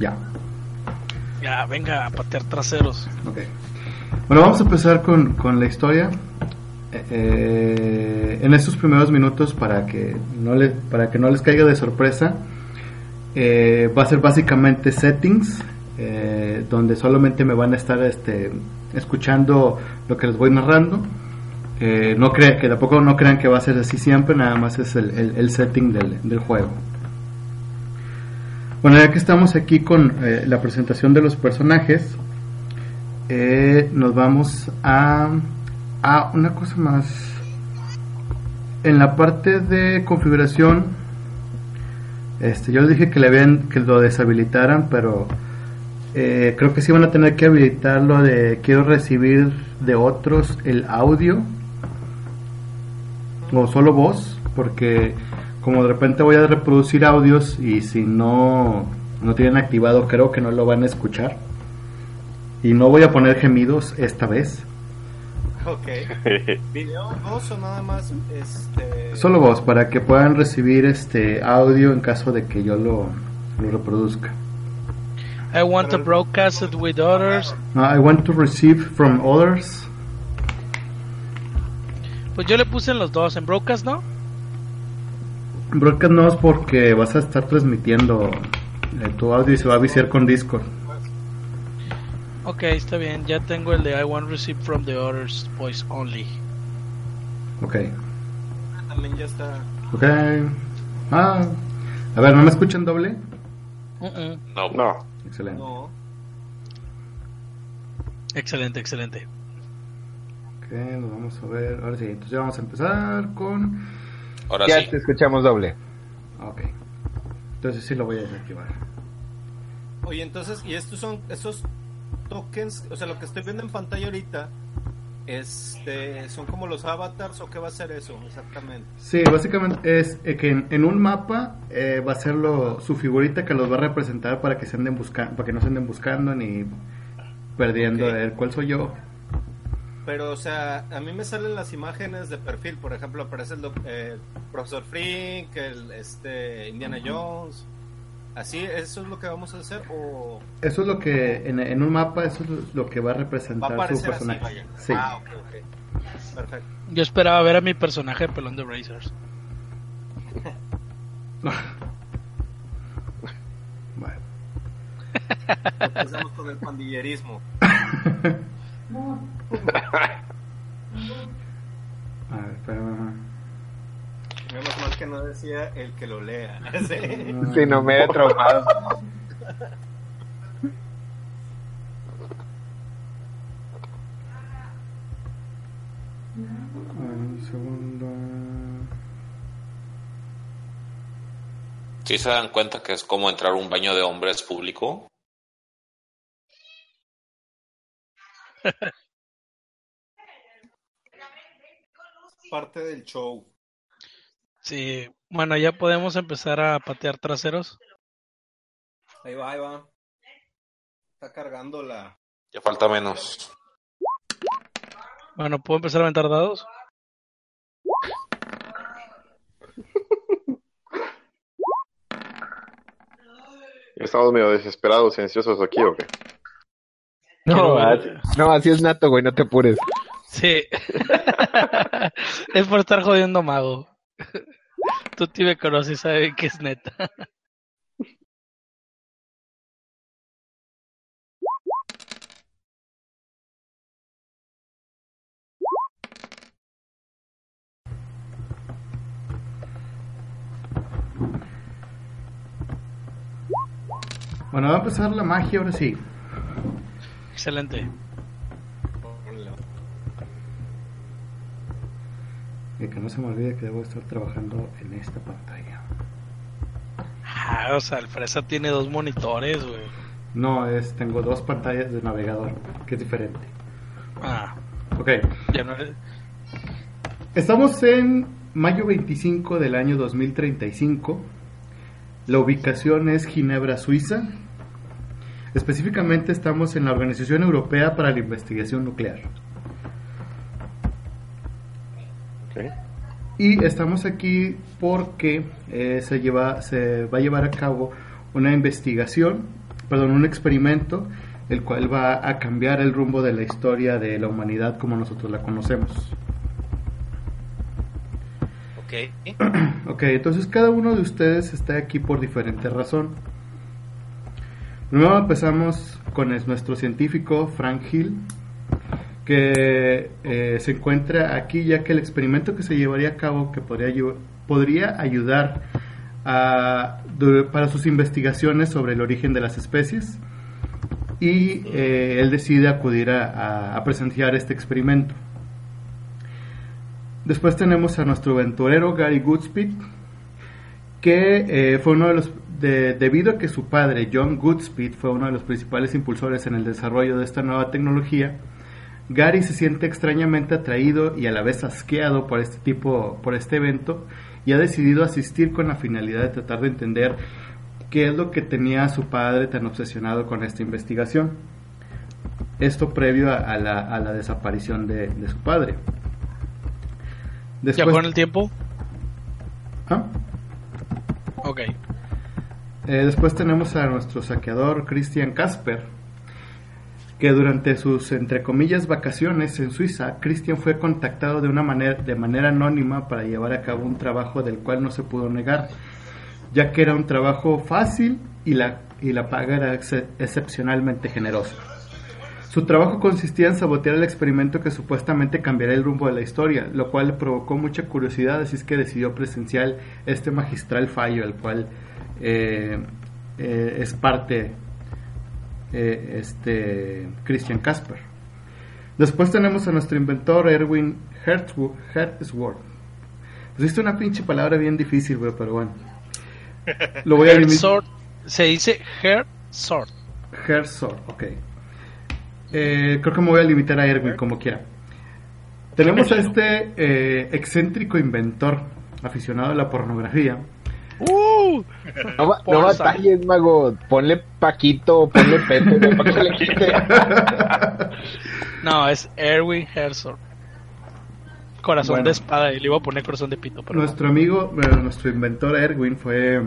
Ya. Ya, venga, a patear traseros. Ok. Bueno, vamos a empezar con, con la historia. Eh, eh, en estos primeros minutos, para que no, le, para que no les caiga de sorpresa, eh, va a ser básicamente settings, eh, donde solamente me van a estar este, escuchando lo que les voy narrando. No cre que tampoco no crean que va a ser así siempre, nada más es el, el, el setting del, del juego. Bueno, ya que estamos aquí con eh, la presentación de los personajes, eh, nos vamos a, a una cosa más. En la parte de configuración, este, yo les dije que le habían que lo deshabilitaran, pero eh, creo que sí van a tener que habilitar lo de quiero recibir de otros el audio o solo voz, porque como de repente voy a reproducir audios y si no no tienen activado creo que no lo van a escuchar y no voy a poner gemidos esta vez Ok. ¿Video, voz o nada más? Este... solo voz para que puedan recibir este audio en caso de que yo lo, lo reproduzca I want to broadcast it with others. Uh, I want to receive from others Pues yo le puse en los dos, en broadcast, ¿no? Broadcast no es porque vas a estar transmitiendo eh, tu audio y se va a viciar con Discord Ok, está bien. Ya tengo el de I want to receive from the others voice only. ok También ya está. ok ah, a ver ¿no me escuchan doble? No. No. excelente No. Excelente, excelente. Ok, nos vamos a ver. Ahora sí, entonces ya vamos a empezar con. Ahora Ya sí. te escuchamos doble. Ok. Entonces sí lo voy a desactivar. Oye, entonces, ¿y estos son esos tokens? O sea, lo que estoy viendo en pantalla ahorita, este, ¿son como los avatars o qué va a ser eso exactamente? Sí, básicamente es eh, que en, en un mapa eh, va a ser lo, su figurita que los va a representar para que se anden buscando, para que no se anden buscando ni perdiendo Ok. a ver cuál soy yo. Pero, o sea, a mí me salen las imágenes de perfil. Por ejemplo, aparece el eh, profesor Frink, el este, Indiana Jones. ¿Así? ¿Eso es lo que vamos a hacer? ¿O Eso es lo que en, en un mapa eso es lo que va a va a representar su así? personaje. Vaya. Sí. Ah, ok, ok. Perfecto. Yo esperaba ver a mi personaje de pelón de Razors. Bueno. Empezamos con el pandillerismo. A ver, espera. Menos mal que no decía el que lo lea. Sí. Si no me he traumado. A ver, un segundo. ¿Sí se dan cuenta que es como entrar a un baño de hombres público? Parte del show. Sí, bueno, ya podemos empezar a patear traseros. Ahí va, ahí va. Está cargando la. Ya falta menos. Bueno, ¿puedo empezar a aventar dados? Estamos medio desesperados y ansiosos aquí, ¿o qué? No, Quiero así, no, así es nato, güey, no te apures. Sí. es por estar jodiendo mago. Tú te me conoces y sabes que es neta. Bueno, va a empezar la magia ahora sí. Excelente. Y que no se me olvide que debo estar trabajando en esta pantalla. Ah, o sea, el fresa tiene dos monitores, güey. No, es tengo dos pantallas de navegador, que es diferente. Ah, Ok, ya no estamos en mayo 25 del año 2035. La ubicación es Ginebra, Suiza. Específicamente estamos en la Organización Europea para la Investigación Nuclear. Y estamos aquí porque eh, se, lleva, se va a llevar a cabo una investigación perdón, un experimento el cual va a cambiar el rumbo de la historia de la humanidad como nosotros la conocemos. Ok. Ok, entonces cada uno de ustedes está aquí por diferente razón. Primero empezamos con es- nuestro científico Frank Hill, que eh, se encuentra aquí ya que el experimento que se llevaría a cabo que podría, podría ayudar a- para sus investigaciones sobre el origen de las especies y eh, él decide acudir a, a- presenciar este experimento. Después tenemos a nuestro aventurero Gary Goodspeed, que eh, fue uno de los, de- debido a que su padre John Goodspeed fue uno de los principales impulsores en el desarrollo de esta nueva tecnología, Gary se siente extrañamente atraído y a la vez asqueado por este tipo, por este evento, y ha decidido asistir con la finalidad de tratar de entender qué es lo que tenía a su padre tan obsesionado con esta investigación. Esto previo a, a la, a la desaparición de, de su padre. ¿Ya Después- con el tiempo? ¿Ah? Ok. Eh, después tenemos a nuestro saqueador Christian Casper, que durante sus entre comillas vacaciones en Suiza, Christian fue contactado de una manera de manera anónima para llevar a cabo un trabajo del cual no se pudo negar, ya que era un trabajo fácil y la y la paga era ex- excepcionalmente generosa. Su trabajo consistía en sabotear el experimento que supuestamente cambiaría el rumbo de la historia, lo cual le provocó mucha curiosidad, así es que decidió presenciar este magistral fallo, el cual eh, eh, es parte eh, este Christian Casper. Después tenemos a nuestro inventor Erwin Hertzwo- Hertzworth. Pusiste una pinche palabra bien difícil, güey, pero bueno. Lo voy a limitar. Herzog, se dice Herzog. Herzog, ok. Eh, creo que me voy a limitar a Erwin como quiera. Tenemos a este eh, excéntrico inventor aficionado a la pornografía. ¡Uh! No, ba- no batalles, mago. Ponle Paquito, ponle Pepe, güey, para que le quite. No, es Erwin Herzog. Corazón Bueno. de espada, y le iba a poner corazón de pito, pero no. Nuestro amigo, bueno, nuestro inventor Erwin fue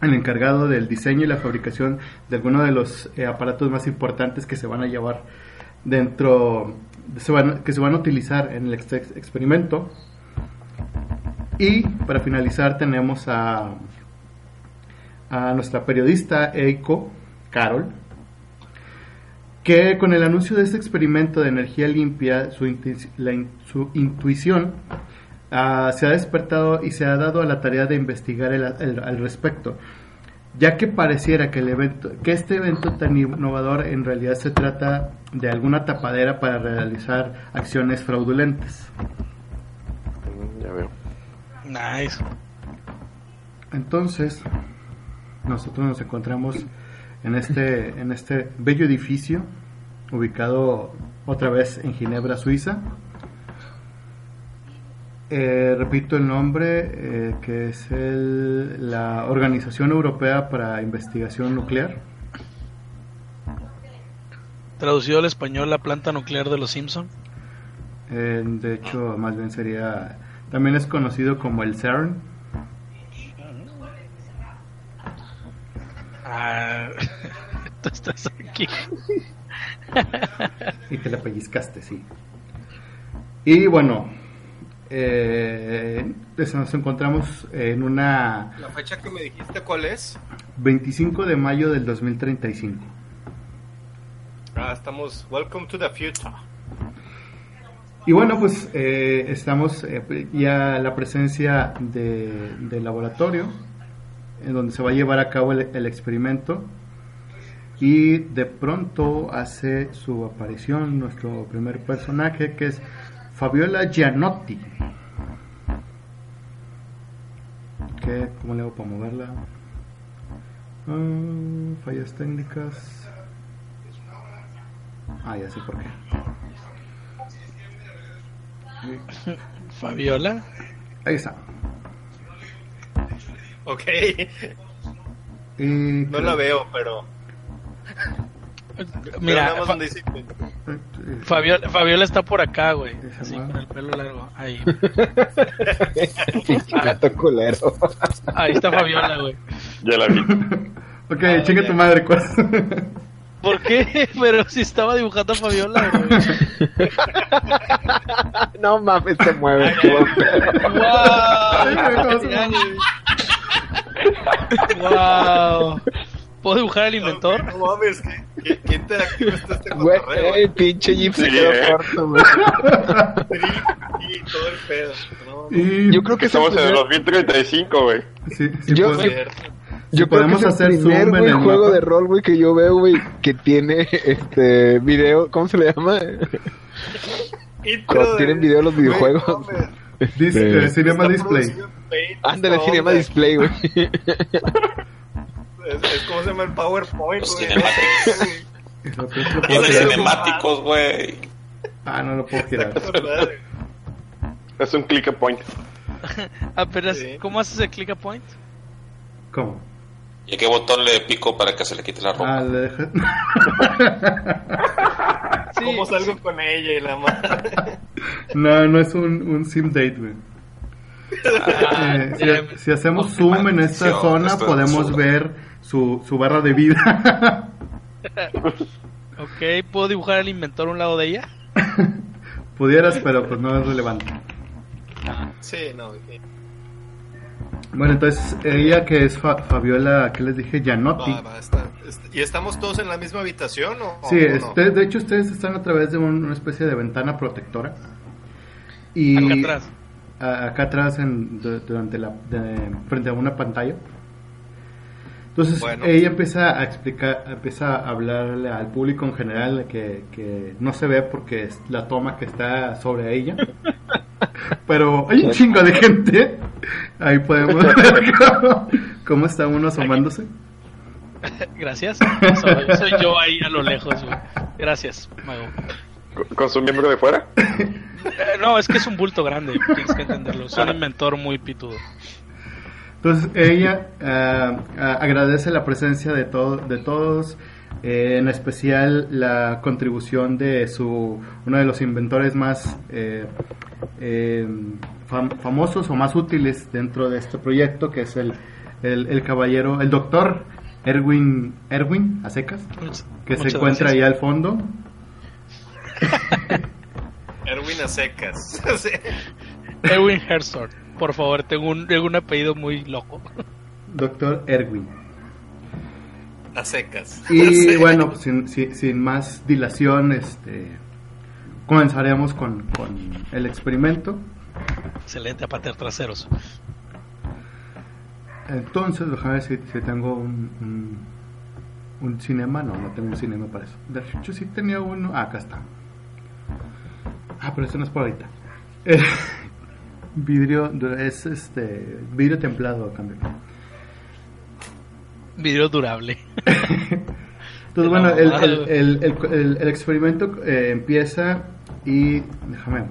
el encargado del diseño y la fabricación de algunos de los eh, aparatos más importantes que se van a llevar dentro, se van- que se van a utilizar en el ex- experimento. Y para finalizar tenemos a, nuestra periodista Eiko, Carol, que con el anuncio de este experimento de energía limpia, su, intu- su intuición ah, se ha despertado y se ha dado a la tarea de investigar el- el- al respecto, ya que pareciera que, el evento, que este evento tan innovador en realidad se trata de alguna tapadera para realizar acciones fraudulentas. Mm, Ya veo. Nice. Entonces, nosotros nos encontramos en este, en este bello edificio, ubicado otra vez en Ginebra, Suiza. Eh, repito el nombre, eh, que es el- la Organización Europea para Investigación Nuclear. Traducido al español, la planta nuclear de los Simpson. Eh, de hecho, más bien sería, también es conocido como el CERN. Ah, tú estás aquí. Y te la pellizcaste, sí. Y bueno, eh, pues nos encontramos en una ¿La fecha que me dijiste cuál es? 25 de mayo del 2035. Ah, estamos. Welcome to the future. Y bueno, pues eh, estamos eh, ya la presencia de- del laboratorio, en donde se va a llevar a cabo el, el experimento. Y de pronto hace su aparición nuestro primer personaje, que es Fabiola Gianotti. ¿Qué? ¿Cómo le hago para moverla? Ah, fallas técnicas. Ah, ya sé por qué. Fabiola. Ahí está. Ok. Y No la veo, pero. pero Mira, más Fa- Fabiola, Fabiola está por acá, güey. Así, con el pelo largo. Ahí. Gato culero. Ahí está Fabiola, güey. Ya la vi. Ok, chinga tu madre, ¿cuál? ¿Por qué? Pero si estaba dibujando a Fabiola, güey. No mames, se mueve. ¡Wow! ¡Wow! ¿Puedo dibujar al inventor? No mames, qué, qué, qué interactivo está este Güey, cotorreo. el pinche Jeep se Sí, quedó eh. corto, güey. Y todo el pedo. No, Y Yo creo que es el Estamos en el primer- 2035, güey. sí, sí, Yo- si Yo creo que podemos es el hacer primer zoom en güey, el juego mapa. de rol, güey, que yo veo, güey, que tiene este video, ¿cómo se le llama? Cuando tienen video los videojuegos. no mames. Dis- de- eh, Cinema Display. Ándale, Cinema. Display, güey. Es, es como se llama el PowerPoint, Los güey. cinemáticos. Eso, lo Y puedo de girar. cinemáticos, güey. Ah, no lo puedo girar. Es un click point. Apenas, Sí. ¿cómo haces el click a point? ¿Cómo? ¿Y a qué botón le pico para que se le quite la ropa? Ah, le dejas. Sí. ¿Cómo salgo con ella y la madre? No, no es un, un sim date, güey. Ah, Eh, si, si hacemos zoom en esta zona, podemos ver su, su barra de vida. Ok, ¿puedo dibujar al inventor a un lado de ella? Pudieras, pero pues no es relevante. Sí, no. ok. Bueno, entonces ella que es Fa- Fabiola, que les dije? Gianotti. Va, va, está- est- ¿Y estamos todos en la misma habitación o, Sí, o no? este- de hecho ustedes están a través de un- una especie de ventana protectora. Y Acá atrás. a- acá atrás, en, du- durante la, de- frente a una pantalla. Entonces Bueno. ella empieza a explicar, empieza a hablarle al público en general que, que no se ve porque es la toma que está sobre ella. Pero hay un chingo de gente. Ahí podemos ver cómo, está uno asomándose. Gracias. Soy, soy yo ahí a lo lejos, güey. Gracias, Mago. ¿Con- ¿Con su miembro de fuera? Eh, no, es que es un bulto grande, tienes que entenderlo. Es un inventor muy pitudo. Entonces ella ah, ah, agradece la presencia de, todo, de todos, eh, en especial la contribución de su uno de los inventores más eh, eh, fam- famosos o más útiles dentro de este proyecto, que es el, el, el caballero, el doctor Erwin, Erwin a secas, que se encuentra gracias. ahí al fondo. Erwin a secas. Erwin Herzog. Por favor, tengo un, tengo un apellido muy loco. Doctor Erwin. A secas. Y bueno, sin, sin, sin más dilación, este, comenzaremos con, con el experimento. Excelente a patear traseros. Entonces, déjame ver si, si tengo un, un, un cinema. No, no tengo un cinema para eso. De hecho, sí tenía uno. Ah, acá está. Ah, pero este no es por ahorita. Eh, vidrio, es este, vidrio templado a cambio. Video durable. Entonces, bueno, el, el, el, el- el- el experimento eh, empieza y. Déjame.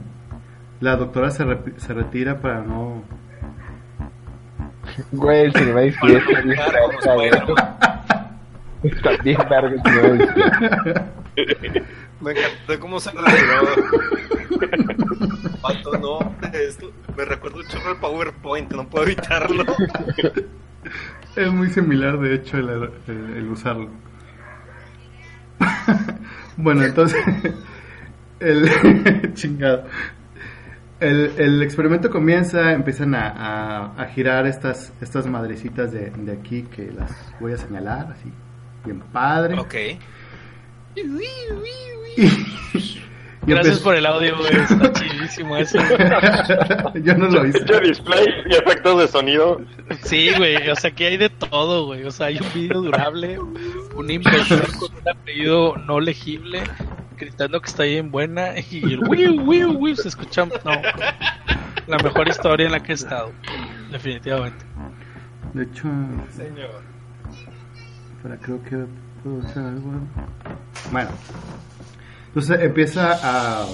La doctora se, re- se retira para no. Güey, el Cinema Display está bien verga. Está bien verga el Cinema. Me encantó cómo se retiró. Pato, no, esto me recuerda un chorro el PowerPoint, no puedo evitarlo. Es muy similar, de hecho, el, el- el usarlo. bueno, entonces. El. chingado. El, el experimento comienza, empiezan a, a- a girar estas, estas madrecitas de, de aquí que las voy a señalar, así, bien padre. Ok. Y, Gracias por el audio, güey. Está chidísimo eso. Yo no lo hice. Yo display y efectos de sonido. Sí, güey. O sea, aquí hay de todo, güey. O sea, hay un video durable, un inventor con un apellido no legible, gritando que está bien buena, y el wiu, wiu, wiu se escucha. No. La mejor historia en la que he estado. Definitivamente. De hecho, Señor. Espera, creo que puedo hacer algo. Bueno, entonces empieza a,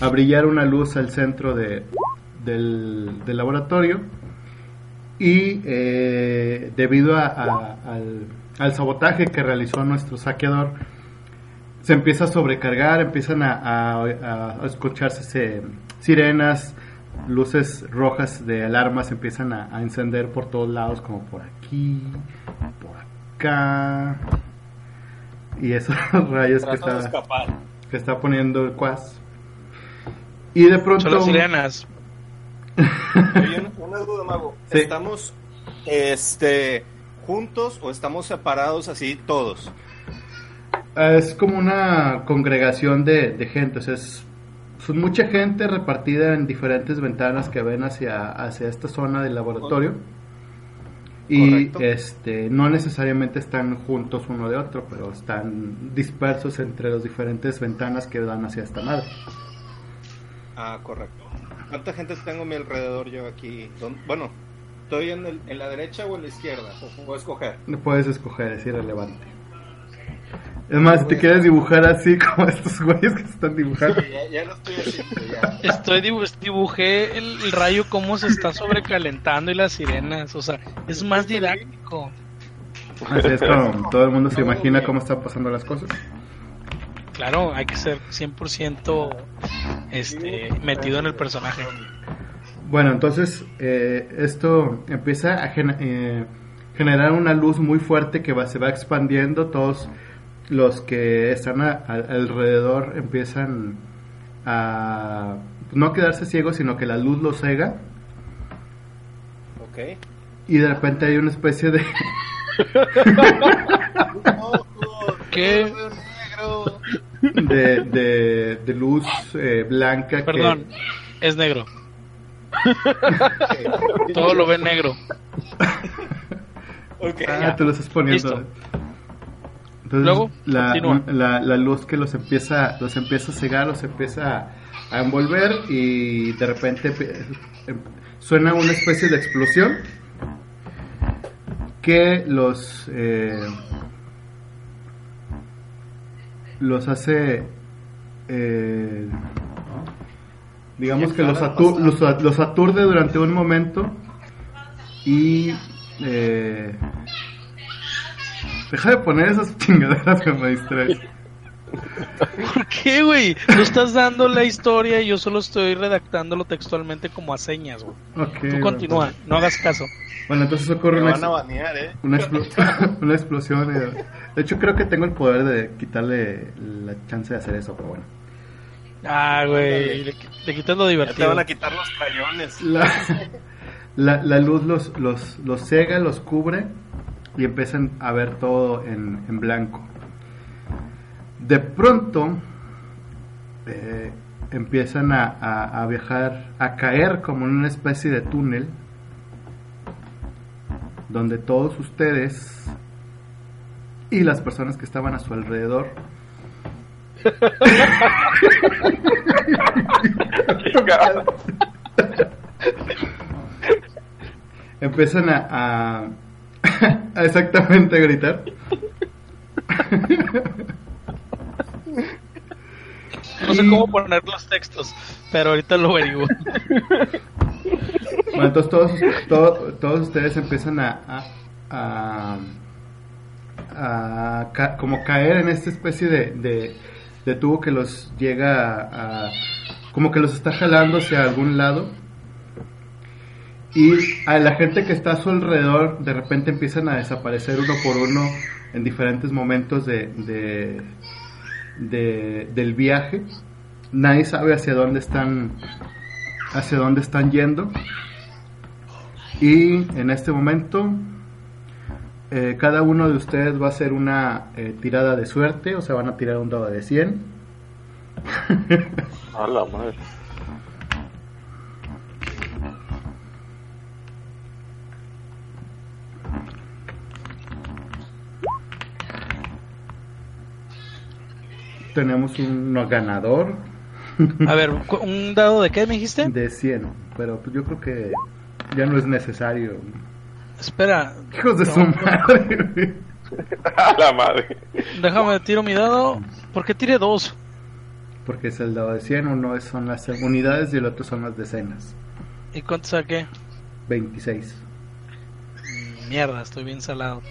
a brillar una luz al centro de, del, del laboratorio y eh, debido a- a- al, al sabotaje que realizó nuestro saqueador, se empieza a sobrecargar, empiezan a, a- a- a escucharse se- sirenas, luces rojas de alarmas empiezan a, a encender por todos lados, como por aquí, por K y esos rayos que está, que está poniendo el Quas. Y de pronto... Son las sirenas. Una, una duda, Mago. Sí. ¿Estamos este, juntos o estamos separados así todos? Es como una congregación de, de gente, o sea, es, son mucha gente repartida en diferentes ventanas que ven hacia, hacia esta zona del laboratorio. Y Correcto. este, no necesariamente están juntos uno de otro, pero están dispersos entre las diferentes ventanas que dan hacia esta madre. Ah, correcto. ¿Cuánta gente tengo a mi alrededor yo aquí? ¿Dónde- Bueno, ¿estoy en, el- en la derecha o en la izquierda? ¿O puedo escoger? No puedes escoger, es irrelevante. Es más, si te quieres dibujar así como estos güeyes que se están dibujando. Ya, ya lo estoy haciendo, ya. Estoy dibu- dibujé el, el rayo cómo se está sobrecalentando y las sirenas. O sea, es más didáctico. Así es como todo el mundo se imagina cómo están pasando las cosas. Claro, hay que ser 100% este, metido en el personaje. Bueno, entonces eh, esto empieza a gen- eh, generar una luz muy fuerte que va, se va expandiendo. Todos los que están a- al- alrededor empiezan a no quedarse ciegos, sino que la luz los cega. Ok. Y de repente hay una especie de... ¿Qué? negro. de, de, de luz eh, blanca que- Perdón, es negro. Todo lo ve negro. Ok, Ah, ya. te lo estás poniendo. Listo. Entonces, Luego, la, la, la luz que los empieza, los empieza a cegar, los empieza a, a envolver y de repente pe- em- suena una especie de explosión que los eh, los hace eh, digamos que los, atu- los, los aturde durante un momento y eh, deja de poner esas chingaderas que me distraen ¿Por qué, güey? Tú estás dando la historia y yo solo estoy redactándolo textualmente como a señas, güey. Ok, Tú continúa, no hagas caso. bueno entonces ocurre Me una, van a ex- banear, ¿eh? una, explo- una explosión eh. de hecho creo que tengo el poder de quitarle la chance de hacer eso pero bueno Ah, güey, le, le quitas lo Ya te divertido. van a quitar los crayones. la, la, la luz los, los, los cega, los cubre y empiezan a ver todo en, en blanco. De pronto eh, empiezan a, a- a viajar, a caer como en una especie de túnel donde todos ustedes y las personas que estaban a su alrededor empiezan a, a, a exactamente gritar. No sé cómo poner los textos, pero ahorita lo averiguo. Bueno, entonces todos, todo- todos ustedes empiezan a, a, a- a ca- como caer en esta especie de, de, de tubo que los llega a- como que los está jalando hacia algún lado y a la gente que está a su alrededor de repente empiezan a desaparecer uno por uno en diferentes momentos de, de, de- del viaje nadie sabe hacia dónde están hacia dónde están yendo y en este momento eh, cada uno de ustedes va a hacer una eh, tirada de suerte, o sea, van a tirar un dado de 100. A madre. Tenemos un ganador A ver, ¿un dado de qué me dijiste? de 100, pero pues yo creo que ya no es necesario. Espera, Hijos de su madre. A la madre. déjame tiro mi dado. ¿Por qué tiré dos? Porque es el dado de 100, uno es- son las unidades y el otro son las decenas. ¿Y cuánto saqué? 26. Mm, Mierda, estoy bien salado.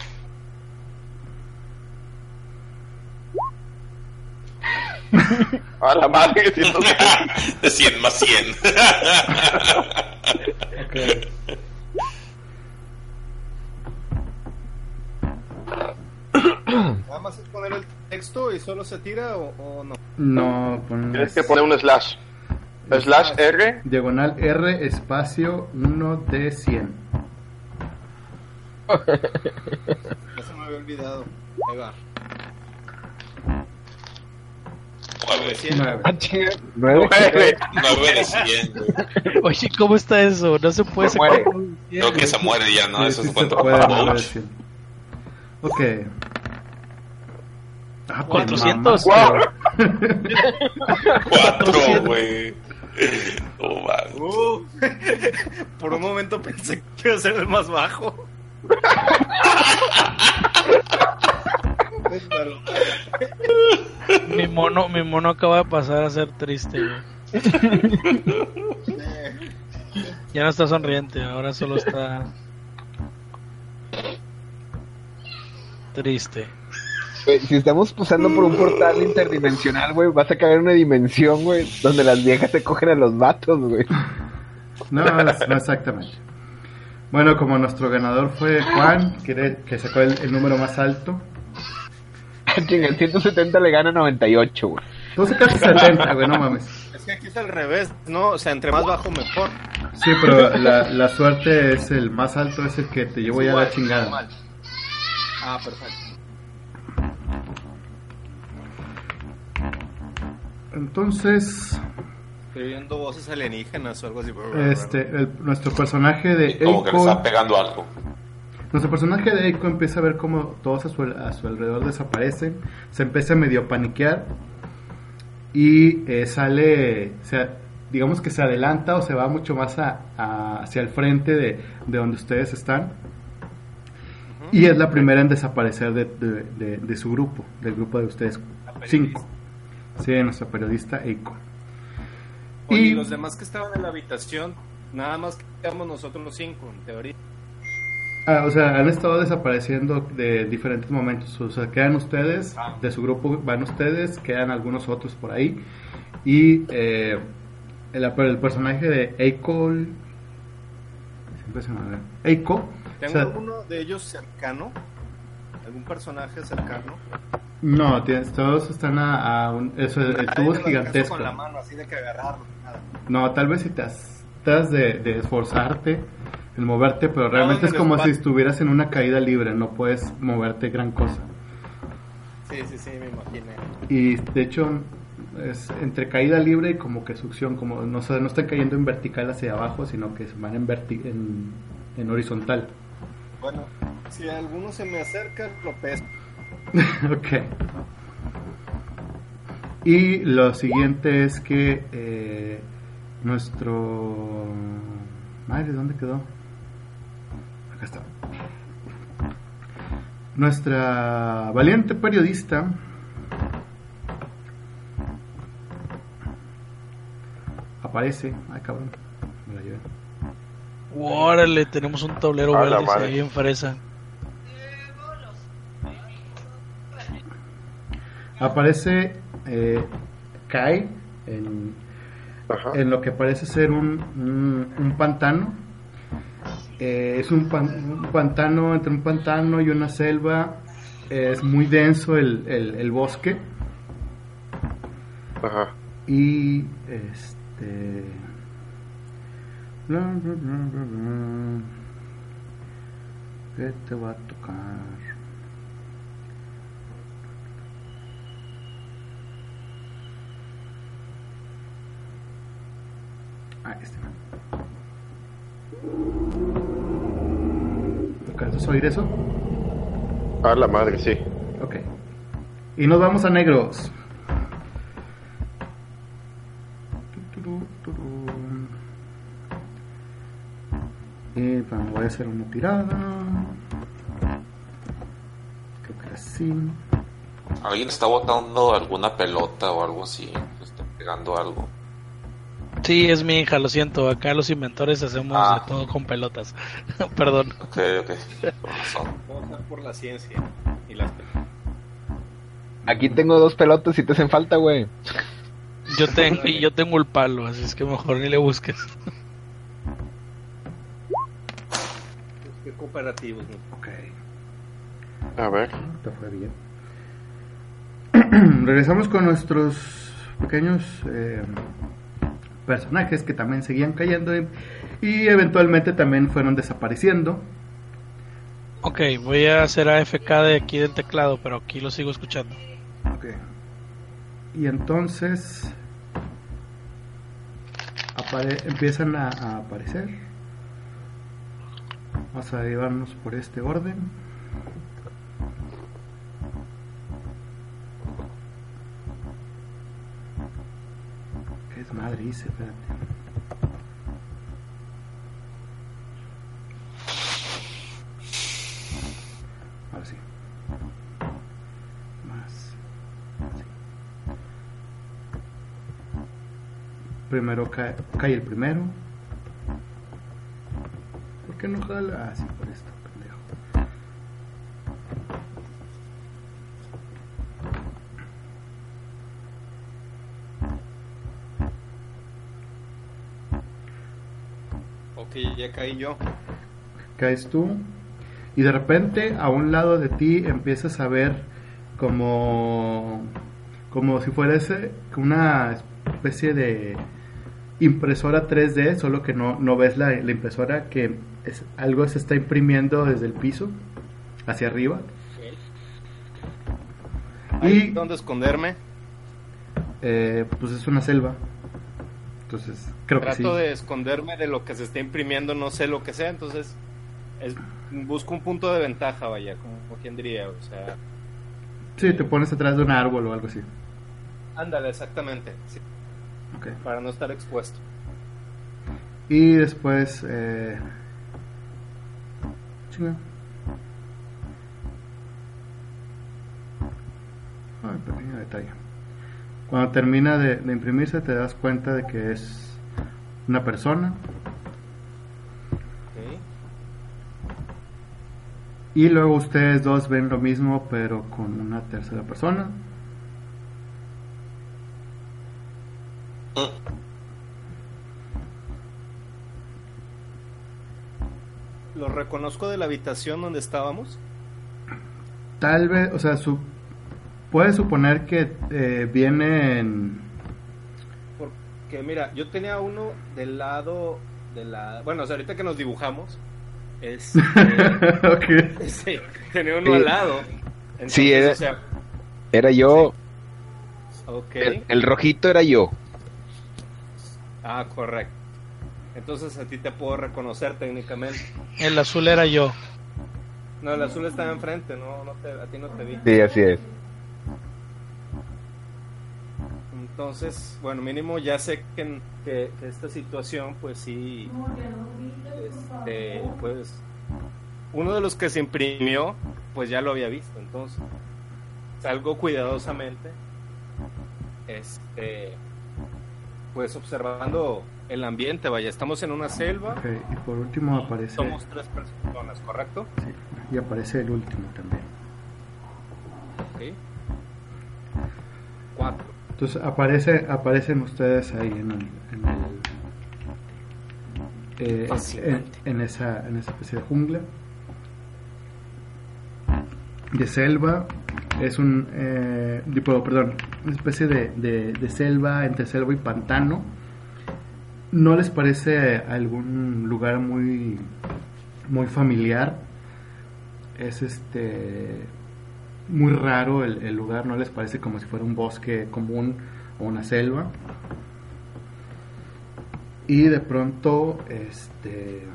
A la madre. siento que- De 100 más 100. Ok. Nada más es poner el texto y solo se tira o, o no. No, pones Tienes que poner un slash. Slash R. diagonal R espacio 1 de 100. Ya se me había olvidado. Ahí va. Nueve. 900. Nueve. Ah, chinga, nueve. Nueve. Nueve de cien, güey. Oye, ¿cómo está eso? No se puede Se sacar muere. Creo que se muere ya, ¿no? Sí, Eso sí es. 100. Ok. Ah, te 400. mamas, Cuatro, güey. No mames. Uh, por un momento pensé que iba a ser el más bajo. Mi mono, mi mono acaba de pasar a ser triste. Ya no está sonriente, ahora solo está triste. Si estamos pasando por un portal interdimensional, güey, vas a caer en una dimensión, güey, donde las viejas se cogen a los vatos, güey. No, no exactamente. Bueno, como nuestro ganador fue Juan, que, sacó el, el número más alto. El 170 le gana 98, güey. Tú sacaste 70, güey, no mames. Es que aquí es al revés, ¿no? O sea, entre más bajo, mejor. Sí, pero la, la suerte es el más alto, es el que te llevo ya la chingada. Ah, perfecto. Entonces, Estoy viendo voces alienígenas o algo así. este, el- nuestro personaje de Como que le Eiko, está pegando algo. Nuestro personaje de Eiko empieza a ver cómo todos a su, a su alrededor desaparecen, se empieza a medio paniquear y eh, sale, digamos que se adelanta o se va mucho más a- a- hacia el frente de, de donde ustedes están. Y es la primera en desaparecer de, de- su grupo, del grupo de ustedes cinco. Sí, nuestra periodista Eiko. Oye, y los demás que estaban en la habitación, nada más quedamos nosotros los cinco, en teoría. Ah, o sea, han estado desapareciendo de diferentes momentos. O sea, quedan ustedes, Ah. de su grupo van ustedes, quedan algunos otros por ahí. Y eh, el, el personaje de Eiko. Siempre se me. Eiko. ¿Tengo o sea, alguno de ellos cercano? ¿Algún personaje cercano? no, tienes- todos están a, a un. Eso, el tubo es gigantesco. Con la mano, así de que agarrarlo. Nada. No, tal vez si te has- de esforzarte, en moverte, pero realmente en es el como si estuvieras en una caída libre, no puedes moverte gran cosa. Sí, sí, sí, me imaginé. Y de hecho es entre caída libre y como que succión, como no, se- no están cayendo en vertical hacia abajo, sino que van en, verti- en, en horizontal. Bueno, si alguno se me acerca, lo peso. ok. Y lo siguiente es que eh, nuestro... Madre, ¿dónde quedó? Acá está. Nuestra valiente periodista aparece. Ay, cabrón. Me la llevé. Órale, tenemos un tablero A verde, ve bien fresa. Aparece, eh, cae en, en lo que parece ser un, un, un pantano. Eh, es un, pan- un pantano, entre un pantano y una selva. Es muy denso el, el, el bosque. Ajá. Y este. bla, bla, bla, bla, bla. ¿Qué te va a tocar? Ah, este. ¿Alcanzas a oír eso? A la madre, sí. Ok. Y nos vamos a negros. Y bueno, voy a hacer una tirada. Creo que así. Alguien está botando alguna pelota o algo así. Está pegando algo. Sí, es mi hija, lo siento. Acá los inventores hacemos Ah. de todo con pelotas. Perdón. Ok, ok. Razón. Vamos ver por la ciencia y las Aquí tengo dos pelotas si te hacen falta, güey. Yo tengo, y yo tengo el palo, así es que mejor ni le busques. Qué cooperativos, ¿no? Ok. A ver. Te fue bien. Regresamos con nuestros pequeños eh, personajes que también seguían cayendo y, y eventualmente también fueron desapareciendo. Ok, voy a hacer AFK de aquí del teclado, pero aquí lo sigo escuchando. Ok. Y entonces apare- empiezan a, a aparecer. Vamos a llevarnos por este orden. ¿Qué es madre hice? Espérate. Ahora sí. Más. Así. Primero cae, cae el primero. ¿Por qué no jala? Ah, sí, por esto, Ok, ya caí yo. caes tú y de repente a un lado de ti empiezas a ver como como si fuera ese- una especie de impresora 3D, solo que no, no ves la, la impresora que es, algo se está imprimiendo desde el piso hacia arriba ¿Hay y dónde esconderme? eh, pues es una selva. Entonces, creo que sí. Trato de esconderme de lo que se está imprimiendo, no sé lo que sea, entonces es, busco un punto de ventaja, vaya, como, como quien diría, o sea, Sí, te pones atrás de un árbol o algo así. ándale, exactamente, sí, Ok. para no estar expuesto. Y después. Eh... Chinga. Pequeño detalle. Cuando termina de, de imprimirse, te das cuenta de que es una persona. Ok. Y luego ustedes dos ven lo mismo, pero con una tercera persona. Lo reconozco de la habitación donde estábamos. Tal vez, o sea, su, puedes suponer que eh, vienen. Porque mira, yo tenía uno del lado de la... Bueno, o sea, ahorita que nos dibujamos, es... ok. sí, tenía uno Sí. al lado. Entonces, Sí, era- o sea, Era yo. ok. El, el rojito era yo. Ah, correcto. Entonces a ti te puedo reconocer técnicamente. El azul era yo. No, el azul está enfrente, no, no te, a ti no te vi. Sí, así es. Entonces, bueno, mínimo ya sé que, que, que esta situación, pues sí, este, pues uno de los que se imprimió, pues ya lo había visto. Entonces, salgo cuidadosamente, este, pues observando el ambiente. Vaya, estamos en una selva, Ok, y por último aparece. somos tres personas, ¿correcto? sí, y aparece el último también. Ok. Cuatro. Entonces aparece, aparecen ustedes ahí en el, en, el, eh, en esa, en esa especie de jungla de selva. Es un, eh, tipo, perdón, una especie de, de, de selva entre selva y pantano. ¿No les parece algún lugar muy, muy familiar? Es este muy raro el, el lugar, ¿no les parece como si fuera un bosque común o una selva? Y de pronto, este,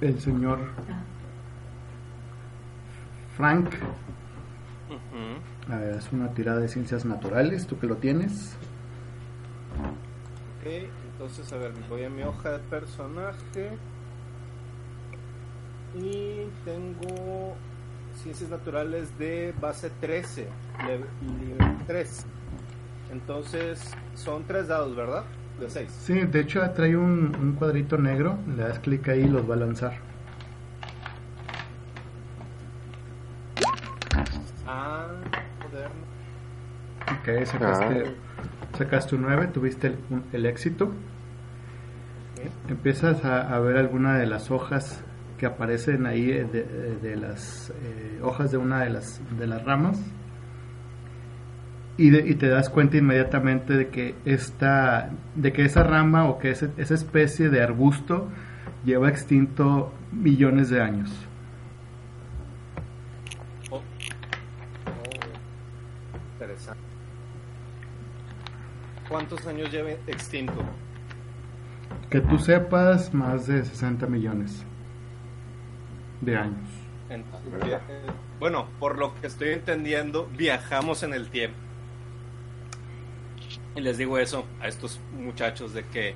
el señor Frank, a ver, es una tirada de ciencias naturales, tú que lo tienes. Ok, entonces a ver, voy a mi hoja de personaje. Y tengo ciencias naturales de base 13, nivel 3. Entonces son tres dados, ¿verdad? De 6. Sí, de hecho trae un, un cuadrito negro, le das clic ahí y los va a lanzar. Ah, moderno. Ok, sacaste, sacaste un 9, tuviste el, un- el éxito. Empiezas a, a ver alguna de las hojas que aparecen ahí eh, de, de las eh, hojas de una de las, de las ramas y, de- y te das cuenta inmediatamente de que esta, de que esa rama o que ese- esa especie de arbusto lleva extinto millones de años. Oh. Oh, interesante. ¿Cuántos años lleva extinto? Que tú sepas, más de 60 millones de años. En- bueno, por lo que estoy entendiendo, viajamos en el tiempo. Y les digo eso a estos muchachos de que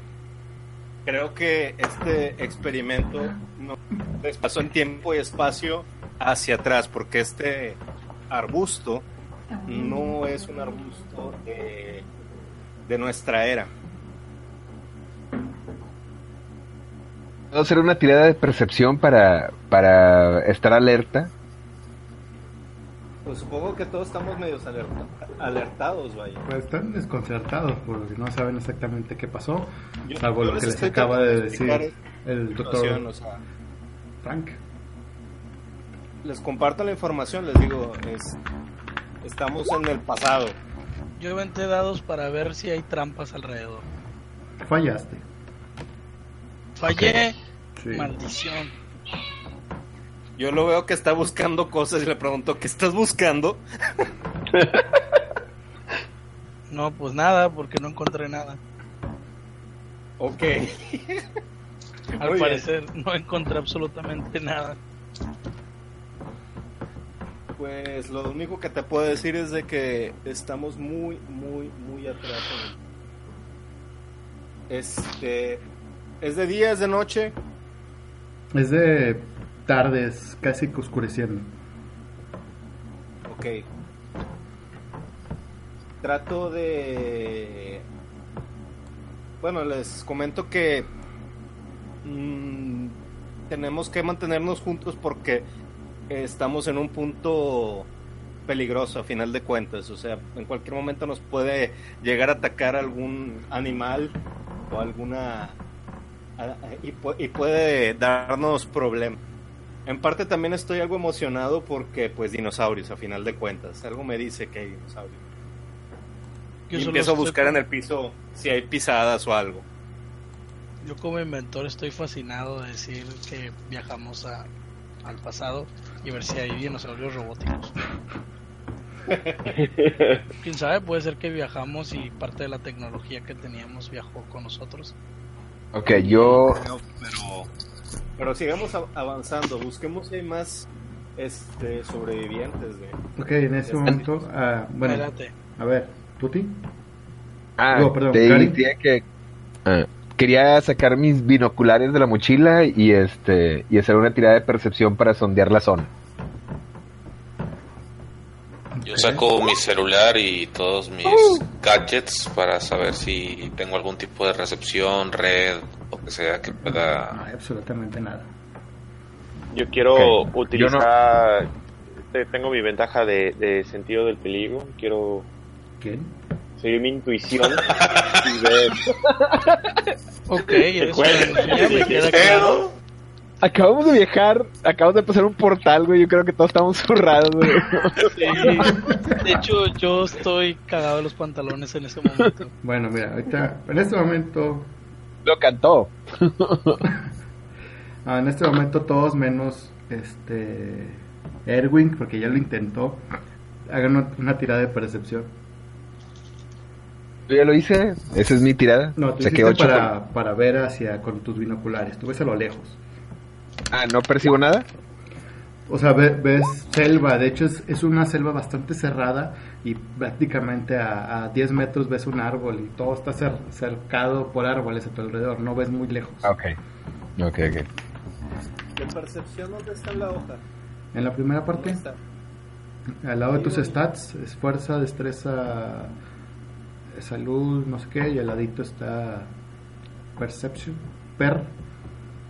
creo que este experimento no les pasó en tiempo y espacio hacia atrás, porque este arbusto no es un arbusto de, de nuestra era. ¿Puedo hacer una tirada de percepción para, para estar alerta? Pues supongo que todos estamos medios alerta- alertados, vaya. Pues están desconcertados porque no saben exactamente qué pasó, Yo- salvo yo lo les que les acaba de de decir el doctor o sea, Frank. les comparto la información, les digo, es, estamos en el pasado. Yo inventé dados para ver si hay trampas alrededor. Fallaste. Fallé, Sí. maldición. Yo lo veo que está buscando cosas y le pregunto, ¿qué estás buscando? No, pues nada, porque no encontré nada. Ok. Al Muy bien. parecer no encontré absolutamente nada. Pues lo único que te puedo decir es de que estamos muy, muy, muy atrás. Este, ¿es de día, es de noche? Es de tardes, casi que oscureciendo. Ok. Trato de... Bueno, les comento que mm, tenemos que mantenernos juntos porque estamos en un punto peligroso a final de cuentas. O sea, en cualquier momento nos puede llegar a atacar algún animal o alguna... y puede darnos problemas. En parte también estoy algo emocionado porque, pues, dinosaurios, a final de cuentas. Algo me dice que hay dinosaurios. Y empiezo a buscar en el piso si hay pisadas o algo. Yo como inventor estoy fascinado de decir que viajamos a, al pasado y ver si hay dinosaurios robóticos. Quién sabe, puede ser que viajamos y parte de la tecnología que teníamos viajó con nosotros. Ok, yo... Pero, pero sigamos avanzando. Busquemos si hay más este, sobrevivientes. De... Ok, en ese momento, ah, bueno, Espérate. a ver, Tuti. Ah, No, perdón, te que... ah, quería sacar mis binoculares de la mochila y este y hacer una tirada de percepción para sondear la zona. Yo saco mi celular y todos mis gadgets para saber si tengo algún tipo de recepción, red, o que sea que No pueda. hay absolutamente nada. Yo quiero utilizar. te- Tengo mi ventaja de, de sentido del peligro. Quiero ¿Quién? seguir mi intuición y ver. Ok. Acabamos de viajar, acabamos de pasar un portal, güey. Yo creo que todos estamos zurrados, güey. Sí. De hecho, yo estoy cagado de los pantalones en ese momento. Bueno, mira, ahorita, en este momento, Lo cantó. ah, en este momento todos menos este Erwin, porque ya lo intentó, hagan una, una tirada de percepción. Yo ya lo hice. Esa es mi tirada. No, tú hiciste ocho para, para ver hacia con tus binoculares, tú ves a lo lejos. Ah, ¿no percibo nada? O sea, ve- ves selva, de hecho es, es una selva bastante cerrada y prácticamente a, a 10 metros ves un árbol y todo está cer- cercado por árboles a tu alrededor, no ves muy lejos. Ah, Ok. Ok, ok. ¿De percepción dónde está la hoja? En la primera ¿Dónde parte, está? al lado de tus stats, es fuerza, destreza, salud, no sé qué, y al ladito está perception, per,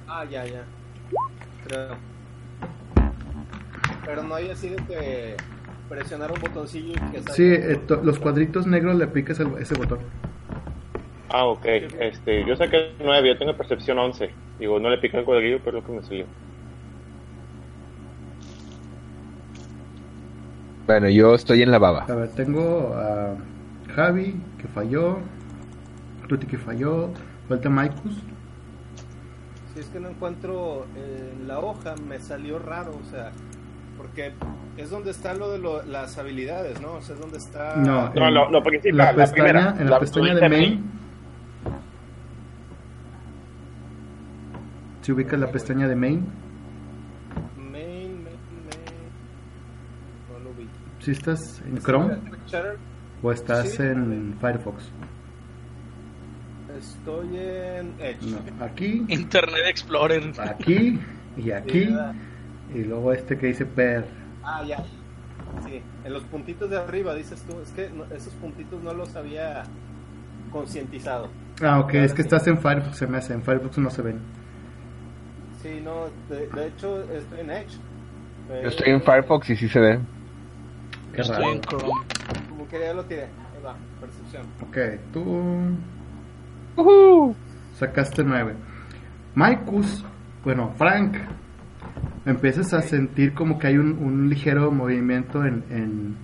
Ah, ya, ya. Pero no hay así de que presionar un botoncillo y que Sí, esto, eh, los cuadritos negros le picas ese botón. Ah, ok. Este, yo saqué 9, yo tengo percepción 11. Digo, no le pica el cuadrillo, pero es lo que me salió. Bueno, yo estoy en la baba. A ver, tengo a Javi, que falló. Ruti, que falló. Falta Maikus. Si es que no encuentro en la hoja, me salió raro, o sea, porque es donde está lo de lo- las habilidades, ¿no? O sea, es donde está... No, No, en lo, lo la la, pestaña, primera. en la, La- pestaña de main. Si ubicas la pestaña de main, Main, main, main. No lo vi. si estás en Chrome o estás Sí. en Firefox. Estoy en Edge. No, aquí, Internet Explorer. aquí y aquí. Y luego este que dice per. Ah, ya. Sí, en los puntitos de arriba dices tú, es que no- esos puntitos no los había concientizado. Ah, ok, es que estás en Firefox, se me hace. En Firefox no se ven. Sí, no, de, de hecho estoy en Edge. Yo estoy en Firefox y sí se ve. Qué Estoy raro. en Chrome. Como que ya lo tiré. Ahí va, percepción. Ok, tú sacaste 9. Maikus, bueno, Frank, empiezas a sentir como que hay un, un ligero movimiento en, en,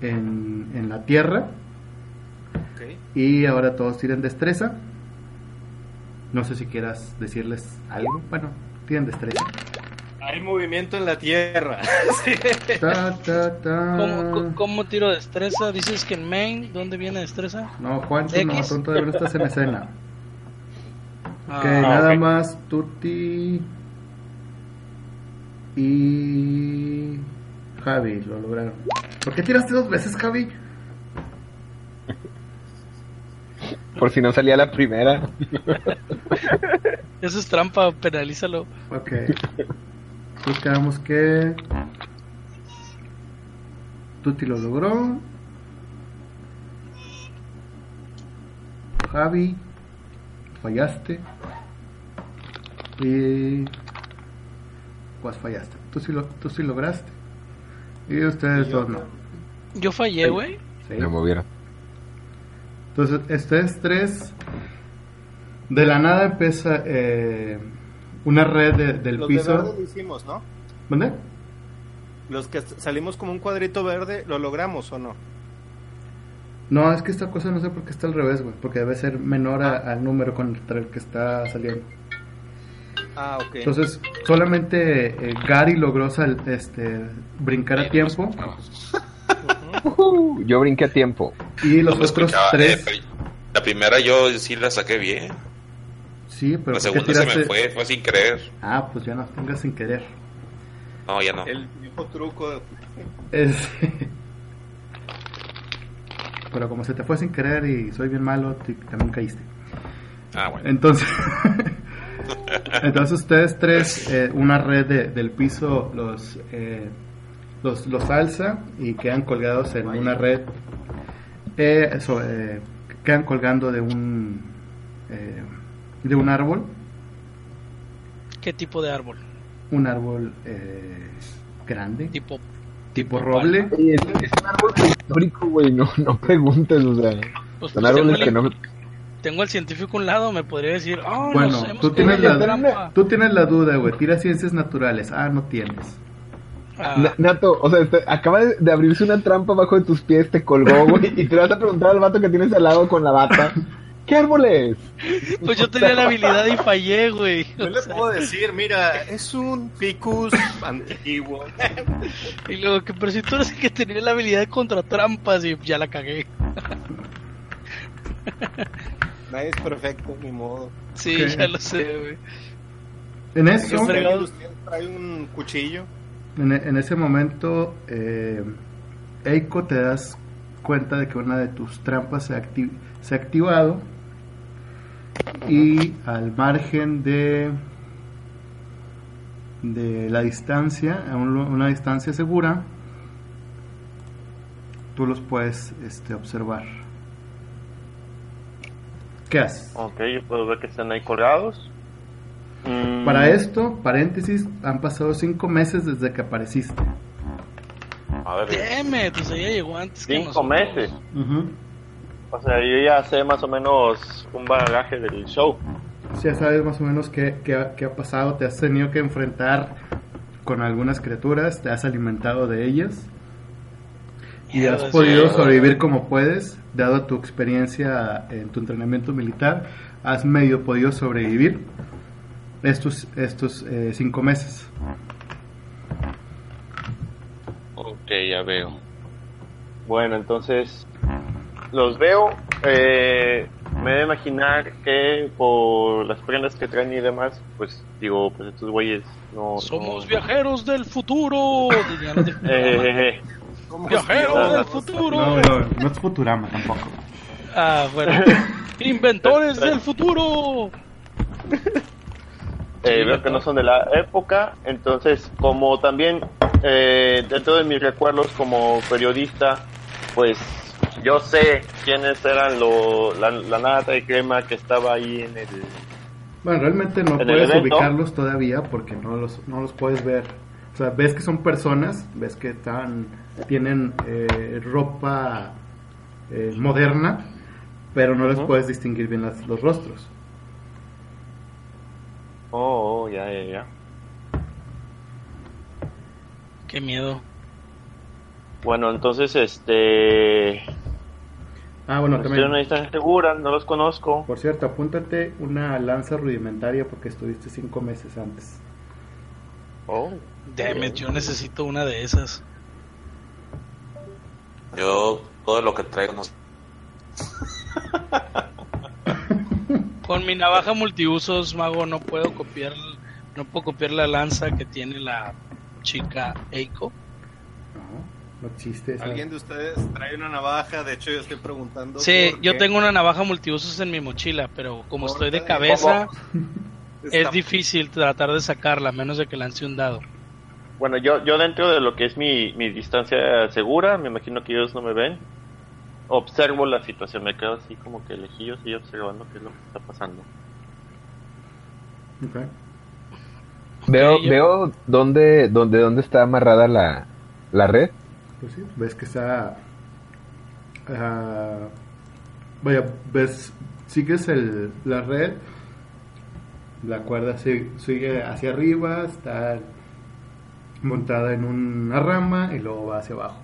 en, en la tierra y ahora todos tienen destreza. No sé si quieras decirles algo. Bueno, tienen destreza. Hay movimiento en la tierra. Sí. Ta, ta, ta. ¿Cómo, cómo- tiro destreza? Dices que en main, ¿dónde viene destreza? No, Juan, tú no, tú todavía no estás en escena. Ah, Ok, nada más Tuti y Javi lo lograron. ¿Por qué tiraste dos veces, Javi? Por si no salía la primera. Eso es trampa, penalízalo. Ok. Buscamos que Tuti lo logró. Javi, fallaste. Y pues fallaste. Tú sí, lo, tú sí lograste. Y ustedes dos no. Yo fallé, güey. Sí. Me movieron. Entonces, ustedes tres, de la nada empieza eh, una red de- del Los de verde piso. lo hicimos, ¿no? ¿Dónde? Los que salimos como un cuadrito verde, ¿lo logramos o no? No, es que esta cosa no sé por qué está al revés, güey. Porque debe ser menor a- al número contra el que está saliendo. Ah, ok. Entonces, solamente eh, Gary logró sal- este, brincar a tiempo. Yo brinqué a tiempo. Y los No otros escuchaba, tres. eh, pero la primera yo sí la saqué bien. Sí, pero la ¿por qué segunda se me fue, fue sin querer. Ah, pues ya no, tengas sin querer. No, ya no. El viejo truco. Es- Pero como se te fue sin querer y soy bien malo, también caíste. Ah, bueno. Entonces, entonces ustedes tres, eh, una red de- del piso los, eh, los los alza y quedan colgados en una red. Eh, eso, eh, quedan colgando de un eh, de un árbol, ¿Qué tipo de árbol? un árbol eh, grande, Tipo. tipo roble. Oye, es, es un árbol histórico, güey. No, no preguntes, o sea. Pues, Son pues, árboles tengo, que el, no. tengo al científico a un lado, me podría decir, oh, Bueno, tú tienes, en la, trampa". tú tienes la duda, güey. Tira ciencias naturales. Ah, no tienes. Ah, Na- Nato, o sea, este- acaba de, de abrirse una trampa bajo de tus pies, te colgó, güey, y te vas a preguntar al vato que tienes al lado con la bata. ¿Qué árbol es? pues yo tenía la habilidad y fallé, güey. Yo O le sea, puedo decir, mira, es un ficus antiguo. y luego que, pero si tú eres el que tenía la habilidad contra trampas y ya la cagué. Nadie es perfecto, ni modo. Sí, ya lo sé, güey. En eso, Qué ¿Alguien fregado. de ustedes trae un cuchillo? en, en ese momento, eh, Eiko te das cuenta de que una de tus trampas se, acti- se ha activado y al margen de de la distancia, a un una distancia segura, tú los puedes este, observar. ¿Qué haces? Ok, yo puedo ver que están ahí colgados. Mm, Para esto, paréntesis, han pasado cinco meses desde que apareciste. A ver, o sea, ya llegó antes que cinco nosotros. meses. Ujú. O sea, yo ya sé más o menos un bagaje del show. Sí, Ya sabes más o menos qué, qué ha, qué ha pasado, te has tenido que enfrentar con algunas criaturas, te has alimentado de ellas y has podido sobrevivir como puedes, dado tu experiencia en tu entrenamiento militar, has medio podido sobrevivir estos, estos eh, cinco meses. Ok, ya veo. Bueno, entonces los veo. Eh, me debo imaginar que por las prendas que traen y demás, pues digo, pues estos güeyes no. Somos no- viajeros del futuro. de Eh. Viajeros del futuro. No, no, no es Futurama tampoco. Ah, bueno. Inventores del futuro. Eh, veo que no son de la época, entonces como también eh, dentro de mis recuerdos como periodista, pues yo sé quiénes eran lo, la, la nata y crema que estaba ahí en el... Bueno, realmente no ¿En el puedes ubicarlos todavía porque no los, no los puedes ver. O sea, ves que son personas, ves que están, tienen eh, ropa eh, moderna, pero no les puedes distinguir bien las- los rostros. Oh, oh, ya, ya, ya. Qué miedo. Bueno, entonces, este... Ah, bueno, Estoy en una también, distancia segura, no los conozco. por cierto, apúntate una lanza rudimentaria porque estuviste cinco meses antes. Oh, Damn it, yo necesito una de esas. Yo, todo lo que traigo, no Con mi navaja multiusos, mago, no puedo copiar, no puedo copiar la lanza que tiene la chica Eiko. No, no existe esa. ¿Alguien de ustedes trae una navaja? De hecho, yo estoy preguntando. Sí, yo qué tengo una navaja multiusos en mi mochila, pero como estoy de cabeza, es difícil tratar de sacarla, a menos de que lance un dado. Bueno, yo, yo dentro de lo que es mi, mi distancia segura, me imagino que ellos no me ven. Observo la situación, me quedo así como que lejillos y observando qué es lo que está pasando. Ok. Veo, yo- veo dónde, dónde, dónde está amarrada la, la red. Pues ves que está. ah, vaya, ves, sigues el, la red, la cuerda sigue, sigue hacia arriba, está montada en una rama y luego va hacia abajo.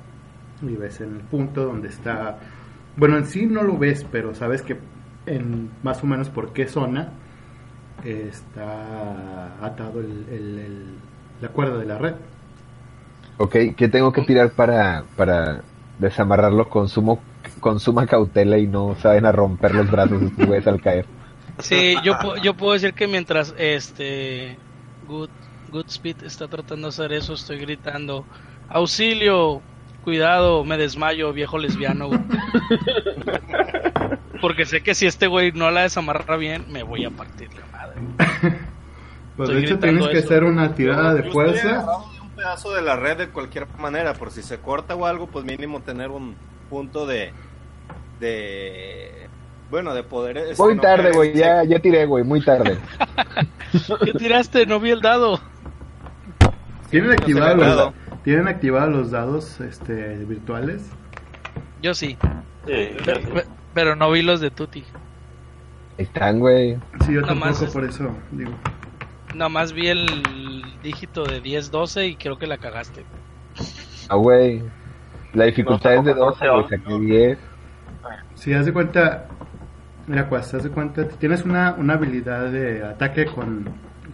Y ves en el punto donde está. Bueno, en sí no lo ves, pero sabes que en más o menos por qué zona está atado el- el- la cuerda de la red. Ok, ¿qué tengo que tirar para, para desamarrarlo con, sumo, con suma cautela y no saben a romper los brazos estos güeyes al caer? Sí, yo, yo puedo decir que mientras este Good, Goodspeed está tratando de hacer eso, estoy gritando, auxilio, cuidado, me desmayo, viejo lesbiano. güey". Porque sé que si este güey no la desamarra bien, me voy a partir la madre. Pues Estoy de hecho tienes que eso. hacer una tirada de fuerza. Pedazo de la red de cualquier manera, por si se corta o algo, pues mínimo tener un punto de. de. bueno, de poder. este, Muy no tarde, güey, en ya, ya tiré, güey, muy tarde. ¿Qué tiraste? No vi el dado. Tienen no activados ha los, dado. tienen activados los dados este, virtuales. Yo sí, Sí, pero, pe- pero no vi los de Tuti. Ahí Están, güey. Sí, yo Nomás tampoco es- por eso digo. Nomás vi el dígito de 10-12 y creo que la cagaste. Ah, güey. La dificultad es de No, 12, güey, saqué 10. Si haz de cuenta, mira, pues, haz de cuenta, tienes una, una habilidad de ataque con,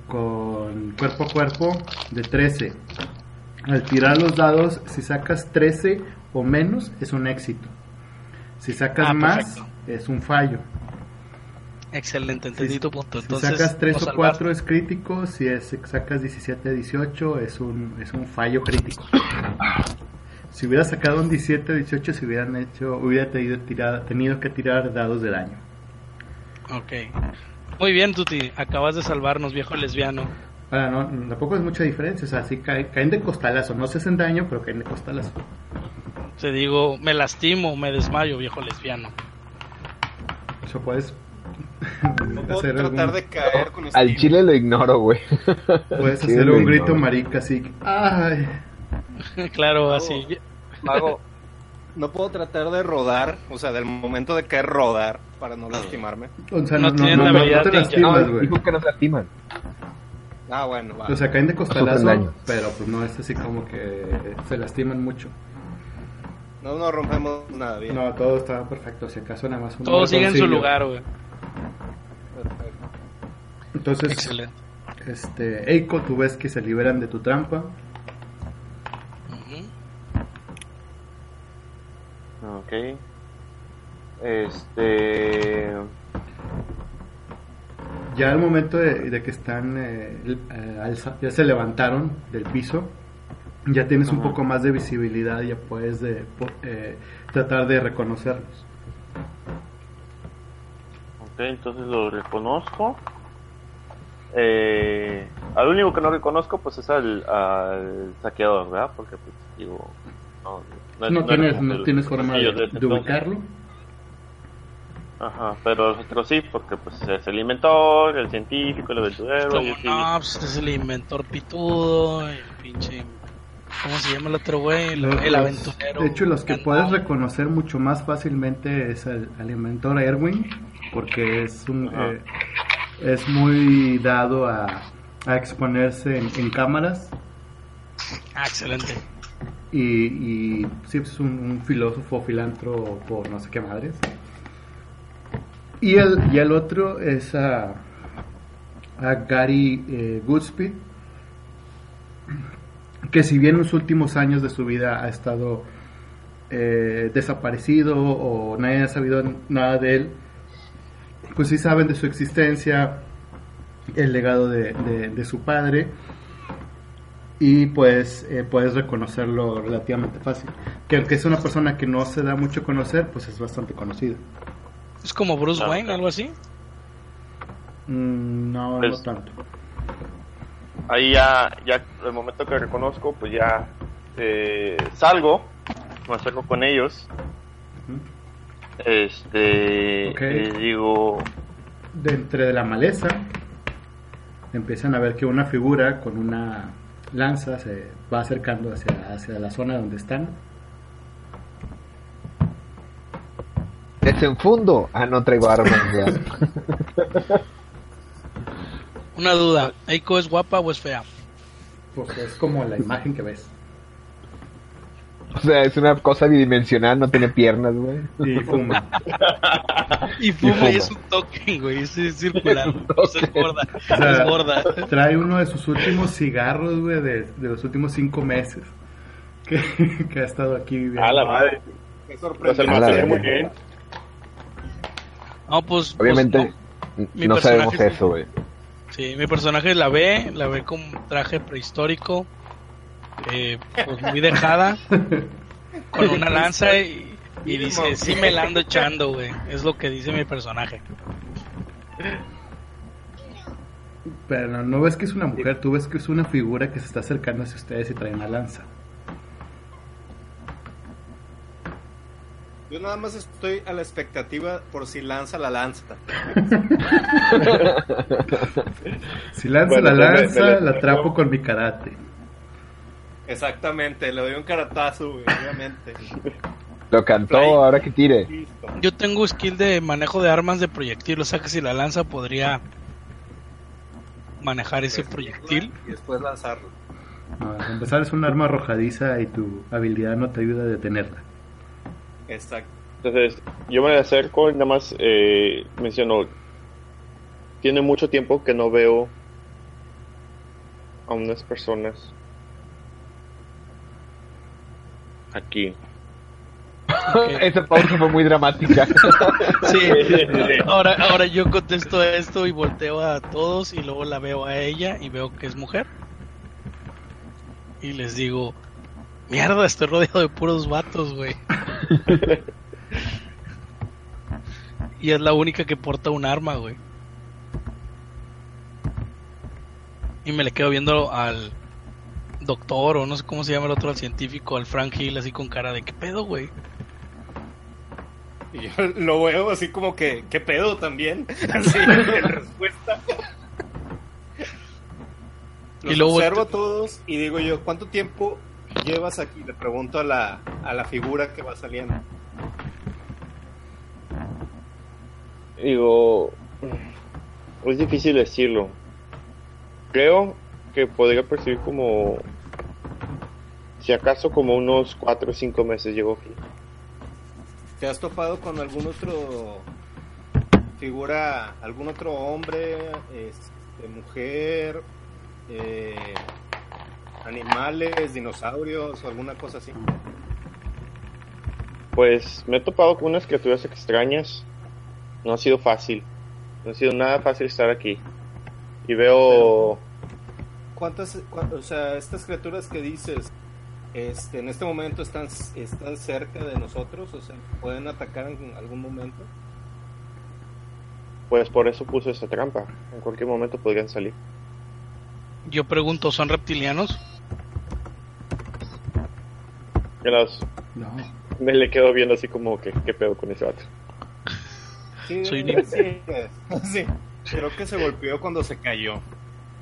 con cuerpo a cuerpo de 13. Al tirar los dados, si sacas 13 o menos, es un éxito. Si sacas Ah, más, es un fallo. Excelente, entendí Si- tu punto. Si Entonces, sacas 3 nos o salvaste. 4 es crítico, si es, sacas 17 18 es un, es un fallo crítico. Si hubiera sacado un 17 18 se hubieran hecho, hubiera tenido, tirar- tenido que tirar dados de daño. Ok. Muy bien, Tuti. Acabas de salvarnos, viejo lesbiano. Ahora, no, tampoco es mucha diferencia, o sea, sí caen, caen de costalazo, no se hacen daño, pero caen de costalazo. Te digo, me lastimo, me desmayo, viejo lesbiano. O sea, puedes puedo hacer tratar algún, de caer con Al estilo. chile lo ignoro, güey. puedes Chile hacer un grito ignoro. marica así, ay, claro, así. Mago, no puedo tratar de rodar, o sea, del momento de caer rodar para no lastimarme. o sea, No no, no, tienen no, la no, habilidad te lastimas, No, güey. dijo que nos lastiman. Ah, bueno, va. O sea, caen de costalazo, pero pues no es así como que se lastiman mucho. No nos rompemos nada bien. No, todo está perfecto. Si acaso nada más un Todo sigue en su lugar, güey. Perfecto. Entonces, Excelente. este, Eiko, tú ves que se liberan de tu trampa. Ok. Este. Ya al momento de, de que están, eh, eh, alza- ya se levantaron del piso, ya tienes un poco más de visibilidad, ya puedes de, eh, tratar de reconocerlos. Ok, entonces lo reconozco. Eh, al único que no reconozco, pues es al, al saqueador, ¿verdad? Porque, pues, digo. No, No, es- es tienes, no tienes forma de, de ubicarlo. Ajá, pero los otros sí, porque pues es el inventor, el científico, el aventurero. Como, y así. no, pues este es el inventor pitudo, el pinche. ¿Cómo se llama el otro güey? El, Los- el aventurero. De hecho, los que puedes reconocer mucho más fácilmente es al, al inventor Erwin, porque es un eh, es muy dado a, a exponerse en, en cámaras Ah, excelente. y, y sí, es un, un filósofo, filántropo, no sé qué madres. Y el, y el otro es a, a Gary eh, Goodspeed, que si bien en los últimos años de su vida ha estado eh, desaparecido o nadie ha sabido nada de él, pues sí saben de su existencia, el legado de, de- de su padre y pues eh, puedes reconocerlo relativamente fácil. Que aunque es una persona que no se da mucho a conocer, pues es bastante conocido. Es como Bruce Ah, Wayne, algo así. Mm, no, Pues- no tanto. Ahí ya, ya, el momento que reconozco, pues ya eh, salgo, me acerco con ellos. Este, Ok. y digo, De entre de la maleza empiezan a ver que una figura con una lanza se va acercando hacia, hacia la zona donde están. Desenfundo. Ah, no traigo armas. ya. Una duda, ¿Eiko es guapa o es fea? Pues es como la imagen que ves. O sea, es una cosa bidimensional, no tiene piernas, güey. Y fuma. Y fuma y es un token, güey, es es circular. o sea, es gorda, sea, es gorda. Trae uno de sus últimos cigarros, güey, de, de los últimos cinco meses. Que, que ha estado aquí viviendo. a la madre, Qué pues el sorprendente. A la mantener muy verga. bien. No, pues... pues, Obviamente, no. No sabemos eso, güey. Sí, mi personaje la ve, la ve con traje prehistórico, eh, pues muy dejada, con una lanza y, y dice, sí me la ando echando, güey. Es lo que dice mi personaje. Pero no, no ves que es una mujer, tú ves que es una figura que se está acercando hacia ustedes y trae una lanza. Yo nada más estoy a la expectativa por si lanza la lanza. Si lanza Bueno, la me- me- lanza, me- la atrapo con mi karate. Exactamente, le doy un caratazo, obviamente. Lo cantó, ahora que tire. Listo. Yo tengo skill de manejo de armas de proyectil, o sea que si la lanza podría manejar ese proyectil. Y después lanzarlo. No, empezar es un arma arrojadiza y tu habilidad no te ayuda a detenerla. Exacto. Entonces, yo me acerco y nada más eh, menciono, tiene mucho tiempo que no veo a unas personas aquí. Esa pausa fue muy dramática. Sí, ahora, ahora yo contesto esto y volteo a todos y luego la veo a ella y veo que es mujer. Y les digo, mierda, estoy rodeado de puros vatos, güey. y es la única que porta un arma, güey. Y me le quedo viendo al doctor o no sé cómo se llama el otro, al científico, al Frank Hill, así con cara de qué pedo, güey. Y yo lo veo así como que, ¿qué pedo también? Así, en respuesta. Los Y luego observo a todos y digo yo, ¿cuánto tiempo llevas aquí? Le pregunto a la, a la figura que va saliendo. Digo, es difícil decirlo. Creo que podría percibir como, si acaso como unos 4 o 5 meses llevo aquí. ¿Te has topado con algún otro figura, algún otro hombre, este, mujer, eh, animales, dinosaurios o alguna cosa así? Pues me he topado con unas criaturas extrañas. No ha sido fácil. No ha sido nada fácil estar aquí. Y veo... ¿Cuántas, cua- o sea, estas criaturas que dices, este, en este momento están, están cerca de nosotros? O sea, ¿pueden atacar en algún momento? Pues por eso puse esa trampa. En cualquier momento podrían salir. Yo pregunto, ¿son reptilianos? Las- No. Me le quedo viendo así como que qué pedo con ese vato. Sí, Soy un- sí, sí. Creo que se golpeó cuando se cayó.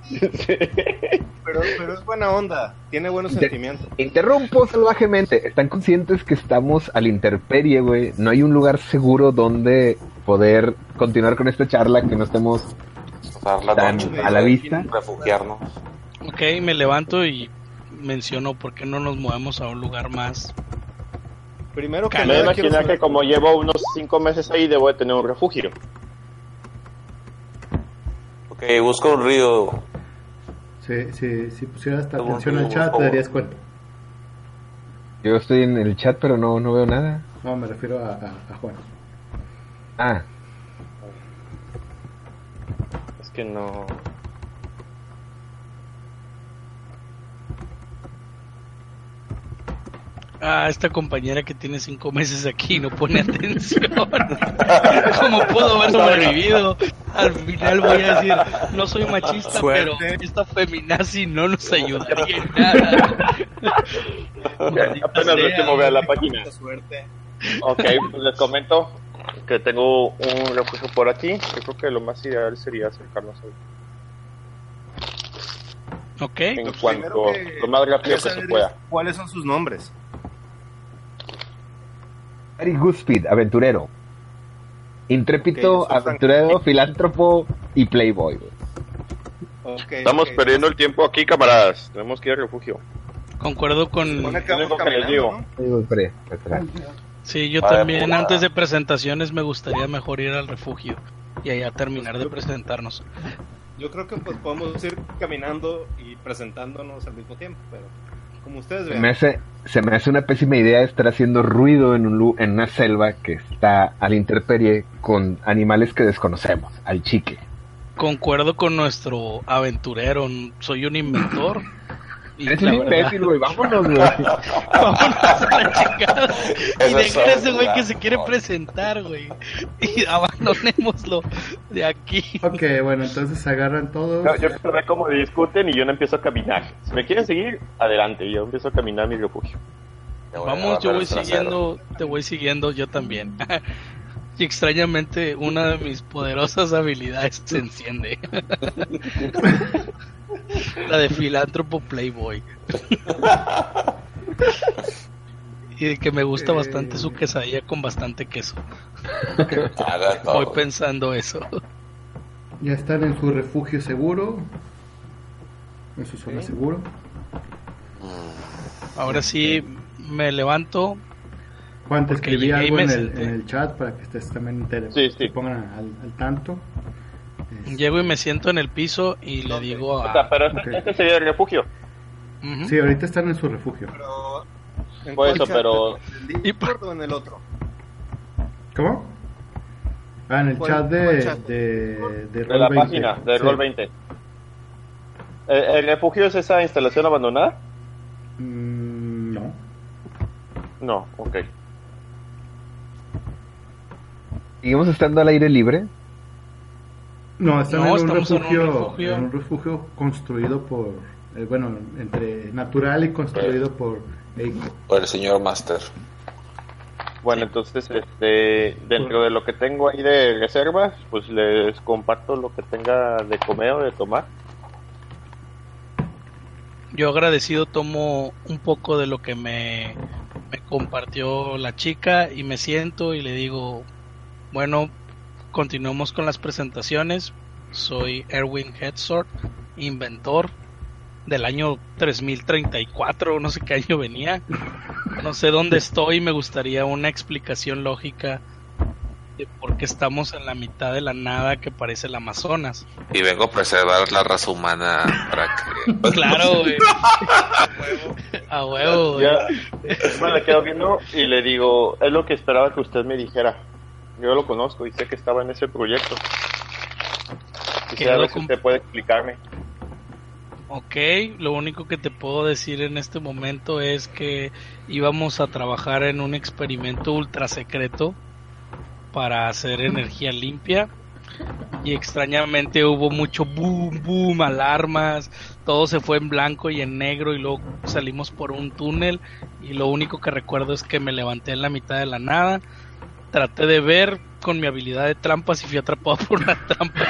Pero, pero es buena onda, tiene buenos Inter- sentimientos. Interrumpo salvajemente. ¿Están conscientes que estamos a la intemperie, güey? No hay un lugar seguro donde poder continuar con esta charla que no estemos la tan noche, a la vista. refugiarnos. Ok, me levanto y menciono por qué no nos movemos a un lugar más. Primero que nada, imaginar saber- que como llevo unos cinco meses ahí debo de tener un refugio. Ok, busco un río. Si, si, si pusieras atención al chat, te darías cuenta. Yo estoy en el chat, pero no, no veo nada. No, me refiero a, a- a Juan. Ah, Es que no... Ah, esta compañera que tiene cinco meses aquí no pone atención. ¿Cómo puedo haber sobrevivido? Al final voy a decir, no soy machista, Suerte. pero esta feminazi no nos ayudaría en nada. Apenas lo que mover a la página. Suerte. Ok, pues les comento que tengo un refugio por aquí. Yo creo que lo más ideal sería acercarnos ahí. Ok, En cuanto lo más rápido que se pueda. es ¿Cuáles son sus nombres? Gary Goodspeed, aventurero. Intrépido, Ok, yo soy Frank. aventurero, filántropo y playboy. güey. Ok, Estamos ok. perdiendo el tiempo aquí, camaradas. Tenemos que ir al refugio. concuerdo con... Sí, yo Vale, también pues, antes de presentaciones me gustaría mejor ir al refugio y allá terminar de presentarnos. Yo creo que pues, podemos ir caminando y presentándonos al mismo tiempo, pero como ustedes Se vean. me, hace, se me hace una pésima idea estar haciendo ruido en, un, lu- en una selva que está a la intemperie con animales que desconocemos, al chique. Concuerdo con nuestro aventurero, soy un inventor. La un imbécil, güey, vámonos, güey. Vámonos a la chingada. Y es dejar a ese güey que se quiere presentar, güey. Y abandonémoslo de aquí. Ok, bueno, entonces agarran todos. No, yo quiero ver cómo discuten y yo no empiezo a caminar. Si me quieren seguir, adelante. Yo empiezo a caminar a mi refugio. Vamos, yo voy siguiendo, te voy siguiendo yo también. Y extrañamente una de mis poderosas habilidades se enciende. La de filántropo Playboy. Y de que me gusta bastante su quesadilla con bastante queso. Voy pensando eso. Ya están en su refugio seguro. En su zona seguro. Ahora sí me levanto. Juan, te escribí algo en el, en el chat para que estés también entero. Sí, sí. Se pongan al, al tanto. Llego y me siento en el piso y le digo O a... sea, pero este, este sería el refugio. Ujú. Sí, ahorita están en su refugio. Pero, ¿en Por cuál eso, pero- ¿En el Discord o en el otro? ¿Cómo? Ah, en el ¿Cuál- chat de, chat? de, de De la Roll20. página, de Sí. Roll 20. ¿El, el refugio es esa instalación abandonada? Mm, no. No, ok. Seguimos estando al aire libre. No, están No, en, un estamos en un refugio, refugio. en un refugio construido por, eh, bueno, entre natural y construido por Eiko. Por el señor Master. Bueno, entonces, este, dentro de lo que tengo ahí de reservas, pues les comparto lo que tenga de comer o de tomar. Yo agradecido tomo un poco de lo que me, me compartió la chica y me siento y le digo, bueno, continuamos con las presentaciones. Soy Erwin Headsort, inventor. del año 3034, no sé qué año venía. No sé dónde estoy, me gustaría una explicación lógica de por qué estamos en la mitad de la nada que parece el Amazonas. Y vengo a preservar la raza humana para que... Claro, güey. A huevo, güey. Ya, me la quedo viendo y le digo, es lo que esperaba que usted me dijera. Yo lo conozco y sé que estaba en ese proyecto. Quisiera ver si usted puede explicarme. Ok, lo único que te puedo decir en este momento es que íbamos a trabajar en un experimento ultra secreto para hacer energía limpia. Y extrañamente hubo mucho boom, boom, alarmas, todo se fue en blanco y en negro y luego salimos por un túnel. Y lo único que recuerdo es que me levanté en la mitad de la nada, traté de ver con mi habilidad de trampas y fui atrapado por una trampa.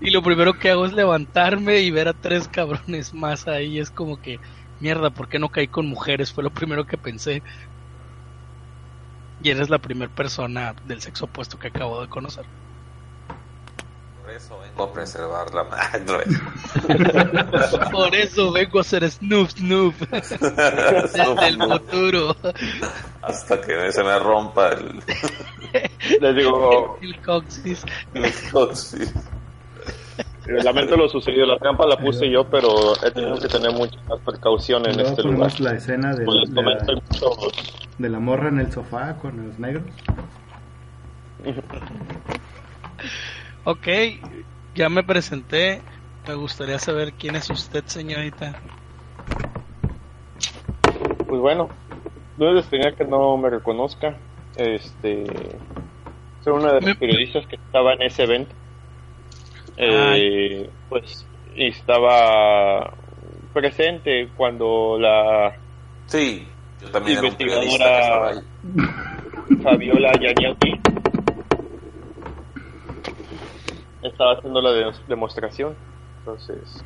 Y lo primero que hago es levantarme y ver a tres cabrones más ahí. Es como que, mierda, ¿por qué no caí con mujeres? Fue lo primero que pensé. Y eres la primera persona del sexo opuesto que acabo de conocer. Por eso vengo a preservar la madre. Por eso vengo a ser Snoop Snoop desde el futuro. Hasta que se me rompa el... Les digo, El coxis. el coxis. lamento lo sucedido, la trampa la puse yo, pero he tenido que tener mucha más precaución en este lugar. la escena de, Pues les de comento, la, de la morra en el sofá con los negros. Ok, ya me presenté. Me gustaría saber quién es usted, señorita. Pues bueno, no es de extrañar que no me reconozca. Este, soy una de las periodistas que estaba en ese evento. Eh, pues y estaba presente cuando la Sí, yo también era un periodista que estaba ahí. Fabiola Yaniaki estaba haciendo la de- demostración. Entonces,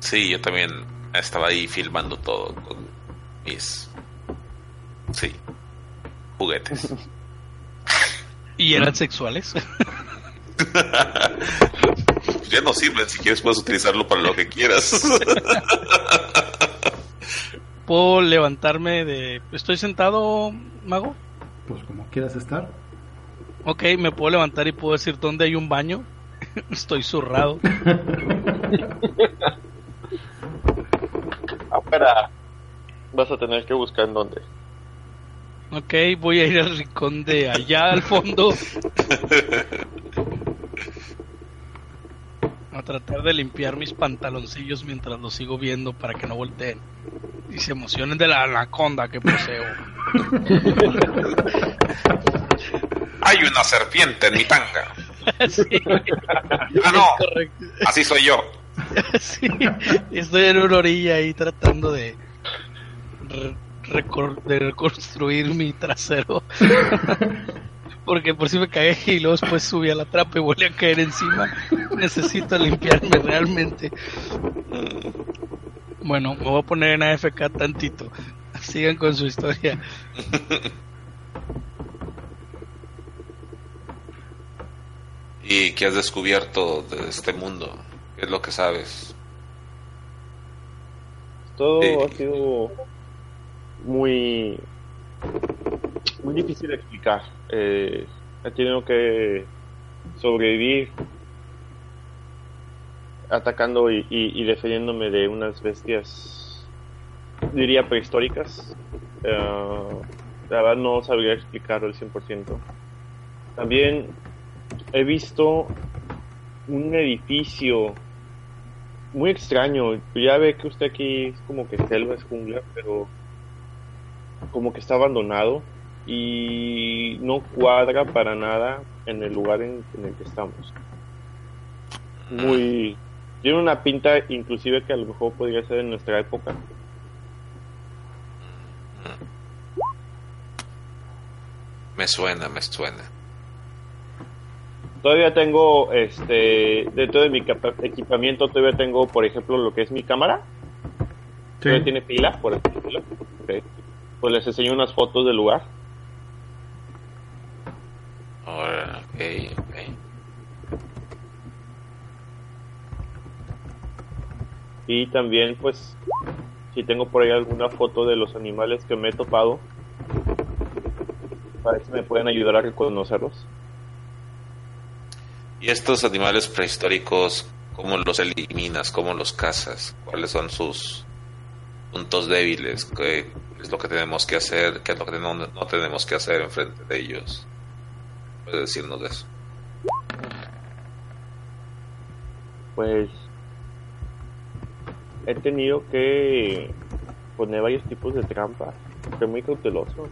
Sí, yo también estaba ahí filmando todo con mis... Sí, juguetes. ¿Y eran sexuales? ya no sirven, si quieres puedes utilizarlo para lo que quieras. ¿Puedo levantarme de... ¿Estoy sentado, mago? Pues como quieras estar. Ok, me puedo levantar y puedo decir dónde hay un baño. Estoy zurrado. afuera vas a tener que buscar en dónde. Ok, voy a ir al rincón de allá al fondo. A tratar de limpiar mis pantaloncillos mientras los sigo viendo para que no volteen. Y se emocionen de la anaconda que poseo. Hay una serpiente en mi tanga. sí, Ah, no, correcto. así soy yo. Sí, estoy en una orilla ahí tratando de, re- de reconstruir mi trasero. Porque por si me caí y luego después subí a la trapa y volví a caer encima. Necesito limpiarme realmente. Bueno, me voy a poner en AFK tantito. Sigan con su historia. ¿Y qué has descubierto de este mundo? ¿Qué es lo que sabes? Todo Sí. ha sido muy muy difícil de explicar. Eh, he tenido que sobrevivir atacando y, y- y defendiéndome de unas bestias, diría prehistóricas. Eh, la verdad no sabría explicarlo al 100%. También he visto un edificio muy extraño. Ya ve que usted aquí es como que selva, es jungla, pero como que está abandonado y no cuadra para nada en el lugar en, en el que estamos. Muy... Tiene una pinta inclusive que a lo mejor podría ser en nuestra época. Me suena, me suena. Todavía tengo, este, dentro de mi equipamiento todavía tengo, por ejemplo, lo que es mi cámara. Sí. Todavía tiene pila, por. Ok. Pues les enseño unas fotos del lugar. Y también, pues, si tengo por ahí alguna foto de los animales que me he topado, para que me pueden ayudar a reconocerlos. ¿Y estos animales prehistóricos, cómo los eliminas? ¿Cómo los cazas? ¿Cuáles son sus puntos débiles? ¿Qué es lo que tenemos que hacer? ¿Qué es lo que no, no tenemos que hacer enfrente de ellos? ¿Puedes decirnos de eso? Pues he tenido que poner varios tipos de trampas. Soy muy cauteloso.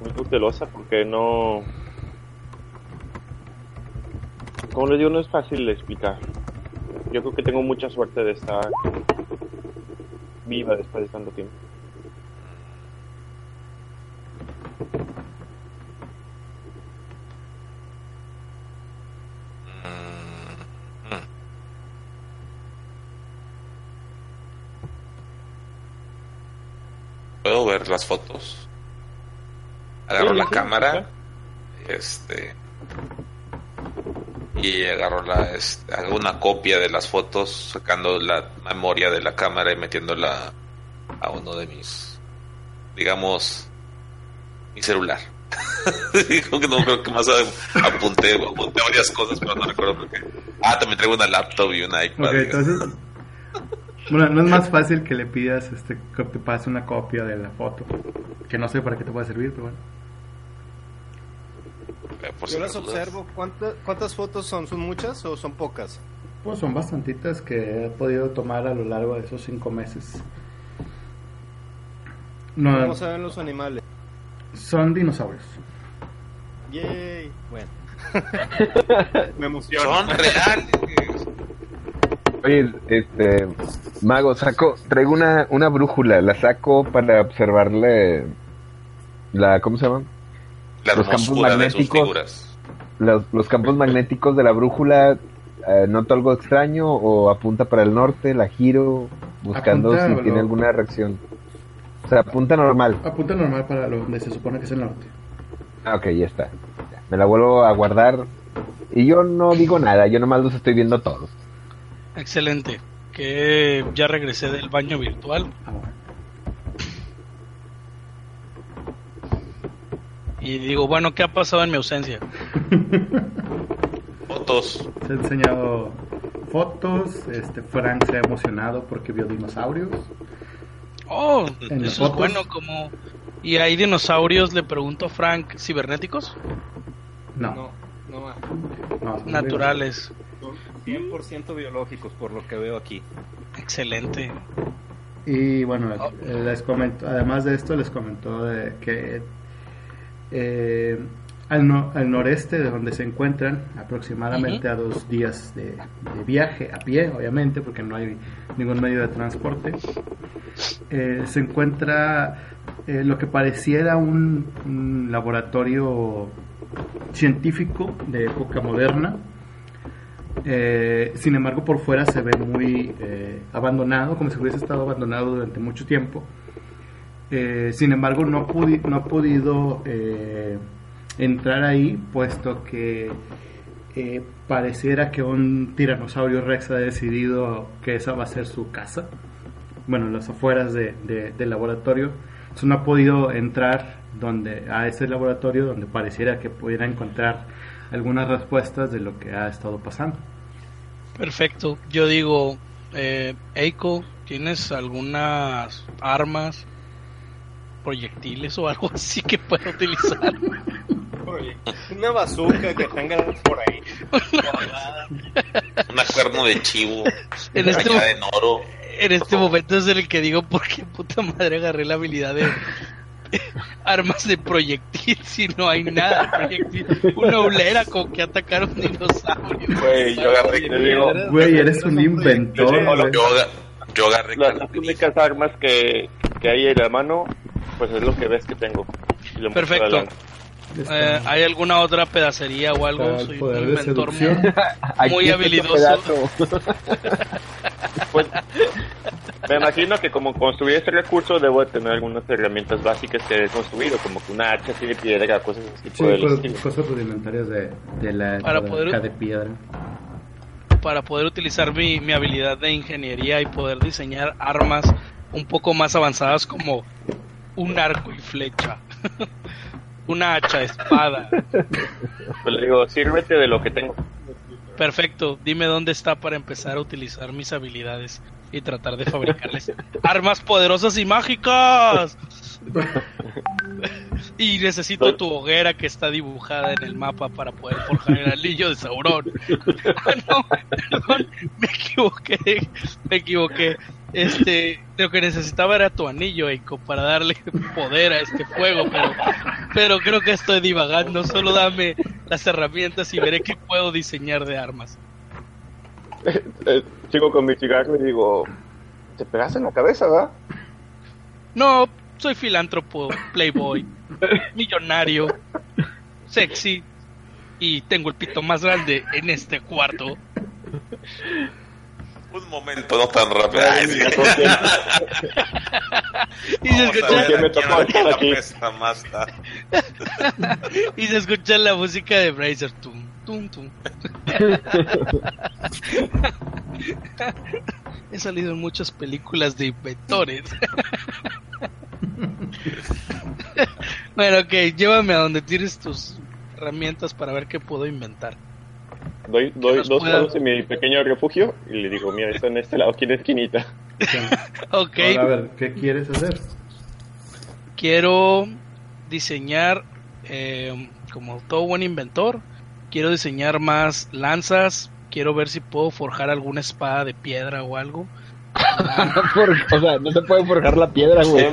Muy cautelosa porque no... Como les digo, no es fácil de explicar. Yo creo que tengo mucha suerte de estar viva después de tanto tiempo. ¿Puedo ver las fotos? Agarro Sí, la sí, cámara, este, y agarro la, este, hago una copia de las fotos, sacando la memoria de la cámara y metiéndola a uno de mis, digamos, mi celular. No creo que más apunté, apunté varias cosas, pero no recuerdo por qué. Ah, también traigo una laptop y una iPad. Entonces. Bueno, no es más fácil que le pidas este, que te pase una copia de la foto. Que no sé para qué te puede servir, pero bueno. Eh, por Yo si las dudas. observo. ¿Cuánta- ¿Cuántas fotos son? ¿Son muchas o son pocas? Pues son bastantitas que he podido tomar a lo largo de esos cinco meses. No, ¿Cómo se ven los animales? son dinosaurios. Yay. Bueno. Me emociona. Son reales. Oye, este, mago, saco, traigo una, una brújula, la saco para observarle la, ¿cómo se llama? La Los campos hermosura de sus magnéticos. Los, los campos magnéticos de la brújula, eh, ¿noto algo extraño o apunta para el norte, la giro, buscando Apunta, si tiene alguna reacción? O sea, apunta normal. Apunta normal para lo donde se supone que es el norte. Ah, ok, ya está. Ya, Me la vuelvo a guardar. Y yo no digo nada, yo nomás los estoy viendo todos. Excelente. Que ya regresé del baño virtual y digo, bueno, ¿qué ha pasado en mi ausencia? Fotos. Se ha enseñado fotos. Este, Frank se ha emocionado porque vio dinosaurios. Oh, En eso es bueno, como... ¿Y hay dinosaurios, le pregunto a Frank, cibernéticos? No, No, no. Naturales. Son 100% biológicos por lo que veo aquí. Excelente. Y bueno, les comento, además de esto, les comentó de que eh, al, no- al noreste de donde se encuentran, aproximadamente a dos días de, de viaje, a pie, obviamente, porque no hay ningún medio de transporte, eh, se encuentra eh, lo que pareciera un, un laboratorio científico de época moderna. Eh, sin embargo, por fuera se ve muy eh, abandonado, como si hubiese estado abandonado durante mucho tiempo. Eh, sin embargo, no, ha podido entrar ahí, puesto que pareciera que un tiranosaurio rex ha decidido que esa va a ser su casa. Bueno, en las afueras de- de- del laboratorio. Entonces no ha podido entrar donde, a ese laboratorio donde pareciera que pudiera encontrar algunas respuestas de lo que ha estado pasando. Perfecto. Yo digo, eh, Eiko, ¿tienes algunas armas, proyectiles o algo así que pueda utilizar? Una bazooka que tengan por ahí. Un cuerno de chivo. En este bañada en oro. En este momento es en el que digo, ¿por qué puta madre agarré la habilidad de armas de proyectil si no hay nada de proyectil? Una ulera con que atacar a un dinosaurio. Güey, yo agarré, te digo, Güey, eres un inventor. Yo, aga- yo agarré las, únicas armas que, que hay en la mano, pues es lo que ves que tengo. Perfecto. Eh, ¿Hay alguna otra pedacería o algo? Soy un inventor muy, muy habilidoso. Pues, me imagino que como construir este recurso debo de tener algunas herramientas básicas que he construido, como que una hacha así de piedra, cosas así Sí, cosas, cosas rudimentarias de, de la Para poder- de piedra. para poder utilizar mi, mi habilidad de ingeniería y poder diseñar armas un poco más avanzadas como un arco y flecha, una hacha, espada. Pues le digo, sírvete de lo que tengo. Perfecto, dime dónde está para empezar a utilizar mis habilidades y tratar de fabricarles armas poderosas y mágicas. Y necesito tu hoguera que está dibujada en el mapa para poder forjar el anillo de Sauron. Ah, no, perdón, me equivoqué, me equivoqué. Este, lo que necesitaba era tu anillo, Eiko, para darle poder a este fuego, pero, pero creo que estoy divagando. Solo dame las herramientas y veré qué puedo diseñar de armas. Eh, sigo con mi cigarro y digo, te pegaste en la cabeza, ¿verdad? No, soy filántropo, playboy, millonario, sexy y tengo el pito más grande en este cuarto. Un momento, no tan rápido. Ay, sí. Y se escucha, la música de Bracer. Tum, tum, tum. He salido en muchas películas de inventores. bueno, ok, llévame a donde tienes tus herramientas para ver qué puedo inventar. Doy, doy dos pueda- pasos en mi pequeño refugio y le digo, mira, está en este lado, aquí en la esquinita. Ok, Ahora, a ver, ¿qué quieres hacer? quiero diseñar, eh, como todo buen inventor, quiero diseñar más lanzas, quiero ver si puedo forjar alguna espada de piedra o algo. O sea, no se puede forjar la piedra, güey.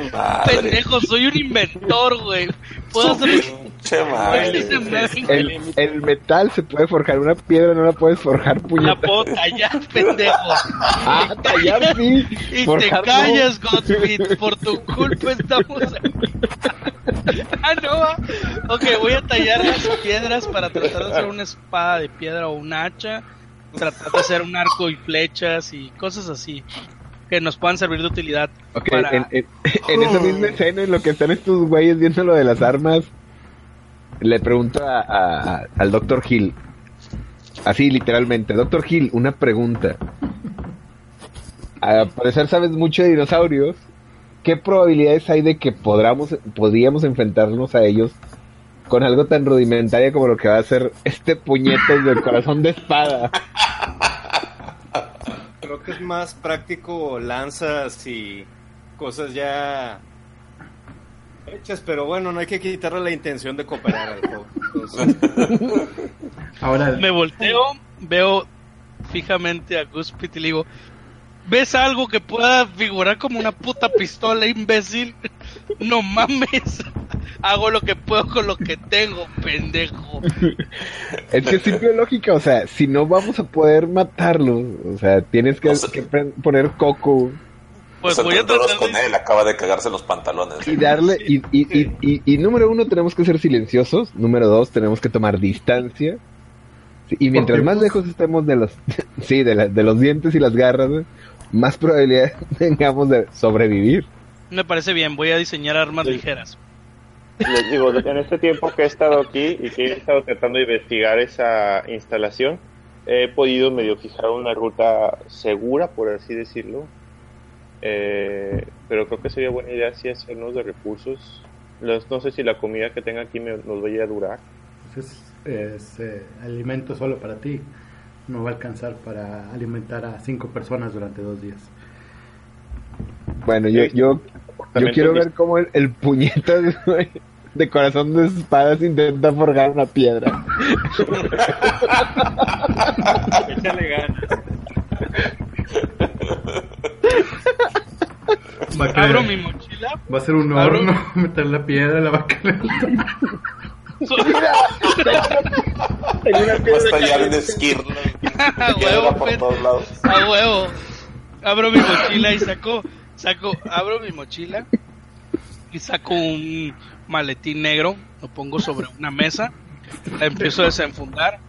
Pendejo, soy un inventor, güey. Puedo hacer... El, el metal se puede forjar, una piedra no la puedes forjar, La puñeta. puedo tallar, pendejo. Ah, tallar sí. Y te forjar no. callas, Godspeed. Por tu culpa estamos aquí. Ah, no. Ok, voy a tallar las piedras para tratar de hacer una espada de piedra o un hacha. Tratar de hacer un arco y flechas y cosas así. Que nos puedan servir de utilidad. Ok, para... en, en- en esa misma escena, en lo que están estos güeyes viendo lo de las armas, le pregunto a- al Dr. Hill, así literalmente, Dr. Hill, una pregunta. Al parecer sabes mucho de dinosaurios. ¿Qué probabilidades hay de que podamos, podríamos enfrentarnos a ellos con algo tan rudimentario como lo que va a ser este puñetos del corazón de espada? Creo que es más práctico lanzas y cosas ya hechas, pero bueno, no hay que quitarle la intención de cooperar al juego. Entonces, Ahora, Me volteo, veo fijamente a Guspit y le digo: ¿Ves algo que pueda figurar como una puta pistola, imbécil? No mames. Hago lo que puedo con lo que tengo, pendejo. Es que es simple lógica, o sea, si no vamos a poder matarlos, o sea, tienes que, O sea- que pre- poner coco Pues voy a tratar con de... él acaba de cagarse los pantalones. y darle, y, y, y, y, y número uno, tenemos que ser silenciosos, número dos, tenemos que tomar distancia, Sí, y mientras más pues- lejos estemos de los, sí, de, la- de los dientes y las garras, más probabilidad tengamos de sobrevivir. Me parece bien, voy a diseñar armas ligeras. Les digo, en este tiempo que he estado aquí y que he estado tratando de investigar esa instalación, he podido medio fijar una ruta segura, por así decirlo. Eh, pero creo que sería buena idea si hacernos de recursos. Los- no sé si la comida que tenga aquí me- nos vaya a durar. es, es, eh, alimento solo para ti. No va a alcanzar para alimentar a cinco personas durante dos días. Bueno, yo, yo, yo quiero ver cómo el, el puñetas güey, de corazón de espadas intenta forjar una piedra. échale ganas. Va a, Abro mi mochila. va a ser un abro- horno, meter la piedra, la va a calentar. Tengo una Va a piedra estallar en esquirla. A Piedra huevo, por pen- todos lados. a huevo. Abro mi mochila y saco, saco, abro mi mochila y saco un maletín negro, lo pongo sobre una mesa, la empiezo a desenfundar.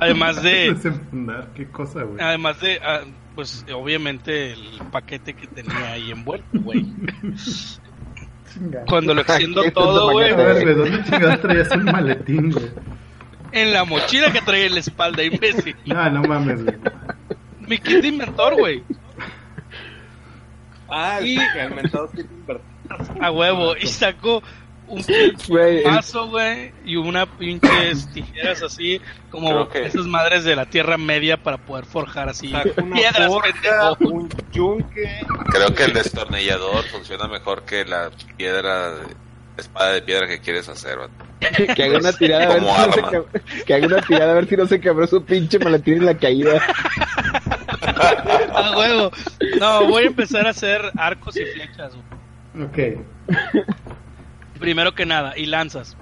Además de, Desenfundar, qué cosa, güey. además de, ah, pues obviamente el paquete que tenía ahí envuelto, güey. Cuando lo extiendo todo, güey, ¿de dónde chingados traías un maletín, güey? en la mochila que traía en la espalda, imbécil. No, no mames, güey. Mi kit de inventor, güey. Ah, Y- el mentado. A huevo. Y sacó un el- mazo, güey. Y una pinches tijeras así, como que- esas madres de la Tierra Media para poder forjar así una piedras, forja, pendejo. un yunque. Creo que el destornillador funciona mejor que la piedra, de- espada de piedra que quieres hacer. vato. Que haga una tirada a ver si no se que haga una tirada a ver si no se quebró su pinche maletín en la caída. A huevo. No, voy a empezar a hacer arcos y flechas, güey. Ok. Primero que nada, y lanzas.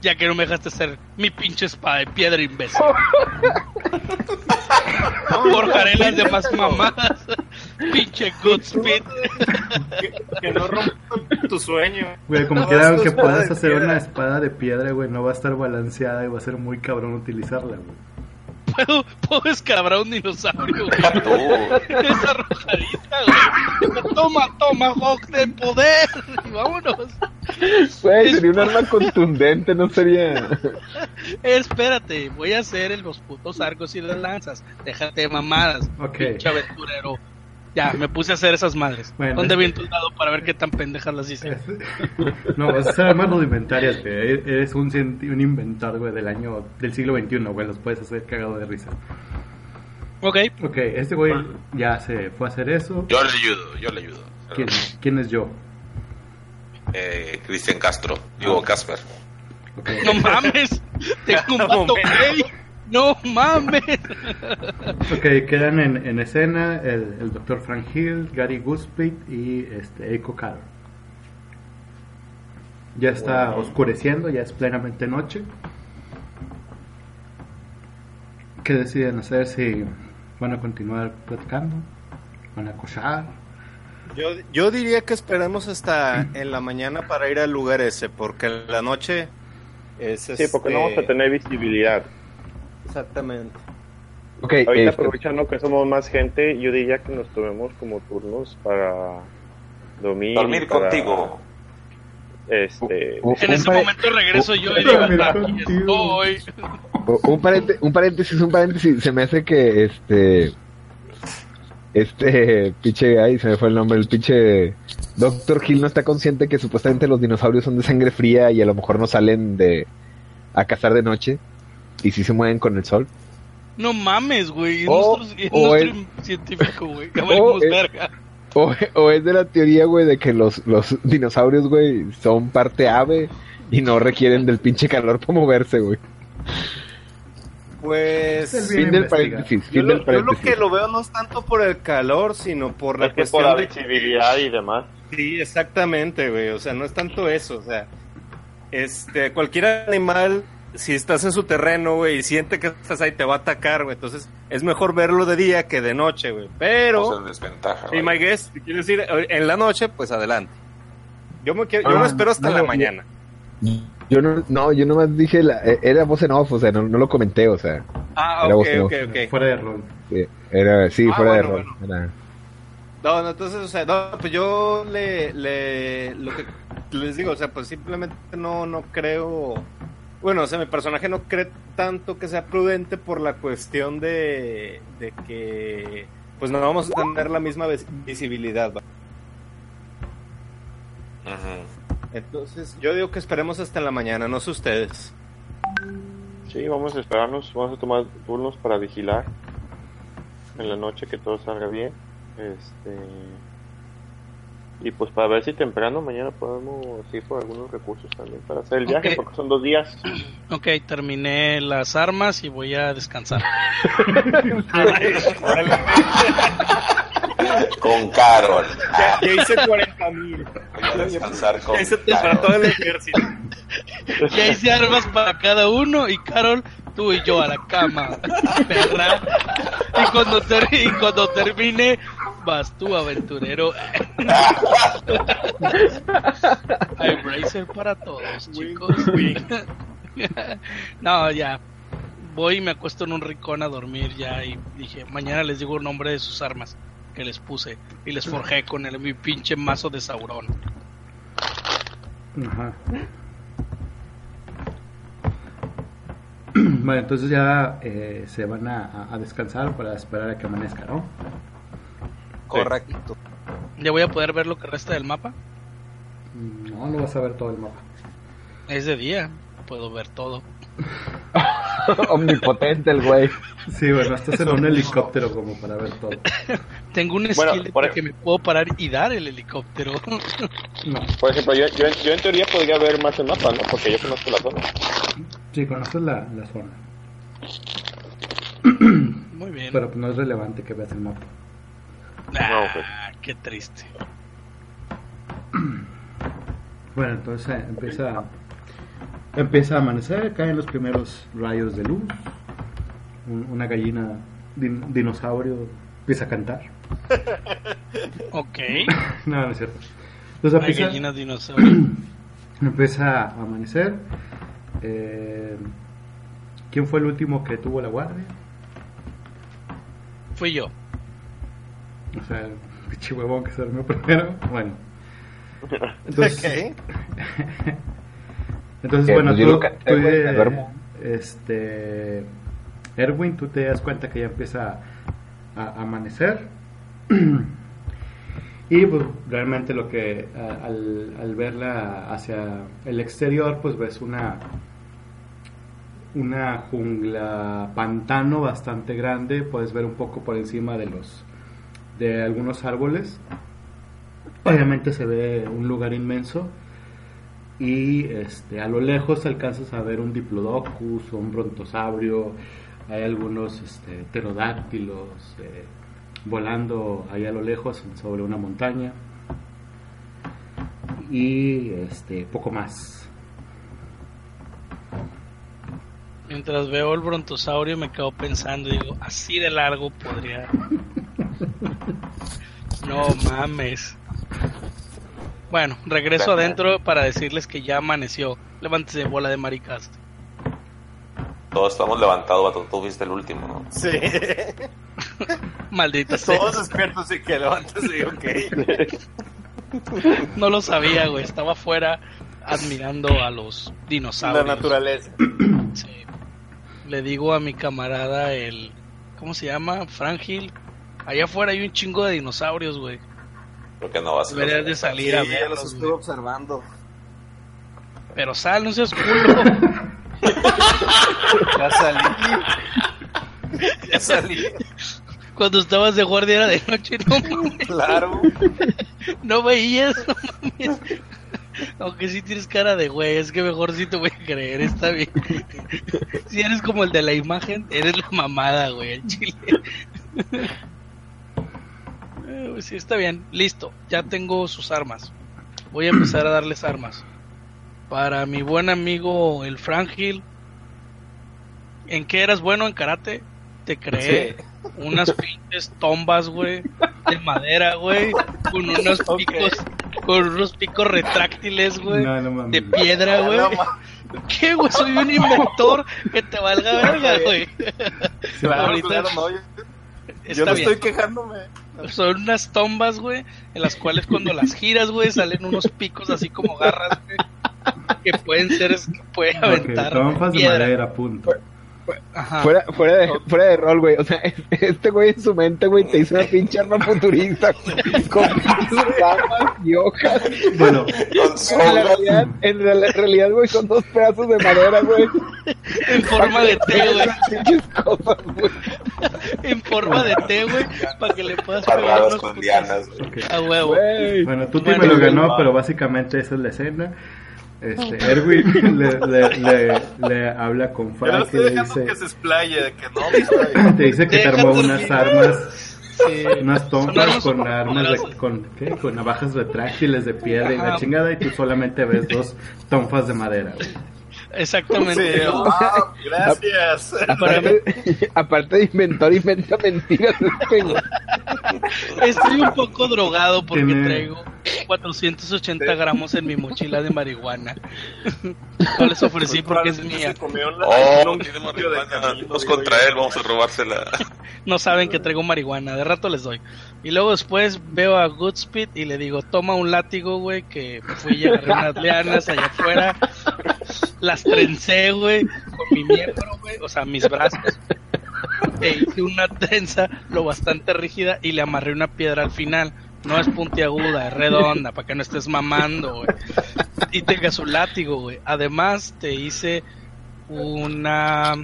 Ya que no me dejaste hacer mi pinche espada de piedra, imbécil. Forjaré las demás mamadas. pinche Goodspeed. Que, que no rompa tu sueño. Güey, como No, aunque espada puedas hacer piedra. una espada de piedra, güey, no va a estar balanceada y va a ser muy cabrón utilizarla, güey. Puedo, puedo descabrar un dinosaurio, güey. Tú, Esa arrojadita, güey. Toma, toma, Hawk de poder. Y vámonos. Güey, sería un arma contundente, no sería. Espérate, voy a hacer el- los putos arcos y las lanzas. Déjate de mamadas, Ok. pinche aventurero. Ya, me puse a hacer esas madres. Bueno, ¿Dónde es- viento un dado para ver qué tan pendejas las hice? No, vas a hacer armas rudimentarias, güey. E- Eres un, un inventor, güey, del año, del siglo XXI, güey. Los puedes hacer cagado de risa. Ok, Ok, este güey ya se fue a hacer eso. yo le ayudo, yo le ayudo. ¿Quién, quién es yo? Eh, Cristian Castro, digo Casper. Ok. no mames. Tengo un vato gay. No mames. Ok, quedan en, en escena el, el Dr. Frank Hill, Gary Goodspeed y este, Eiko Carr. Ya está oscureciendo, ya es plenamente noche. ¿Qué deciden hacer? Si van a continuar platicando, van a cochar. Yo, yo diría que esperemos hasta en la mañana para ir al lugar ese, porque en la noche es Sí, porque no este, vamos a tener visibilidad. Exactamente. Ok, Ahorita este, aprovechando que somos más gente, yo diría que nos tomemos como turnos para dormir. Dormir para, contigo. Este, En pare- momento regreso yo y digo, aquí estoy. un, parente- un paréntesis, un paréntesis. Se me hace que este. Este pinche. Ay, se me fue el nombre. El pinche. Doctor Hill no está consciente que supuestamente los dinosaurios son de sangre fría y a lo mejor no salen de. a cazar de noche. Y si se mueven con el sol. No mames, güey. Es O- nuestro, es o nuestro es- científico, güey. Es-. O, o es de la teoría, güey, de que los, los dinosaurios, güey, son parte ave y no requieren del pinche calor para moverse, güey. Pues Fin del paréntesis, yo lo, del yo lo que lo veo no es tanto por el calor, sino por la es que por la de visibilidad y demás. Sí, exactamente, güey. O sea, no es tanto eso. O sea, este, cualquier animal, si estás en su terreno, güey, y siente que estás ahí, te va a atacar, güey. Entonces, es mejor verlo de día que de noche, güey. Pero, Estamos en desventaja. si vaya. my guess, si quieres ir eh, en la noche, pues adelante. Yo me, quiero, yo Ah, me espero hasta no, la mañana. Yo no, no, yo nomás dije, la, eh, era voz en off, o sea, no, no lo comenté, o sea, Ah, Era ok, ok, ok. Fuera de rol. sí, era, sí, Ah, fuera de bueno, rol. era- No, no, entonces, o sea, no, pues yo le, le, lo que les digo, o sea, pues simplemente no, no creo, bueno, o sea, mi personaje no cree tanto que sea prudente por la cuestión de, de que, pues no vamos a tener la misma vis- visibilidad, ¿va? Ujú. Entonces, yo digo que esperemos hasta en la mañana, no sé ustedes. Sí, vamos a esperarnos, vamos a tomar turnos para vigilar en la noche que todo salga bien. Este y pues para ver si temprano mañana podemos ir por algunos recursos también para hacer el viaje, porque son dos días. Ok, terminé las armas y voy a descansar. Con Carol. Ya, ya hice 40 mil, Voy a descansar con ya hice para todo Carol. el ejército. Ya hice armas para cada uno y Carol, tú y yo a la cama, perra. Y cuando, ter- y cuando termine, vas tú, aventurero. Hay bracer para todos, chicos. No, ya. Voy y me acuesto en un rincón a dormir ya y dije, mañana les digo el nombre de sus armas que les puse y les forjé con el, mi pinche mazo de Sauron. Ajá. Bueno, entonces ya eh, se van a descansar para esperar a que amanezca, ¿no? Correcto. Ya voy a poder ver lo que resta del mapa. No, no vas a ver todo el mapa. Es de día, puedo ver todo. Omnipotente el güey. Sí, bueno, estás en un helicóptero como para ver todo. Tengo un Bueno, skill por- de que me puedo parar y dar el helicóptero. No, Por ejemplo, yo, yo, yo en teoría podría ver más el mapa, ¿no? Porque yo conozco la zona. sí, conoces la, la zona. Muy bien. Pero pues, no es relevante que veas el mapa. Ah, qué triste. Bueno, entonces eh, empieza, empieza a amanecer, caen los primeros rayos de luz. Un- una gallina din- dinosaurio empieza a cantar. Ok. no, no es cierto. Entonces empieza, gallinas dinosaurio. empieza a amanecer. Eh, ¿Quién fue el último que tuvo la guardia? Fui yo. O sea, el pinche huevón que se durmió primero. Bueno. Entonces, Entonces, Que, bueno, pues, yo tú, eh, este, Erwin, tú te das cuenta que ya empieza a, a amanecer. y pues realmente lo que a- al, al verla hacia el exterior, pues ves una una jungla pantano bastante grande, puedes ver un poco por encima de los de algunos árboles. Obviamente se ve un lugar inmenso y este, a lo lejos alcanzas a ver un diplodocus, un brontosaurio, hay algunos este, pterodáctilos eh, volando ahí a lo lejos sobre una montaña y este poco más. Mientras veo el brontosaurio me quedo pensando y digo, así de largo podría. No mames. Bueno, regreso adentro para decirles que ya amaneció. Levántese, bola de maricas. Todos estamos levantados, vato. Tú fuiste el último, ¿no? Sí. Maldita sea. Todos despiertos y que levantes y ok. No lo sabía, güey. Estaba afuera admirando a los La dinosaurios. naturaleza. Sí. Le digo a mi camarada el... ¿Cómo se llama? Frangil. Allá afuera hay un chingo de dinosaurios, güey. Creo que no vas a Deberías de salir a Sí, ya los estuve observando. Pero sal, no seas culo. Ya salí. Ya salí. Cuando estabas de guardia era de noche, no mames. Claro. No veías, no mames. Aunque sí tienes cara de güey, es que mejor sí te voy a creer, está bien. Si eres como el de la imagen, eres la mamada, güey, el chile. Eh, Sí, está bien, listo, ya tengo sus armas. Voy a empezar a darles armas. Para mi buen amigo el Frangil, ¿en qué eras bueno en karate? Te creé unas pinches tombas, güey, de madera, güey, con unos picos, con unos picos retráctiles, güey, No, no mames. de piedra, güey. No, ¿Qué, güey? Soy un inventor que te valga verga, güey. Claro, Ahorita claro, no. Yo, yo no bien. estoy quejándome. Son unas tombas, güey, en las cuales cuando las giras, güey, salen unos picos así como garras, güey, que pueden ser, que pueden aventar trompas de madera, punto. Ajá. Fuera, fuera, de, fuera de rol, güey. O sea, este güey en su mente, güey, te hizo una pinche arma futurista, con pinches ramas y hojas. Bueno, En la realidad, en la realidad, güey, son dos pedazos de madera, güey. En forma de T, güey. En forma de T, güey, para que le puedas pegar unos con ok. A huevo. Bueno, Tuti Bueno, me lo ganó, pero básicamente esa es la escena. Este, Erwin le, le, le, le habla con Frank y le dice, que se explaye, que no está te dice que te armó unas armas, Sí. unas armas con armas de, con, ¿qué? con navajas retráctiles de piedra y la chingada y tú solamente ves dos tonfas de madera. güey. Exactamente. Sí, ah, gracias. Aparte, aparte de inventor, inventa mentiras. Estoy un poco drogado porque Tiene- traigo 480 gramos en mi mochila de marihuana. No les ofrecí porque es mía. Oh, digo contra él, vamos a robársela. No saben que traigo marihuana. De rato les doy. Y luego después veo a Goodspeed y le digo, toma un látigo, güey, que fui y agarré unas lianas allá afuera. Las trencé, güey, con mi miembro, güey, o sea, mis brazos. e hice una trenza lo bastante rígida y le amarré una piedra al final. No es puntiaguda, es redonda, para que no estés mamando, güey. Y tenga su látigo, güey. Además, te hice una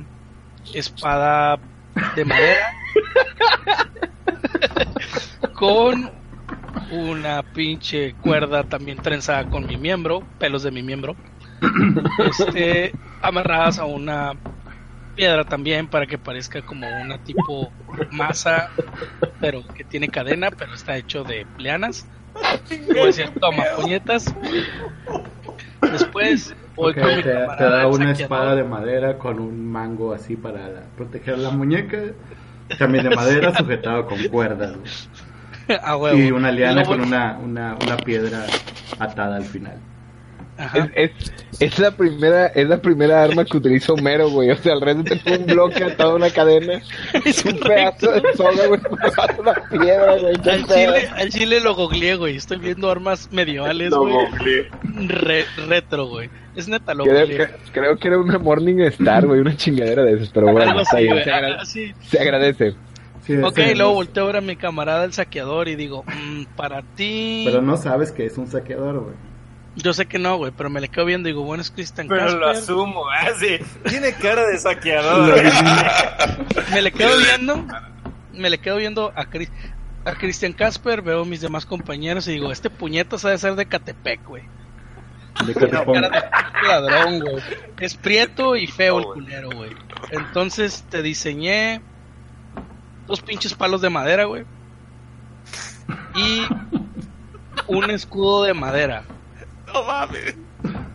espada de madera con una pinche cuerda también trenzada con mi miembro, pelos de mi miembro, este, amarradas a una piedra también para que parezca como una tipo masa, pero que tiene cadena, pero está hecho de lianas. Voy a decir, toma, puñetas. Después voy Ok, con mi te, da una espada de madera con un mango así para la- proteger la muñeca. También de madera sujetado con cuerdas. güey. A huevo. Y una liana con una, una, una piedra atada al final. Es, es, es la primera, es la primera arma que utiliza Homero, güey. O sea, alrededor de un bloque atado a una cadena, Es un pedazo de soga, güey, una piedra, güey. Al chile, al chile lo googleé, güey. Estoy viendo armas medievales, Lo güey. Re- retro, güey. Es neta, lo Creo, que- creo que era una Morning Star, güey, una chingadera de esas, pero bueno, está bien, se, agra- sí. se agradece. Sí, Ok, luego volteo a ver a mi camarada el saqueador y digo, mm, para ti. Pero no sabes que es un saqueador, güey. Yo sé que no, güey, pero me le quedo viendo y digo, bueno, es Christian Pero lo Casper. asumo, así. Tiene cara de saqueador. Me le quedo viendo, me le quedo viendo a, Chris- a Christian Casper, veo a mis demás compañeros y digo, este puñeto sabe ser de Catepec, güey. De que te Cara ponga- de pinche ladrón, güey. Es prieto y feo el culero, güey. Entonces te diseñé dos pinches palos de madera, güey. Y un escudo de madera. No mames.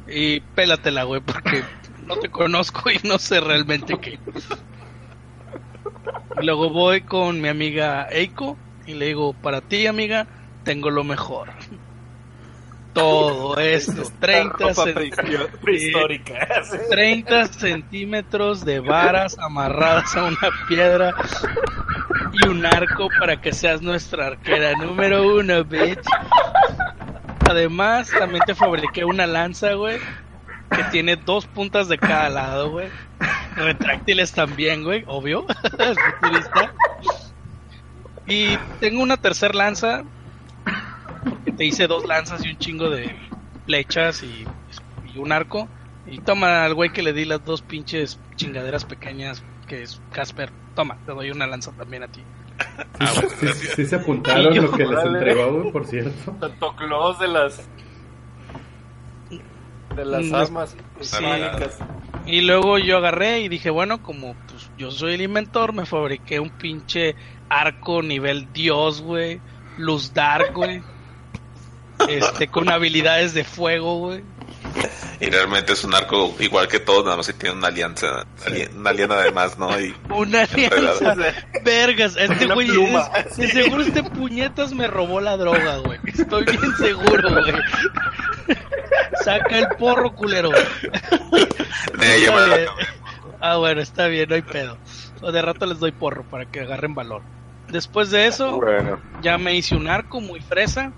Y pélatela, güey, porque no te conozco y no sé realmente qué. Y luego voy con mi amiga Eiko y le digo, para ti, amiga, tengo lo mejor. Todo esto, 30, Ropa cen- prehistio- prehistórica. así. 30 centímetros de varas amarradas a una piedra y un arco para que seas nuestra arquera número uno, bitch. Además, también te fabriqué una lanza, güey, que tiene dos puntas de cada lado, güey. Retráctiles también, güey, obvio. es. Y tengo una tercer lanza, porque te hice dos lanzas y un chingo de flechas y, y un arco. Y toma al güey que le di las dos pinches chingaderas pequeñas, que es Casper. Toma, te doy una lanza también a ti. Ah, bueno, Sí, se apuntaron yo, lo que les entregó, güey, por cierto. Tanto close de las. De las armas sí. Y luego yo agarré y dije, bueno, como pues, yo soy el inventor, me fabriqué un pinche arco nivel dios, güey. Luz dark, güey. Este, con habilidades de fuego, güey. Y realmente es un arco igual que todos, nada más que tiene una alianza, una ali- una alianza además, ¿no? Y Una alianza. Vergas, este Una güey, es- de seguro este puñetas me robó la droga, güey. Estoy bien seguro, güey. Saca el porro, culero. Ah, bueno, está bien, no hay pedo. O de rato les doy porro para que agarren valor. Después de eso, Bueno, ya me hice un arco muy fresa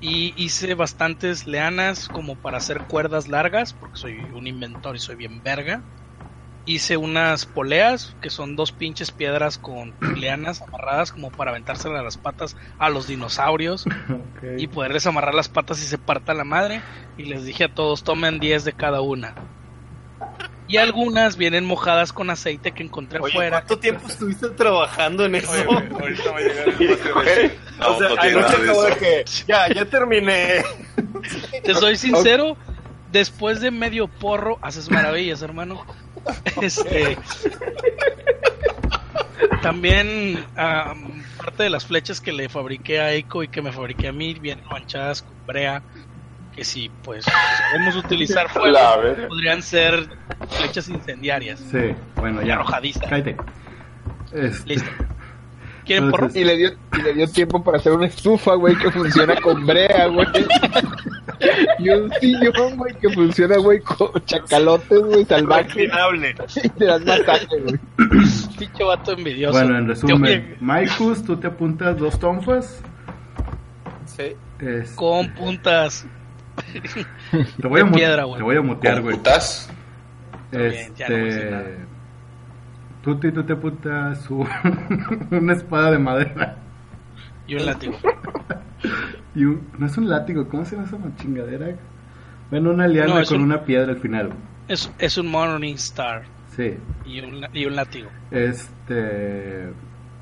y hice bastantes leanas como para hacer cuerdas largas, porque soy un inventor y soy bien verga. Hice unas poleas, que son dos pinches piedras con leanas amarradas como para aventárselas a las patas a los dinosaurios y poderles amarrar las patas y se parta la madre. Y les dije a todos, tomen 10 de cada una. Y algunas vienen mojadas con aceite que encontré Oye, afuera. ¿cuánto tiempo estuviste trabajando en eso? ahorita va a llegar el espacio de- No, o sea, no acabo de que ya, ya terminé. Te soy sincero, después de medio porro haces maravillas, hermano. Este también ah, parte de las flechas que le fabriqué a Eiko y que me fabriqué a mí vienen manchadas con brea. Que si pues sabemos utilizar fuego, podrían ser flechas incendiarias. Sí, bueno, ya. Arrojadiza. Cállate. Este, Listo. ¿Quieren porro? Y le dio, y le dio tiempo para hacer una estufa, güey, que funciona con brea, güey. Y un sillón, güey, que funciona, güey, con chacalotes, güey, salvajes. Reclinable. Y te das masaje, güey. Pinche vato envidioso. Bueno, en resumen, Maikus, tú te apuntas dos tonfas. Sí. Este, Con puntas. Te voy a piedra. Te voy a mutear, güey. ¿Putas? Este. nada. Tú, tú, tú te apuntas un- una espada de madera. Y un látigo. Y un, no es un látigo, ¿cómo se llama esa chingadera? Bueno, una liana No, con un- una piedra al final. Es, es un Morning Star Sí. y un, y un látigo. Este.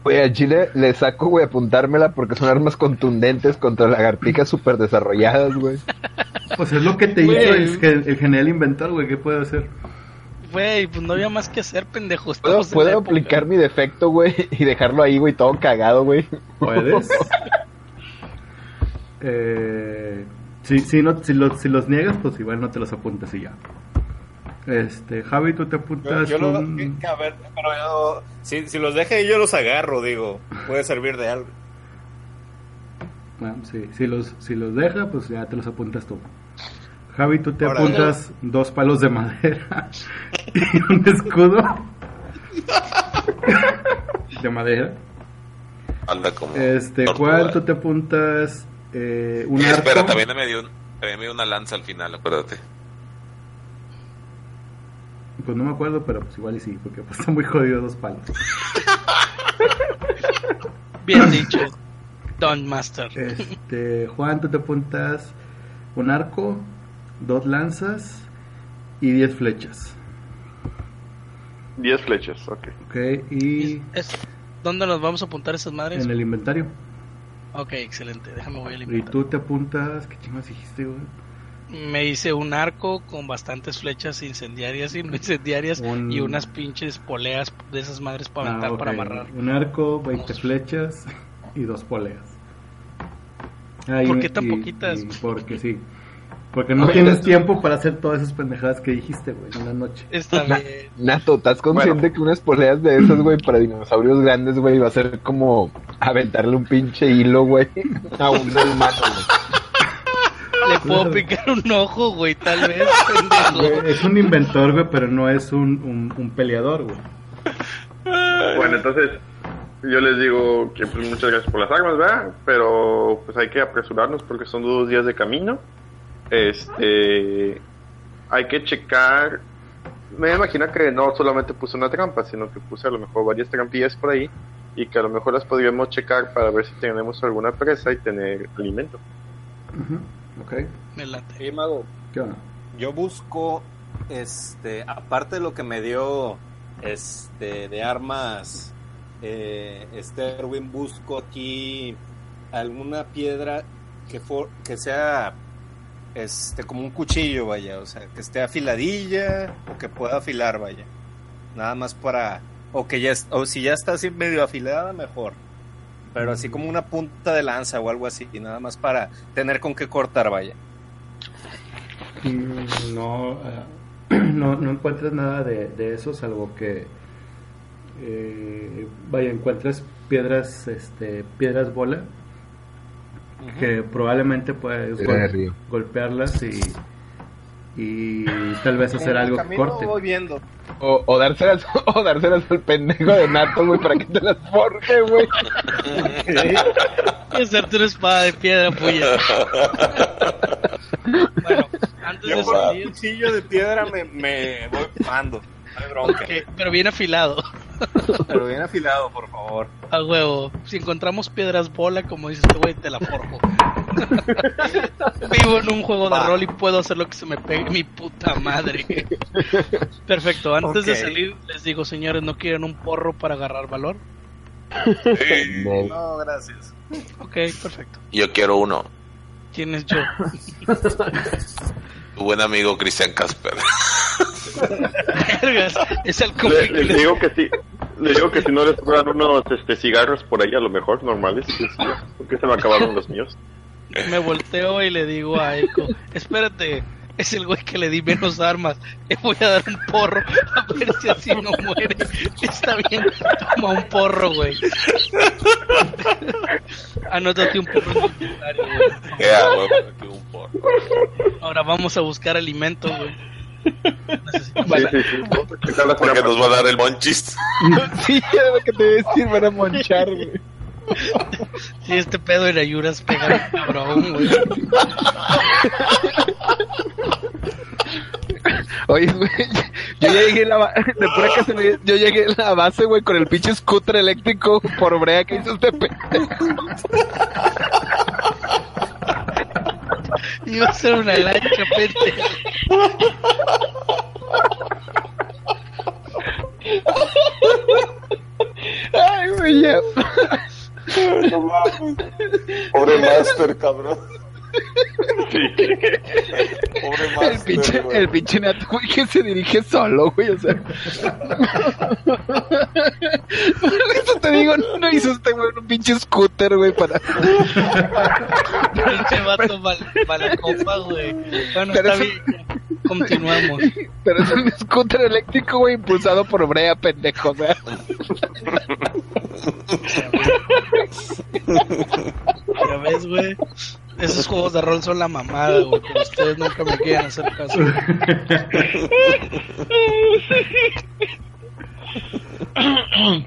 Güey, al chile le saco, güey, apuntármela porque son armas contundentes contra lagartijas súper desarrolladas, güey. Pues es lo que te Güey. hizo el, que- el genial inventor, güey. ¿Qué puede hacer? Güey, pues no había más que hacer, pendejo. ¿Puedo, puedo aplicar mi defecto, güey, y dejarlo ahí, güey, todo cagado, güey? ¿Puedes? eh, si, si, no, si, los, si los niegas, pues igual no te los apuntas y ya. Este, Javi, tú te Yo, apuntas yo que- a ver, pero yo, si, si los deja yo los agarro, digo. Puede servir de algo. Bueno, sí, si los, si los deja, pues ya te los apuntas tú. Javi, tú te apuntas dos palos de madera y un escudo de madera. Anda como. Este. Juan, tú te apuntas eh, un Y arco. espera, también me dio, un- también me dio una lanza al final, acuérdate. Pues no me acuerdo, pero pues igual y sí, porque pues, está muy jodido dos palos. Bien dicho, Don Master. Este, Juan, tú te apuntas un arco, dos lanzas y diez flechas. 10 flechas, ok. Ok, y Es- ¿Dónde nos vamos a apuntar esas madres? en el inventario. Ok, excelente. Déjame voy al Y inventario. tú te apuntas, ¿qué chingados dijiste, güey? Me hice un arco con bastantes flechas incendiarias y no incendiarias Un- y unas pinches poleas de esas madres para aventar Ah, ok. para amarrar. Un arco, 20 flechas y dos poleas. Ah, ¿Por qué tan y- poquitas? y porque sí. Porque no Oye, tienes tiempo para hacer todas esas pendejadas que dijiste, güey, en la noche. Está Na- bien. Nato, ¿estás consciente que unas poleas de esas, güey, para dinosaurios grandes, güey, va a ser como aventarle un pinche hilo, güey, a un ser humano, güey? Le puedo picar un ojo, güey, tal vez, pendejo. Güey, Es un inventor, güey, pero no es un, un, un peleador, güey. Bueno, entonces yo les digo que pues, muchas gracias por las armas, ¿verdad? Pero pues hay que apresurarnos porque son dos días de camino. Este, hay que checar. Me imagino que no solamente puse una trampa, sino que puse a lo mejor varias trampillas por ahí y que a lo mejor las podríamos checar para ver si tenemos alguna presa y tener alimento. Ujú, Ok, Me late. Sí, mago. ¿qué onda? Yo busco, este, aparte de lo que me dio, este, de armas, eh, este Erwin, busco aquí alguna piedra que, for- que sea, este, como un cuchillo, vaya, o sea, que esté afiladilla o que pueda afilar, vaya. Nada más para, o que ya, o si ya está así medio afilada, mejor. Pero así como una punta de lanza o algo así, y nada más para tener con qué cortar, vaya. Mm, No, ah, no, no encuentras nada de, de eso, salvo que eh, vaya, encuentras piedras, este, piedras bola, que probablemente puedes gol- río. golpearlas y, y tal vez hacer algo que corte. voy viendo. O, o dárselas, o dárselas al pendejo de Nato, güey, para que te las forje, güey. Y hacerte una espada de piedra, puya. Bueno, antes de Yo por un salir, cuchillo de piedra me, me voy quemando. No hay bronca. ok, pero bien afilado. Pero bien afilado, por favor. A huevo. Si encontramos piedras bola, como dices tú, güey, te la forjo. Vivo en un juego de rol y puedo hacer lo que se me pegue mi puta madre. Perfecto. Antes de salir, les digo, señores, ¿no quieren un porro para agarrar valor? Sí, Nel. No, gracias. Ok, perfecto. Yo quiero uno. ¿Quién es yo? Tu buen amigo Cristian Casper. Vergas, es el Le- les digo que sí. Les digo que si no les sobran unos este, cigarros por ahí, a lo mejor normales, porque se me acabaron los míos. Me volteo y le digo a Echo, espérate, es el güey que le di menos armas, le voy a dar un porro, a ver si así no muere. Está bien, toma un porro, güey. Anótate un porro en tu inventario, güey. Metí un porro. Ahora vamos a buscar alimento, güey. Necesitamos Sí, sí, sí. Porque nos va a dar el monchis. Sí, era lo que te iba a decir, van a monchar, güey. Sí, este pedo de ayuras pegar cabrón, güey. Oye, güey, yo llegué la, ba- de pura casualidad, yo llegué a la base, güey, con el pinche scooter eléctrico por brea que hizo este pendejo. Iba a ser una lancha, pente. Ay, güey, ya. No mames. Pobre Master, cabrón. Pobre Master. El pinche, güey. el pinche nato, güey, que se dirige solo, güey, o sea. Por eso te digo, no, no hizo este güey un pinche scooter, güey, para. Pinche vato mal, mala copa, güey. Bueno, Pero está eso- bien. Continuamos. Pero es un scooter eléctrico, güey, impulsado por brea, pendejo. Ya ves, güey. Esos juegos de rol son la mamada, güey. Pero ustedes nunca me quieren hacer caso.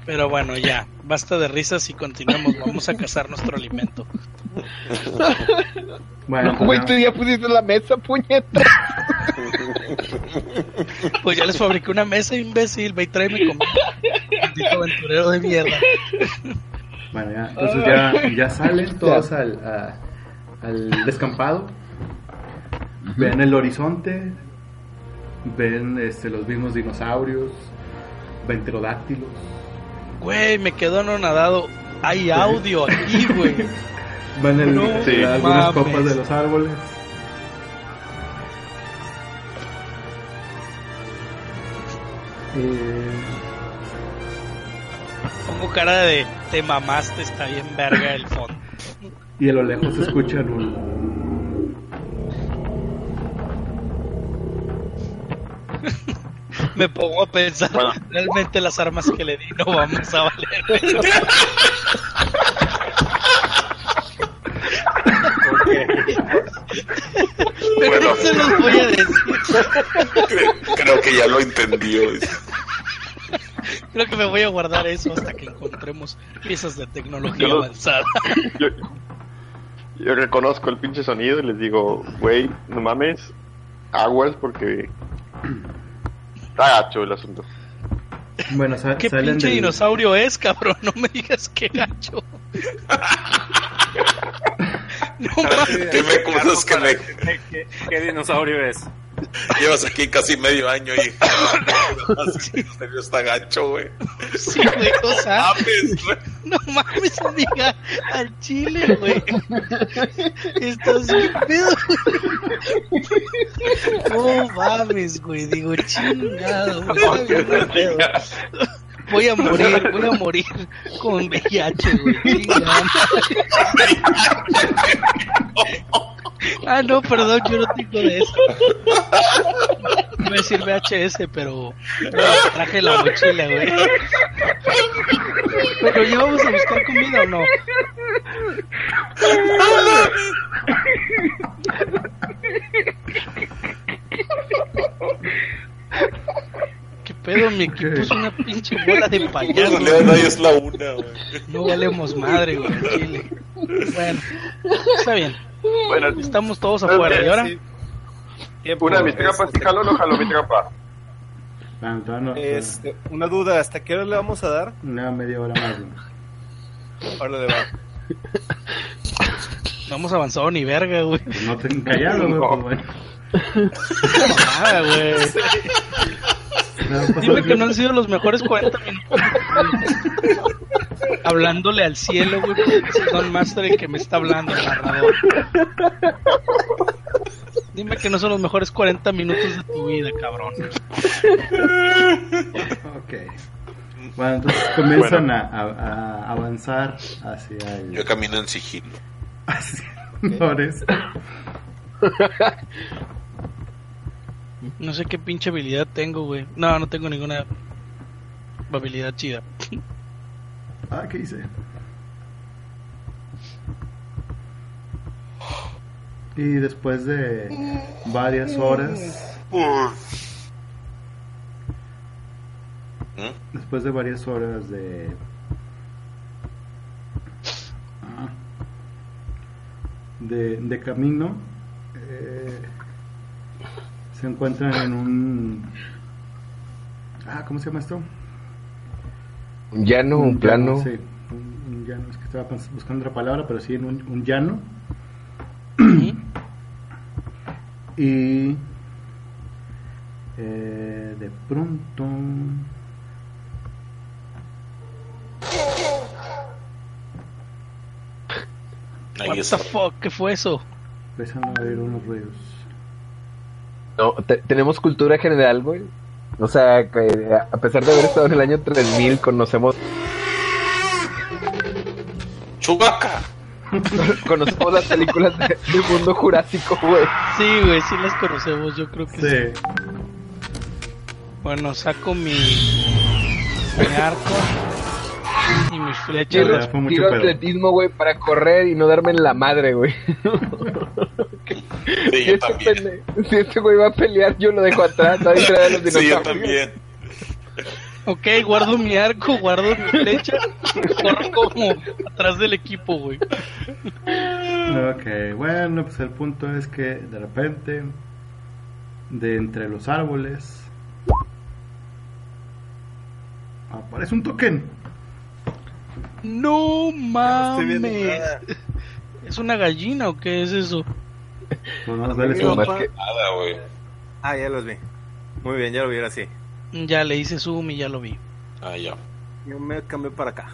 Pero bueno, ya. Basta de risas y continuemos. Vamos a cazar nuestro alimento. Bueno, No, güey, pues tú ya pusiste la mesa, puñeta. Pues ya les fabriqué una mesa, imbécil. Ve y tráeme comida. Maldito aventurero de mierda. Bueno, ya, entonces ya, ya salen todos al, a- al descampado. Ven el horizonte. Ven este, los mismos dinosaurios. Ven pterodáctilos. Güey, me quedo anonadado. Hay audio aquí, güey. Ven el- No algunas mames. copas de los árboles. Eh, Pongo cara de te mamaste, está bien verga el fondo. y a lo lejos se escuchan un. Me pongo a pensar, Bueno. realmente las armas que le di no vamos a valer. Pero no se los voy a decir. Creo, creo que ya lo entendió. Creo que me voy a guardar eso hasta que encontremos piezas de tecnología Yo avanzada. Yo, yo reconozco el pinche sonido y les digo, güey, no mames, aguas porque está gacho el asunto. Bueno, sa- ¿Qué salen pinche del- dinosaurio es, cabrón? No me digas qué gacho. no. Dime cosas que me ¿Qué, qué- qué dinosaurio es? llevas aquí casi medio año y serio está gacho, güey. Sí, güey, o sea, Mames, güey. no mames, amiga, al chile, güey. Estás bien pedo, güey. No mames, güey, digo, chingado, güey. Voy a morir, voy a morir con VIH, güey. Ah, no, perdón, yo no tengo de eso. Iba a decir VHS, pero pero traje la mochila, güey. Pero ya vamos a buscar comida o no. ¿Qué pedo? Mi equipo es una pinche bola de realidad ahí es la una, güey. No valemos madre, güey, chile. Bueno, está bien. Bueno, Estamos todos afuera. ¿Y ahora? Sí. Una de mis trampas, si jalo no jalo mi trampa. No- este, una duda, ¿hasta qué hora le vamos a dar? Una media hora más. Ahora le va. No hemos avanzado ni verga, güey. Pues no te callado, güey. Pues bueno. Nada, güey. Dime que no han sido los mejores 40 minutos. Hablándole al cielo, güey. Es Don Master el que me está hablando, el narrador. Dime que no son los mejores 40 minutos de tu vida, cabrón. Ok. Bueno, entonces comienzan a, a- a avanzar hacia el. Yo camino en sigilo. hacia el noreste. No sé qué pinche habilidad tengo, güey. No, no tengo ninguna habilidad chida. Ah, ¿qué hice? Y después de varias horas, después de varias horas de ah, de, de camino, eh, Se encuentran en un... Ah, ¿cómo se llama esto? Un llano, un plano. Sí, un, un llano. Es que estaba buscando otra palabra, pero sí, en un, un llano. y eh, de pronto... What está. the fuck, ¿qué fue eso? Empiezan a oír unos ruidos. No, te- tenemos cultura general, güey. O sea, que a pesar de haber estado en el año 3000, conocemos ¡Chubaca! conocemos las películas de- del mundo jurásico, güey. Sí, güey, sí las conocemos, yo creo que sí. Sí. Bueno, saco mi, mi arco y mis flechas. Pedo. atletismo, güey, para correr y no darme en la madre, güey. Sí, Si yo este, si este güey va a pelear, yo lo dejo atrás. Va a distraer a los Sí, yo dinosaurios. también. Ok, guardo mi arco, guardo mi flecha corro como atrás del equipo, güey. Ok, bueno, pues el punto es que de repente, de entre los árboles, aparece un token. No mames. ¿Es una gallina o qué es eso? A darle Lo zoom. más que- Nada, güey. Ah, ya los vi. Muy bien, ya lo vi ahora sí. Ya le hice zoom y ya lo vi. Ah, ya. Yo me cambié para acá.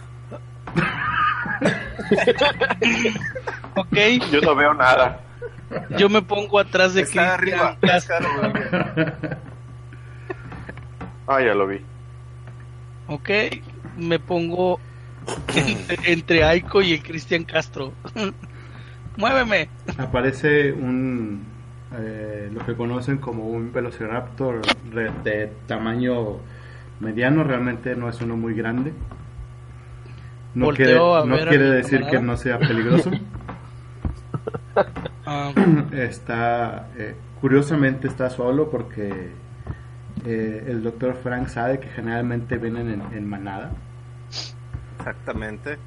Ok, Yo no veo nada. yo me pongo atrás de Está Cristian arriba. Castro. Ah, ya lo vi. Ok, me pongo entre, entre Aiko y el Cristian Castro. Muéveme. Aparece un, eh, lo que conocen como un velociraptor de tamaño mediano, realmente no es uno muy grande. No Volteo quiere, a no a decir camarada. que no sea peligroso. Ah, está eh, curiosamente está solo porque eh, el doctor Frank sabe que generalmente vienen en, en manada. Exactamente.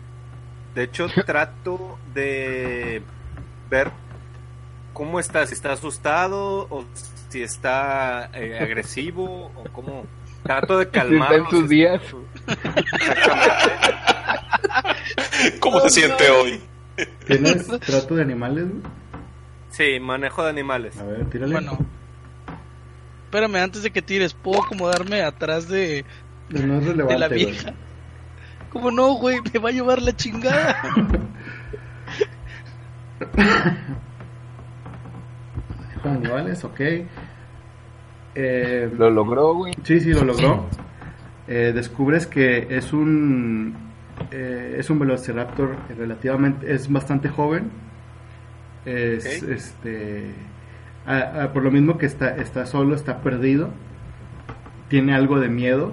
De hecho, trato de ver cómo está, si está asustado o si está eh, agresivo o cómo. Trato de Si está calmarlo. en sus días. Exactamente. ¿Cómo se siente hoy? ¿Tienes trato de animales? Sí, manejo de animales. A ver, tírale. bueno. Espérame, antes de que tires, ¿puedo acomodarme atrás de, no es de la relevante, güey. ¿Cómo no, güey? Me va a llevar la chingada. Animales, ok. Eh, Lo logró, güey. Sí, sí, lo logró. Eh, descubres que es un eh, es un velociraptor relativamente es bastante joven. Es este a- a- por lo mismo que está está solo, está perdido. Tiene algo de miedo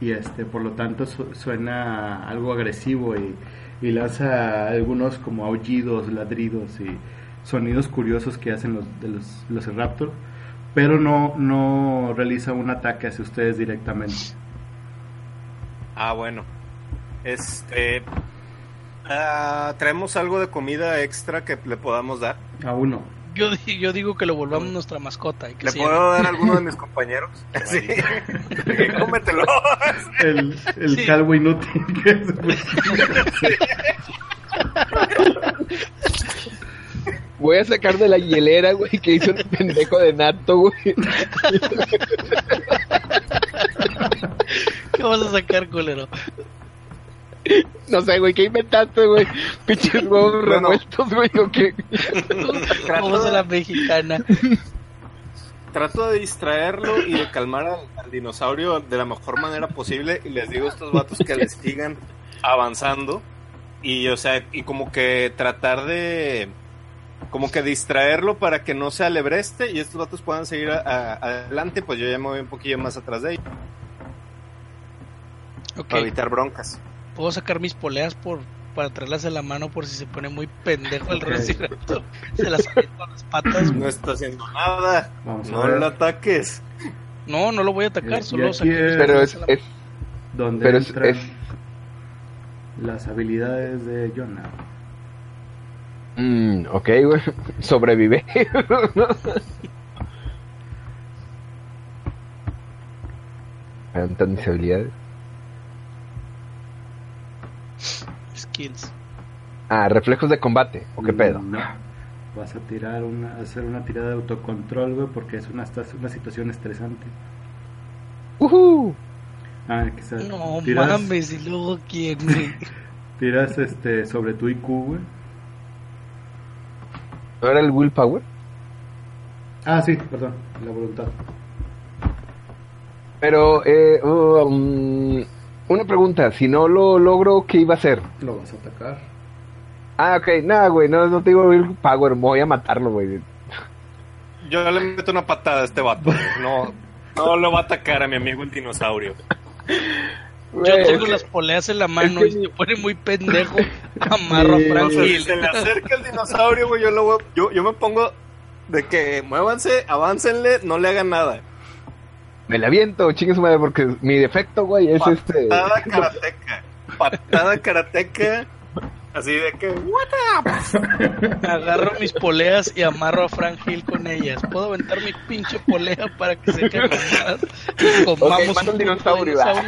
y este por lo tanto su- suena algo agresivo y, y lanza algunos como aullidos, ladridos y sonidos curiosos que hacen los de los velociraptor pero no, no realiza un ataque hacia ustedes directamente. Ah, bueno. Este. ah, Traemos algo de comida extra que le podamos dar. A uno. Yo, yo digo que lo volvamos nuestra mascota. Y que ¿Le puedo dar a alguno de mis compañeros? Sí. Cómetelo. El, el Sí. calvo inútil. Voy a sacar de la hielera, güey, que hizo el pendejo de Nato, güey. ¿Qué vas a sacar, colero? No sé, güey, ¿qué inventaste, güey? Pinches huevos Bueno. revueltos, güey, o qué. Vamos a la mexicana. Trato de distraerlo y de calmar al, al dinosaurio de la mejor manera posible. Y les digo a estos vatos que les sigan avanzando. Y, o sea, y como que tratar de. Como que distraerlo para que no se alebreste y estos vatos puedan seguir a- a- adelante. Pues yo ya me voy un poquillo más atrás de ellos Ok, para evitar broncas puedo sacar mis poleas por para traerlas en la mano por si se pone muy pendejo el recibo. Se las aviento las patas. No está haciendo nada. No lo ataques. No, no lo voy a atacar, eh, solo saqué. Pero es, es donde pero es, las habilidades de Jonah. Mm, ok, güey. Sobrevive. Tantas habilidades. Skills. Ah, reflejos de combate. ¿O qué pedo? No. Vas a tirar una, a hacer una tirada de autocontrol, güey, porque es una, una situación estresante. ¡Uhú! Ah, sea, No tiras, mames, y luego quién, güey. tiras este sobre tu IQ, güey. ¿No era el willpower? Ah, sí, perdón, la voluntad. Pero, eh, um, una pregunta. Si no lo logro, ¿qué iba a hacer? Lo vas a atacar. Ah, ok. Nada, güey. No, no te digo willpower. Me voy a matarlo, güey. Yo le meto una patada a este vato. No, no lo va a atacar a mi amigo el dinosaurio. Yo tengo las poleas en la mano que- y se pone muy pendejo. Amarro Sí. a Frank O sea, si Hill. se le acerca el dinosaurio, güey, yo, lo voy- yo, yo me pongo de que muévanse, aváncenle, no le hagan nada. Me la aviento, chingue su madre, porque mi defecto, güey, es este. Patada karateca. Patada karateca. Así de que, what up? Agarro mis poleas y amarro a Frank Hill con ellas. Puedo aventar mi pinche polea para que se. Y comamos manda un dinosaurio, va.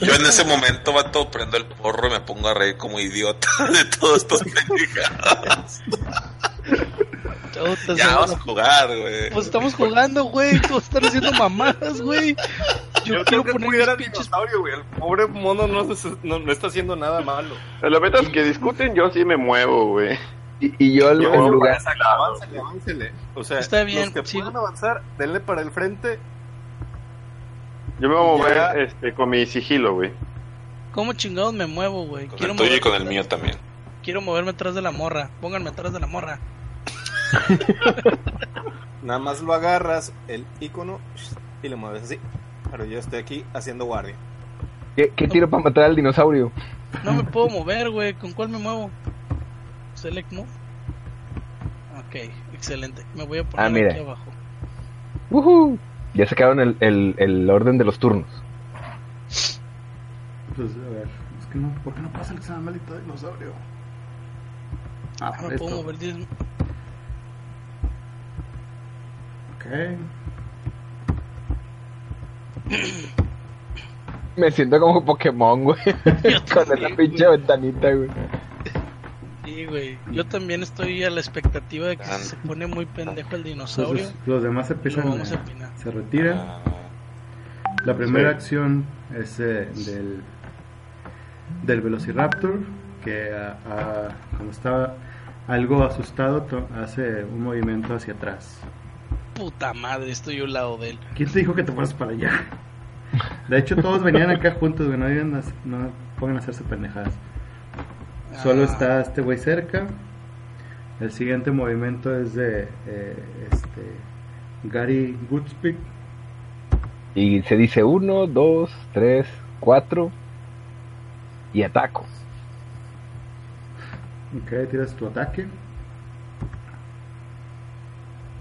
Yo en ese momento, vato, prendo el porro y me pongo a reír como idiota de todos estos pendejados. Ya vamos a jugar, güey. Pues estamos jugando, güey. Todos están haciendo mamadas, güey. Yo, Yo quiero poner cuidar mis al pinches. dinosaurio, güey. El pobre mono no, se- no, no está haciendo nada malo. Las metas que discuten, yo sí me muevo, güey. Y, y yo Yo, en lugar. aváncele, aváncele. O sea, Está bien, los que sí. puedan avanzar, denle para el frente. Yo me voy a mover Ya. este, con mi sigilo, güey. ¿Cómo chingados me muevo, güey? Con Quiero, el tuyo y mover- con el mío también. quiero moverme atrás de la morra. Pónganme atrás de la morra. Nada más lo agarras, el icono, y lo mueves así. Pero yo estoy aquí haciendo guardia. ¿Qué, qué tiro para matar al dinosaurio? No me puedo mover, güey. ¿Con cuál me muevo? Select move. Ok, excelente. Me voy a poner Ah, mira. aquí abajo. ¡Uhú! Ya sacaron el, el, el orden de los turnos. Pues, a ver, es que no, ¿por qué no pasa el examen maldito dinosaurio? Ah, Ah, por me puedo mover 10. Ok. Me siento como Pokémon, güey. Con esa pinche güey. ventanita, güey. Sí, güey. Yo también estoy a la expectativa de que Ah. si se pone muy pendejo el dinosaurio. Entonces, los demás se empiezan Lo vamos a a- se retiran. Ah, La primera Sí. acción es eh, del, del Velociraptor, que ah, ah, como está algo asustado, to- hace un movimiento hacia atrás. Puta madre, estoy a un lado de él. ¿Quién te dijo que te fueras para allá? De hecho, todos venían acá juntos, güey, no, iban a hacerse pendejadas. Solo Ah, está este güey cerca. El siguiente movimiento es de eh, este, Gary Goodspeed. Y se dice uno, dos, tres, cuatro. Y ataco. Ok, tiras tu ataque.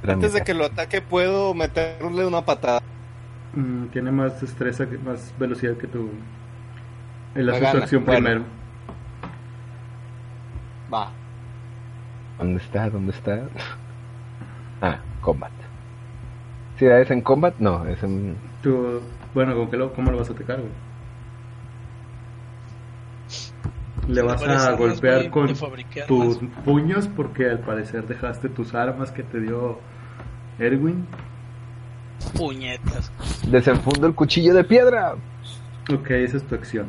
Antes de que lo ataque, puedo meterle una patada. Mm, tiene más destreza, que- más velocidad que tú. Él hace su acción bueno. primero. Va. ¿Dónde está? ¿Dónde está? Ah, combat. ¿Sí es en combat? No, es en... Tú, bueno, ¿con qué lo, ¿cómo lo vas a atacar, güey? Le vas a golpear con tus puños porque al parecer dejaste tus armas que te dio Erwin. Puñetas. Desenfundo el cuchillo de piedra. Ok, esa es tu acción.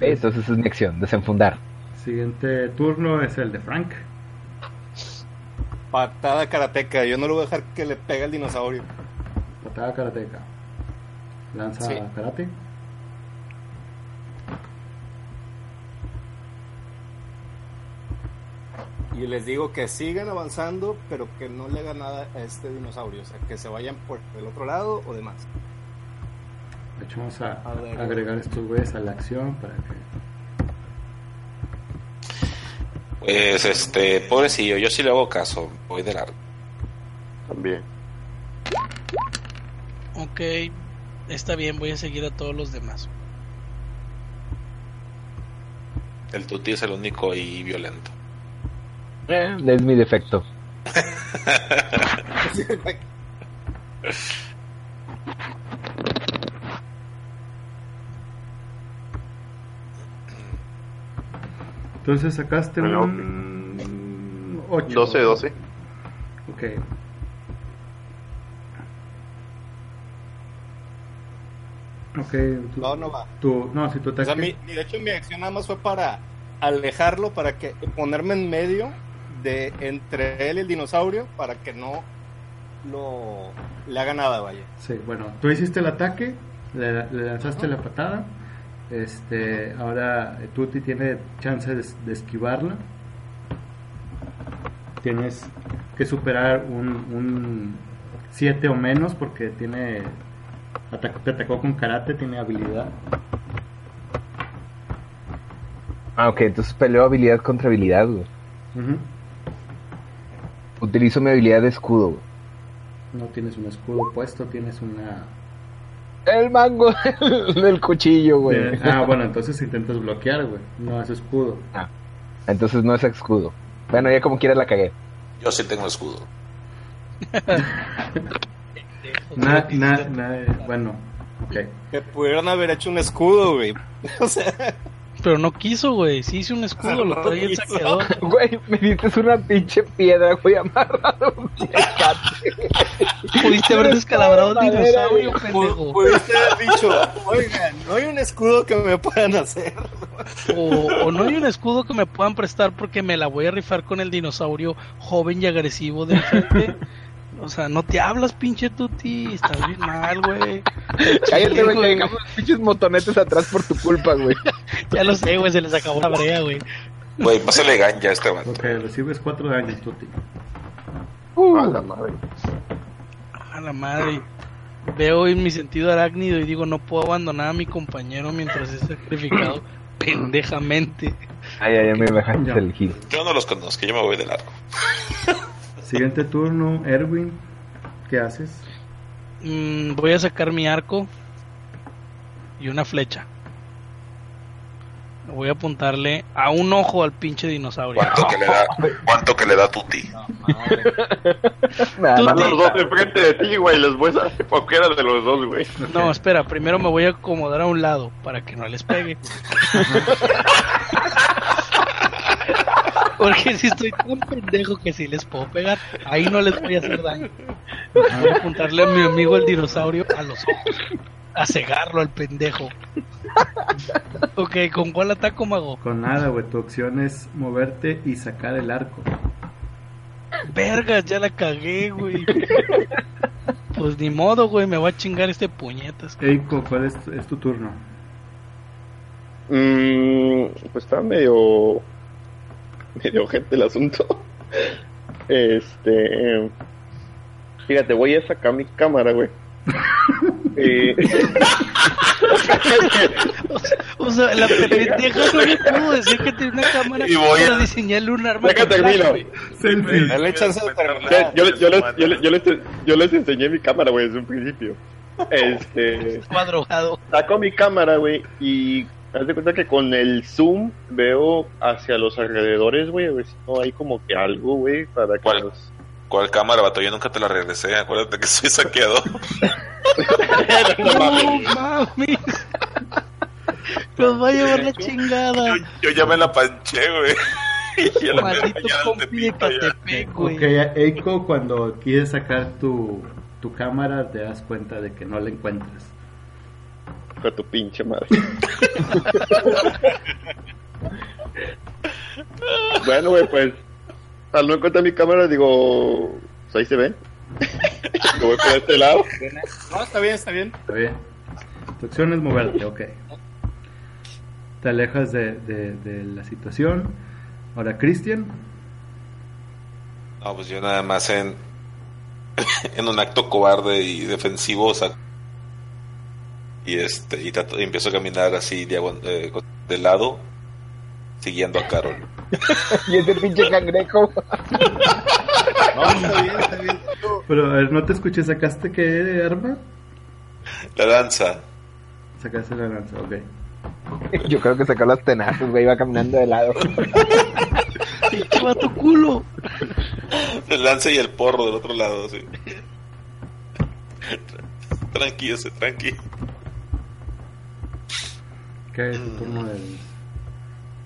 Entonces esa es mi acción, desenfundar. Siguiente turno es el de Frank. Patada karateca. Yo no lo voy a dejar que le pegue al dinosaurio. Patada karateca. Lanza Sí. karate. Y les digo que sigan avanzando, pero que no le hagan nada a este dinosaurio. O sea, que se vayan por el otro lado o demás. De hecho, vamos a A ver. agregar estos güeyes a la acción para que. Pues, este, pobrecillo, yo sí le hago caso. Voy de largo. También. Ok, está bien, voy a seguir a todos los demás. El tuti es el único y violento. Eh, es mi defecto. Entonces sacaste bueno, un 8. 12, 12. Ok. Ok. Tu, no, no va. Tu, no, si tu ataque... O de hecho mi acción nada más fue para alejarlo, para que ponerme en medio de entre él y el dinosaurio para que no lo le haga nada, vaya. Sí, bueno, tú hiciste el ataque, le, le lanzaste la patada. Este, ahora eh, Tuti tiene chance de, de esquivarla. Tienes que superar un 7 o menos porque tiene atac- te atacó con karate, tiene habilidad. Ah, ok, entonces peleo habilidad contra habilidad, güey. Ujú. Utilizo mi habilidad de escudo. No tienes un escudo puesto, tienes una... El mango del cuchillo, güey. Ah, bueno, entonces intentas bloquear, güey. No es escudo. Entonces no es escudo. Bueno, ya como quiera la cagué. Yo sí tengo escudo. Na, na, na- bueno, ok. Que pudieron haber hecho un escudo, güey. O sea, Pero no quiso, güey. Sí hice un escudo, lo traía el saqueador. Güey, me diste una pinche piedra, güey, amarrado un. Pudiste haber descalabrado Madera, dinosaurio, pendejo. pudiste haber dicho, oigan, no hay un escudo que me puedan hacer. O, o no hay un escudo que me puedan prestar porque me la voy a rifar con el dinosaurio joven y agresivo del frente. O sea, no te hablas, pinche tuti. Estás bien mal, güey. Cállate, güey, que Güey. dejamos los pinches motonetes atrás por tu culpa, güey. Ya lo sé, güey. Se les acabó la brea, güey. Güey, pásale ganja a este vato. Ok, recibes 4 daños, Tuti. A la madre. A la madre. Veo en mi sentido arácnido y digo, no puedo abandonar a mi compañero mientras es sacrificado pendejamente. Ay, ay, ay, me dejaste Ya. elegir. Yo no los conozco, yo me voy de largo. Siguiente turno, Erwin. ¿Qué haces? Mm, voy a sacar mi arco y una flecha. Voy a apuntarle a un ojo al pinche dinosaurio. ¿Cuánto que le da, cuánto que le da Tuti? Los dos enfrente de ti, güey. Los voy a cualquiera de los dos, güey. No, espera, primero me voy a acomodar a un lado para que no les pegue. Porque si estoy tan pendejo que si les puedo pegar, ahí no les voy a hacer daño. Voy a apuntarle a mi amigo el dinosaurio a los ojos, a cegarlo al pendejo. Ok, ¿con cuál ataco, mago? Con nada, güey. Tu opción es moverte y sacar el arco. Vergas, ya la cagué, güey. Pues ni modo, güey, me va a chingar este puñetas. Eiko, ¿cuál es, es tu turno? Mm, pues está medio. medio gente el asunto. Este. Fíjate, voy a sacar mi cámara, güey. Eh, O sea, la pendeja no me pudo decir que tiene una cámara Y voy a- diseñarle un arma. Con termino. Selfie. Dale chance de terminar. yo, yo, les, yo, les, yo, les, yo les enseñé mi cámara, güey, desde un principio. Este. Estaba drogado. Saco mi cámara, güey, y haz de cuenta que con el zoom veo hacia los alrededores, güey, a ver si no hay como que algo, güey, para que ¿Cuál? los... ¿Cuál cámara, vato? Yo nunca te la regresé. Acuérdate que soy saqueador. No mames. Nos va a llevar la chingada. Yo ya me la panché, güey. Ya la Maldito. Ok, Eiko, cuando quieres sacar tu, tu cámara, te das cuenta de que no la encuentras. Con tu pinche madre. bueno, güey, pues, al no encontrar mi cámara, digo, pues ahí se ve. Lo voy por este lado. No, está bien, está bien. ¿Está bien? Tu opción es moverte, ok. Te alejas de, de- de la situación. Ahora, Christian. No, pues yo nada más en, en un acto cobarde y defensivo, o sea, y este, y, trato- y empiezo a caminar así diagon- eh, de lado, siguiendo a Carol. Y ese pinche cangrejo. No, está bien, está bien. Pero, a ver, no te escuché. ¿Sacaste qué arma? La danza. Sacaste la lanza, ok. Yo creo que sacó las tenazas, güey, iba caminando de lado. Pinche vato culo. La lanza y el porro del otro lado, sí. Tranqui, ese, tranqui. ¿Qué es el turno del,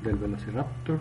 del Velociraptor.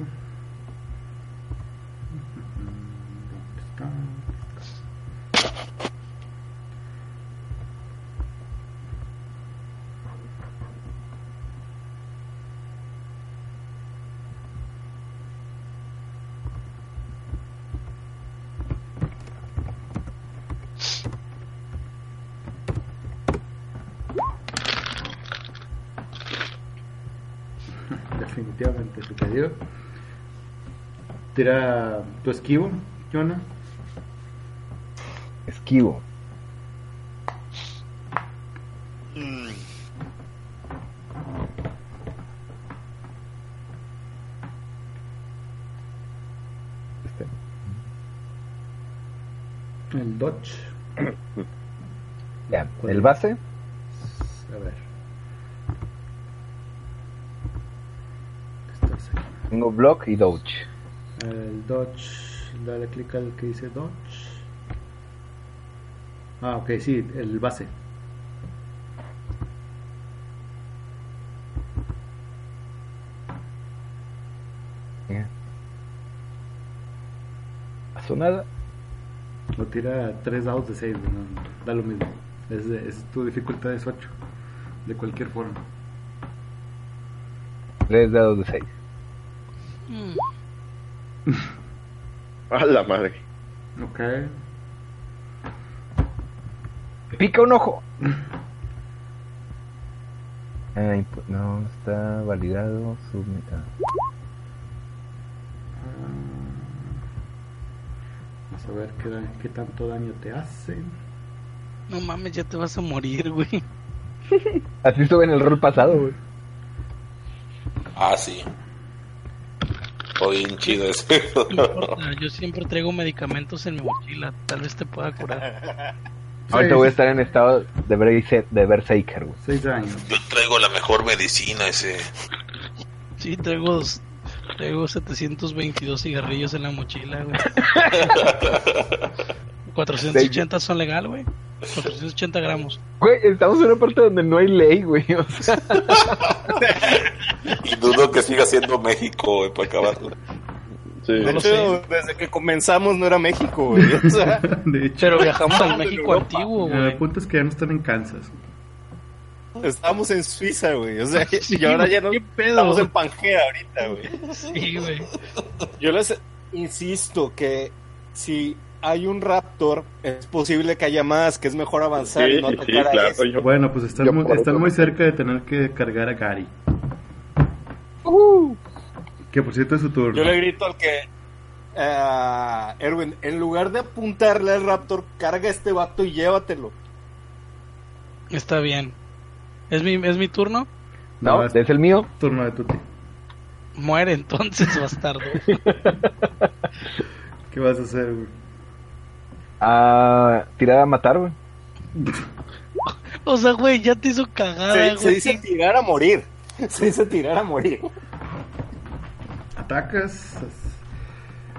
Tira tu esquivo, Jonah. Esquivo. Este. El Dodge. Ya, el base, A ver. Tengo block y dodge. El Dodge. Dale clic al que dice Dodge. Ah, ok, sí, el base. Ya. Pasó nada. Lo tira 3 dados de 6, da lo mismo. Es, de- es tu dificultad es 8. De cualquier forma. Tres dados de seis. Mm. A la madre. Ok. Pica un ojo. Impu- no está validado. submit- ah. Vamos a ver qué, qué tanto daño te hace. No mames, ya te vas a morir, güey. Así estuve en el rol pasado, güey. Ah, sí. Bien chido ese. No importa, yo siempre traigo medicamentos en mi mochila. Tal vez te pueda curar. Ahorita voy a estar en estado de, Berse- de Berserker, güey. 6 daños. Yo traigo la mejor medicina ese. Sí, traigo, traigo 722 cigarrillos en la mochila, güey. 480 son legal, güey. 480 gramos. Güey, estamos en una parte donde no hay ley, güey. O sea, Y dudo que siga siendo México, güey, para acabarlo. Sí. De hecho, desde que comenzamos no era México, güey. O sea, De hecho, Pero viajamos al México antiguo, el güey. punto es que ya no están en Kansas. estábamos en Suiza, güey. O sea, Sí, y ahora ya no estamos en Pangea ahorita, güey. Sí, güey. Yo les insisto que si hay un Raptor, es posible que haya más, que es mejor avanzar Sí, y no sí, atacar a claro. Yo, Bueno, pues están, muy, por están eso- muy cerca de tener que cargar a Gary. Que por cierto es su turno. Yo le grito al que. eh, Erwin, en lugar de apuntarle al Raptor, carga a este vato y llévatelo. Está bien. ¿Es mi, ¿Es mi turno? no, No, es es el mío. turno de Tuti. Muere entonces, bastardo. ¿Qué vas a hacer, güey? Ah, tirada a matar, güey. O sea, güey, ya te hizo cagada, Se, güey. se dice tirar a morir. Se dice tirar a morir. Atacas.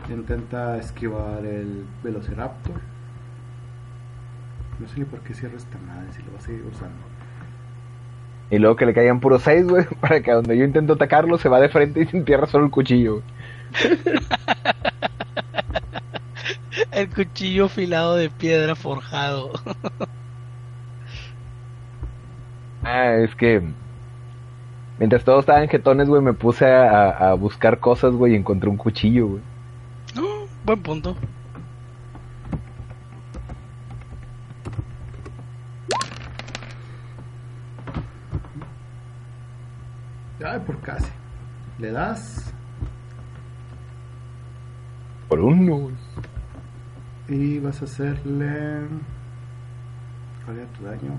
Intenta esquivar el Velociraptor. No sé ni por qué cierro esta madre si lo va a seguir usando. Y luego que le caigan puros seis, güey. Para que donde yo intento atacarlo se va de frente y se entierra solo el cuchillo, güey. El cuchillo afilado de piedra forjado. Ah, es que. Mientras todos estaban jetones, güey, me puse a, a buscar cosas, güey, y encontré un cuchillo, güey. Buen punto. Ay, por casi. Le das Por uno, güey. Y vas a hacerle. ¿Cuál era tu daño?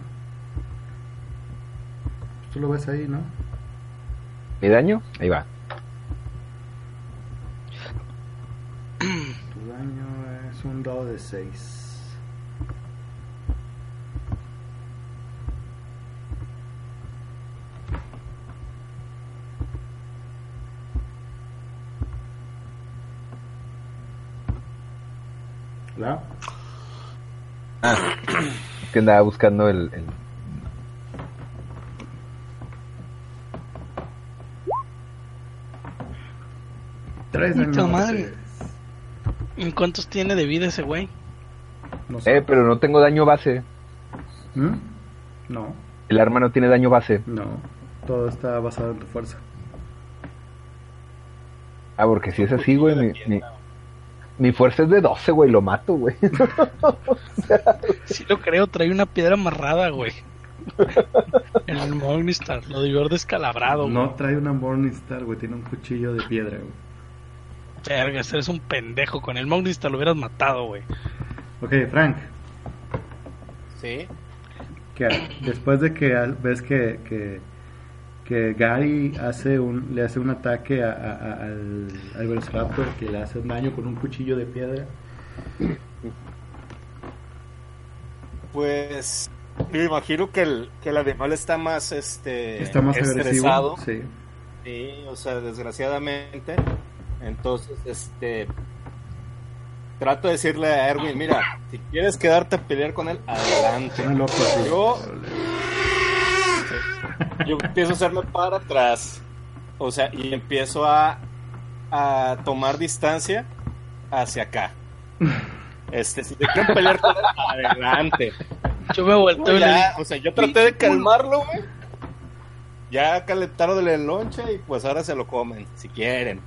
Tú lo ves ahí, ¿no? ¿Mi daño? Ahí va. Tu daño es un dado de 6. ¿La? Es que andaba buscando el. el- Tres madre. ¿En cuántos tiene de vida ese güey? No sé. Eh, pero no tengo daño base. ¿Mm? No, El arma no tiene daño base. no. Todo está basado en tu fuerza. Ah, porque si es así, güey, mi, mi, mi fuerza es de 12, güey, lo mato, güey. Sí lo creo, trae una piedra amarrada, güey. En el Morningstar, lo debió haber descalabrado, güey. No trae una Morningstar, güey. Tiene un cuchillo de piedra, güey. Vergas, eres un pendejo. Con el Morningstar lo hubieras matado, güey. Ok, Frank. Sí. que después de que ves que, que, que Gary hace un, le hace un ataque a- a- a- al, al Velociraptor que le hace un daño con un cuchillo de piedra. Pues me imagino que el, que el animal está más este Está más estresado. agresivo. Sí. Sí, o sea, desgraciadamente. Entonces, este trato de decirle a Erwin, mira, si quieres quedarte a pelear con él, adelante. Loco. Yo, yo empiezo a hacerme para atrás. O sea, y empiezo a, a tomar distancia hacia acá. Este, si te quieren pelear con él, adelante. Yo me volteo y le o sea, yo traté de calmarlo, güey. Ya calentaron el lonche y pues ahora se lo comen, si quieren.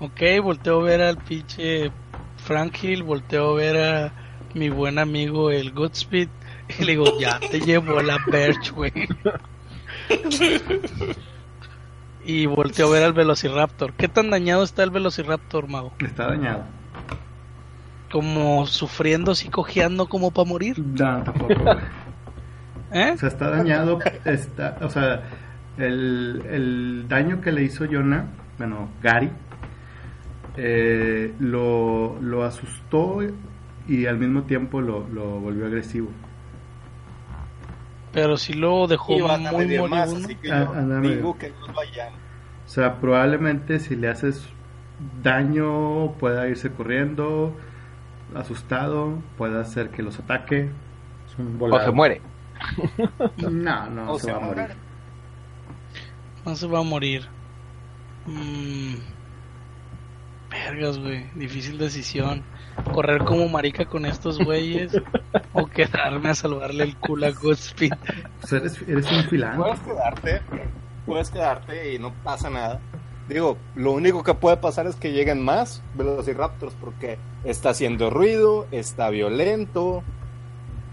ok, volteo a ver al pinche Frank Hill, volteo a ver a mi buen amigo el Goodspeed y le digo, ya te llevo la Birch, güey. y volteo a ver al Velociraptor. ¿Qué tan dañado está el Velociraptor, mago? Está dañado. Como sufriendo, así cojeando como para morir. No, tampoco, güey. ¿Eh? O sea, está dañado. Está, o sea, el, el daño que le hizo Jonah, bueno, Gary, eh, lo, lo asustó y al mismo tiempo lo, lo volvió agresivo. Pero si lo dejó Y van muy a más, moribundo. así que Ah, yo ándame. digo que no vayan. O sea, probablemente si le haces daño pueda irse corriendo, asustado, pueda hacer que los ataque. Es un O se muere. No, no, O se se va a morir. No se va a morir. Mm. Vergas, güey. Difícil decisión. Correr como marica con estos güeyes o quedarme a salvarle el culo a Goodspeed. Pues eres, eres un filántropo. Puedes quedarte, puedes quedarte y no pasa nada. Digo, lo único que puede pasar es que lleguen más Velociraptors porque está haciendo ruido, está violento.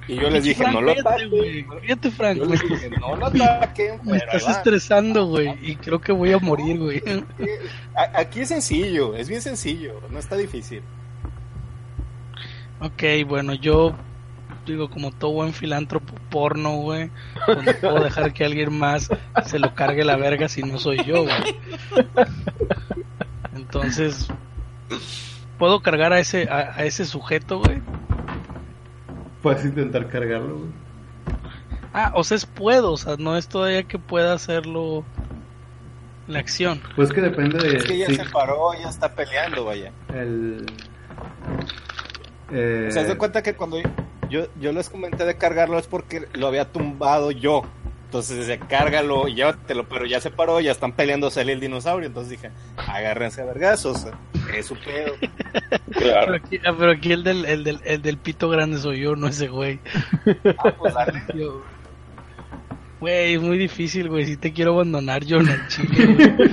Y yo les dije, Frank, no lo ataquen. güey. Fíjate, Frank. Yo les dije, no lo ataquen. me estás estresando, güey. Y creo que voy a morir, güey. Aquí es sencillo, es bien sencillo, no está difícil. Ok, bueno, yo digo, como todo buen filántropo porno, güey, pues no puedo dejar que alguien más se lo cargue la verga si no soy yo, güey. Entonces, ¿puedo cargar a ese, a, a ese sujeto, güey? Puedes intentar cargarlo, güey. Ah, o sea, es puedo, o sea, no es todavía que pueda hacerlo la acción. Pues que depende de. Es que ya sí, se paró, ya está peleando, vaya. el. eh, O sea, se da cuenta que cuando yo, yo les comenté de cargarlo es porque lo había tumbado yo. Entonces dice, cárgalo y llévatelo, pero ya se paró, ya están peleándose él y el dinosaurio. Entonces dije, agárrense a vergazos, es su pedo. Pero Claro. aquí, ah, pero aquí el, del, el, del, el del pito grande soy yo, no ese güey. Ah, pues dale. Yo- Güey, es muy difícil, güey. Si te quiero abandonar, yo no chile, güey.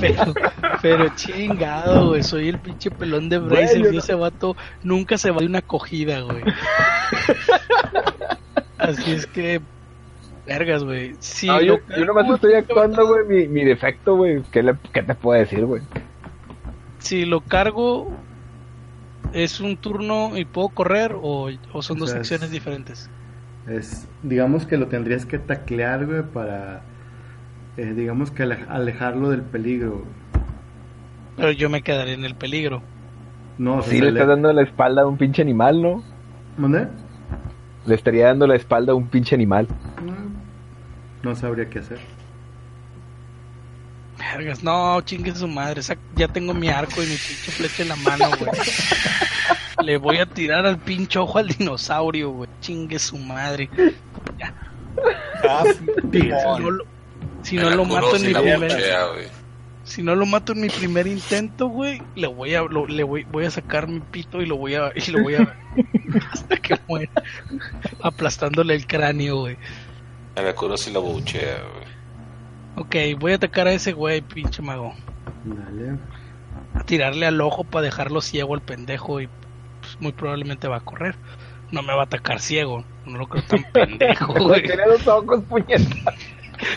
Pero, pero chingado, güey. Soy el pinche pelón de yo y no- ese vato nunca se va de una acogida, güey. Así es que. Vergas, güey. Sí, No, yo, nomás estoy actuando, güey, mi, mi defecto, güey. ¿Qué, le- ¿Qué te puedo decir, güey? Si lo cargo, ¿es un turno y puedo correr o, o son O dos sea, acciones es- diferentes? Es, digamos que lo tendrías que taclear, güey, para. eh, digamos que ale- alejarlo del peligro. Pero yo me quedaré en el peligro. No, Sí, le estás dando la espalda a un pinche animal, ¿no? ¿Mande? Le estaría dando la espalda a un pinche animal. No, no sabría qué hacer. Vergas, no, chingue su madre. esa- ya tengo mi arco y mi pinche flecha en la mano, güey. Le voy a tirar al pinche ojo al dinosaurio, güey. Chingue su madre. Ah, Si no lo, si no lo mato en mi buchea, güey. Si no lo mato en mi primer intento, güey, le voy a lo- le voy, voy a sacar mi pito y lo voy a y lo voy a hasta que muera aplastándole el cráneo, güey. A la cura si la buchea, güey. Ok, voy a atacar a ese güey, pinche mago. Dale. A tirarle al ojo para dejarlo ciego al pendejo y pues, muy probablemente va a correr. No me va a atacar ciego, no lo creo tan pendejo, Güey, güey. tiene los ojos, puñetas.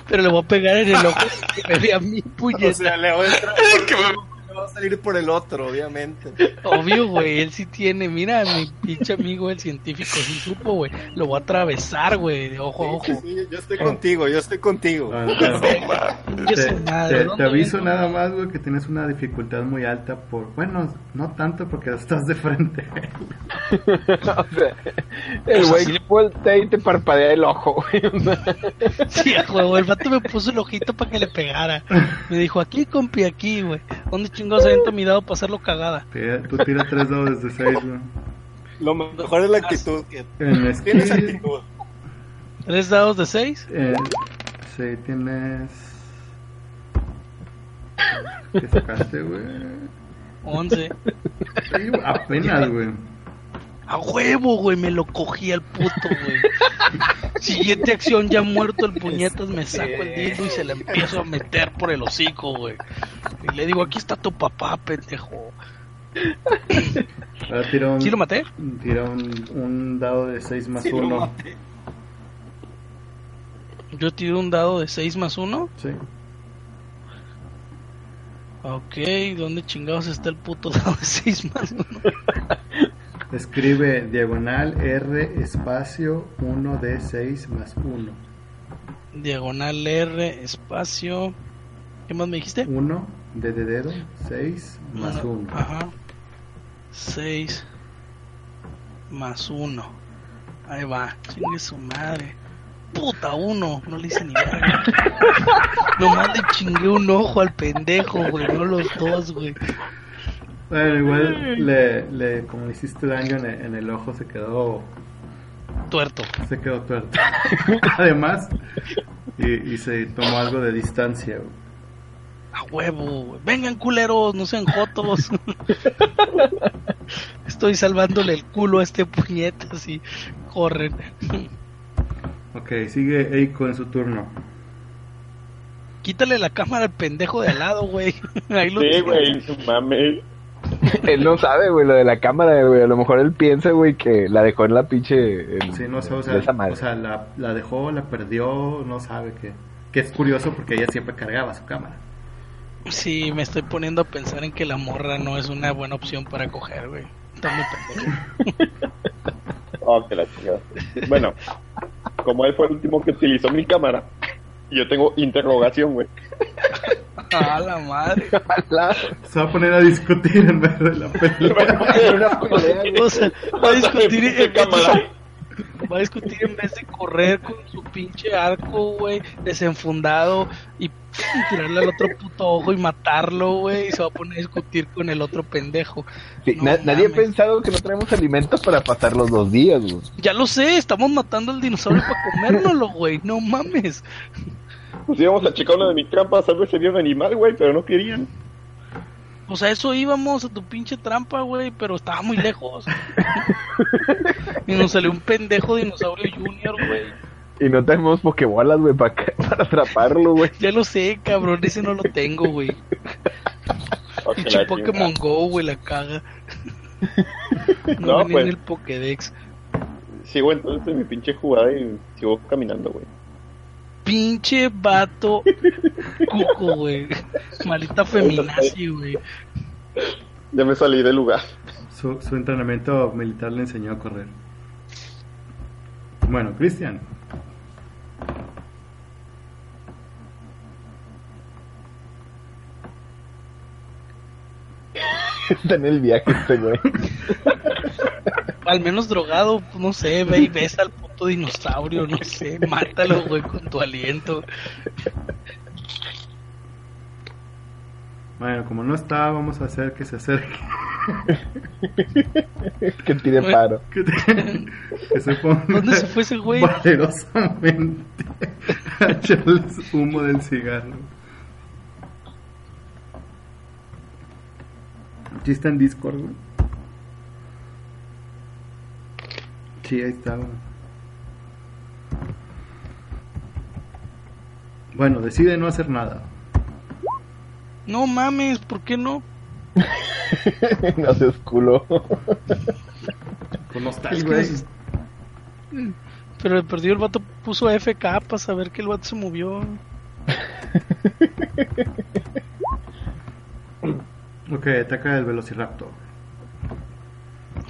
Pero le voy a pegar en el ojo que me vea mi O puñeta. sea, le va a entrar por va a salir por el otro, obviamente. Obvio, güey, él sí tiene. Mira, mi pinche amigo, el científico, sí supo, güey. Lo voy a atravesar, güey, de ojo a ojo. Sí, sí, yo estoy contigo, yo estoy contigo. Ah, claro. Pinche Te, madre, te- ¿dónde te aviso vengo? nada más, güey, que tienes una dificultad muy alta por... Bueno, no tanto porque estás de frente. O sea, el güey voltea y te parpadea el ojo, güey. Sí, a huevo, el vato me puso el ojito para que le pegara. Me dijo, aquí, compi, aquí, güey. ¿Dónde chingados aviento mi dado para hacerlo cagada? Te- Tú tiras tres dados de seis, güey. Lo mejor es la actitud. En tienes skill, actitud. ¿Tres dados de seis? eh, sí, tienes... ¿Qué sacaste, güey? Once. Sí, apenas, güey. A huevo, güey, me lo cogí al puto, güey. Siguiente acción, ya muerto el puñetas, me saco el dildo y se le empiezo a meter por el hocico, güey. Y le digo, aquí está tu papá, pendejo. Tira un, ¿Sí lo maté? tira un, un dado de 6 más Sí, lo 1. maté. Yo tiro un dado de 6 más 1. Sí. Ok, ¿dónde chingados está el puto dado de 6 más 1? Escribe diagonal R espacio 1 de 6 más 1. Diagonal R, espacio. ¿Qué más me dijiste? 1 de dedo 6 más 1. Ajá. 6 más 1. Ahí va. Chingue su madre. Puta, uno. No le hice ni verga. Nomás le chingué un ojo al pendejo, güey. No los dos, güey. Bueno, igual le, le, como le hiciste daño en el, en el ojo, se quedó Tuerto. se quedó tuerto. Además, y, y se tomó algo de distancia. güey. A huevo, güey. Vengan, culeros. No sean jotos. Estoy salvándole el culo a este puñetas y corren. Ok, sigue Eiko en su turno. Quítale la cámara al pendejo de al lado, güey. Ahí lo Sí, tienes. güey, mames. él no sabe, güey, lo de la cámara, güey. A lo mejor él piensa, güey, que la dejó en la pinche. en- Sí, no sé, o sea, esa madre. o sea la, la dejó, la perdió, no sabe qué. Que es curioso porque ella siempre cargaba su cámara. Sí, me estoy poniendo a pensar en que la morra no es una buena opción para coger, güey. Está muy pendejo. Oh, que la chingada. Bueno, como él fue el último que utilizó mi cámara, yo tengo interrogación, güey. A la madre. Se va a poner a discutir en vez de la pelea. O sea, va a discutir en vez cámara. de, va a discutir en vez de correr con su pinche arco, güey, desenfundado y tirarle al otro puto ojo y matarlo, güey, y se va a poner a discutir con el otro pendejo. Sí, No na- nadie ha pensado que no traemos alimentos para pasar los dos días, güey. Ya lo sé, estamos matando al dinosaurio para comérnoslo, güey. No mames. Pues íbamos a checar una de mis trampas a ver si había un animal, güey, pero no querían. Pues a eso íbamos, a tu pinche trampa, güey, pero estaba muy lejos. y nos salió un pendejo dinosaurio junior, güey. Y no tenemos pokebolas, güey, para, para atraparlo, güey. Ya lo sé, cabrón, ese no lo tengo, güey. Pinche Pokémon. Go, güey, la caga. No, No, pues. en el Pokédex. Sigo entonces en mi pinche jugada y sigo caminando, güey. Pinche vato cuco, güey. Maldita feminazi, güey. Ya me salí del lugar. Su, su entrenamiento militar le enseñó a correr. Bueno, Cristian. Está en el viaje este, güey. Al menos drogado, pues, no sé, ve y besa al puto dinosaurio, no sé. Mátalo, güey, con tu aliento. Bueno, como no está, vamos a hacer que se acerque. que tire paro. Que, te- que se ponga ¿Dónde se fue ese güey? valerosamente a echarles humo del cigarro. Sí está en Discord, güey. Sí, ahí está, güey. Bueno, decide no hacer nada. No mames, ¿por qué no? no seas culo. No estás, Es que güey. es- Pero de perdido el vato puso FK para saber que el vato se movió. Ok, ataca el Velociraptor.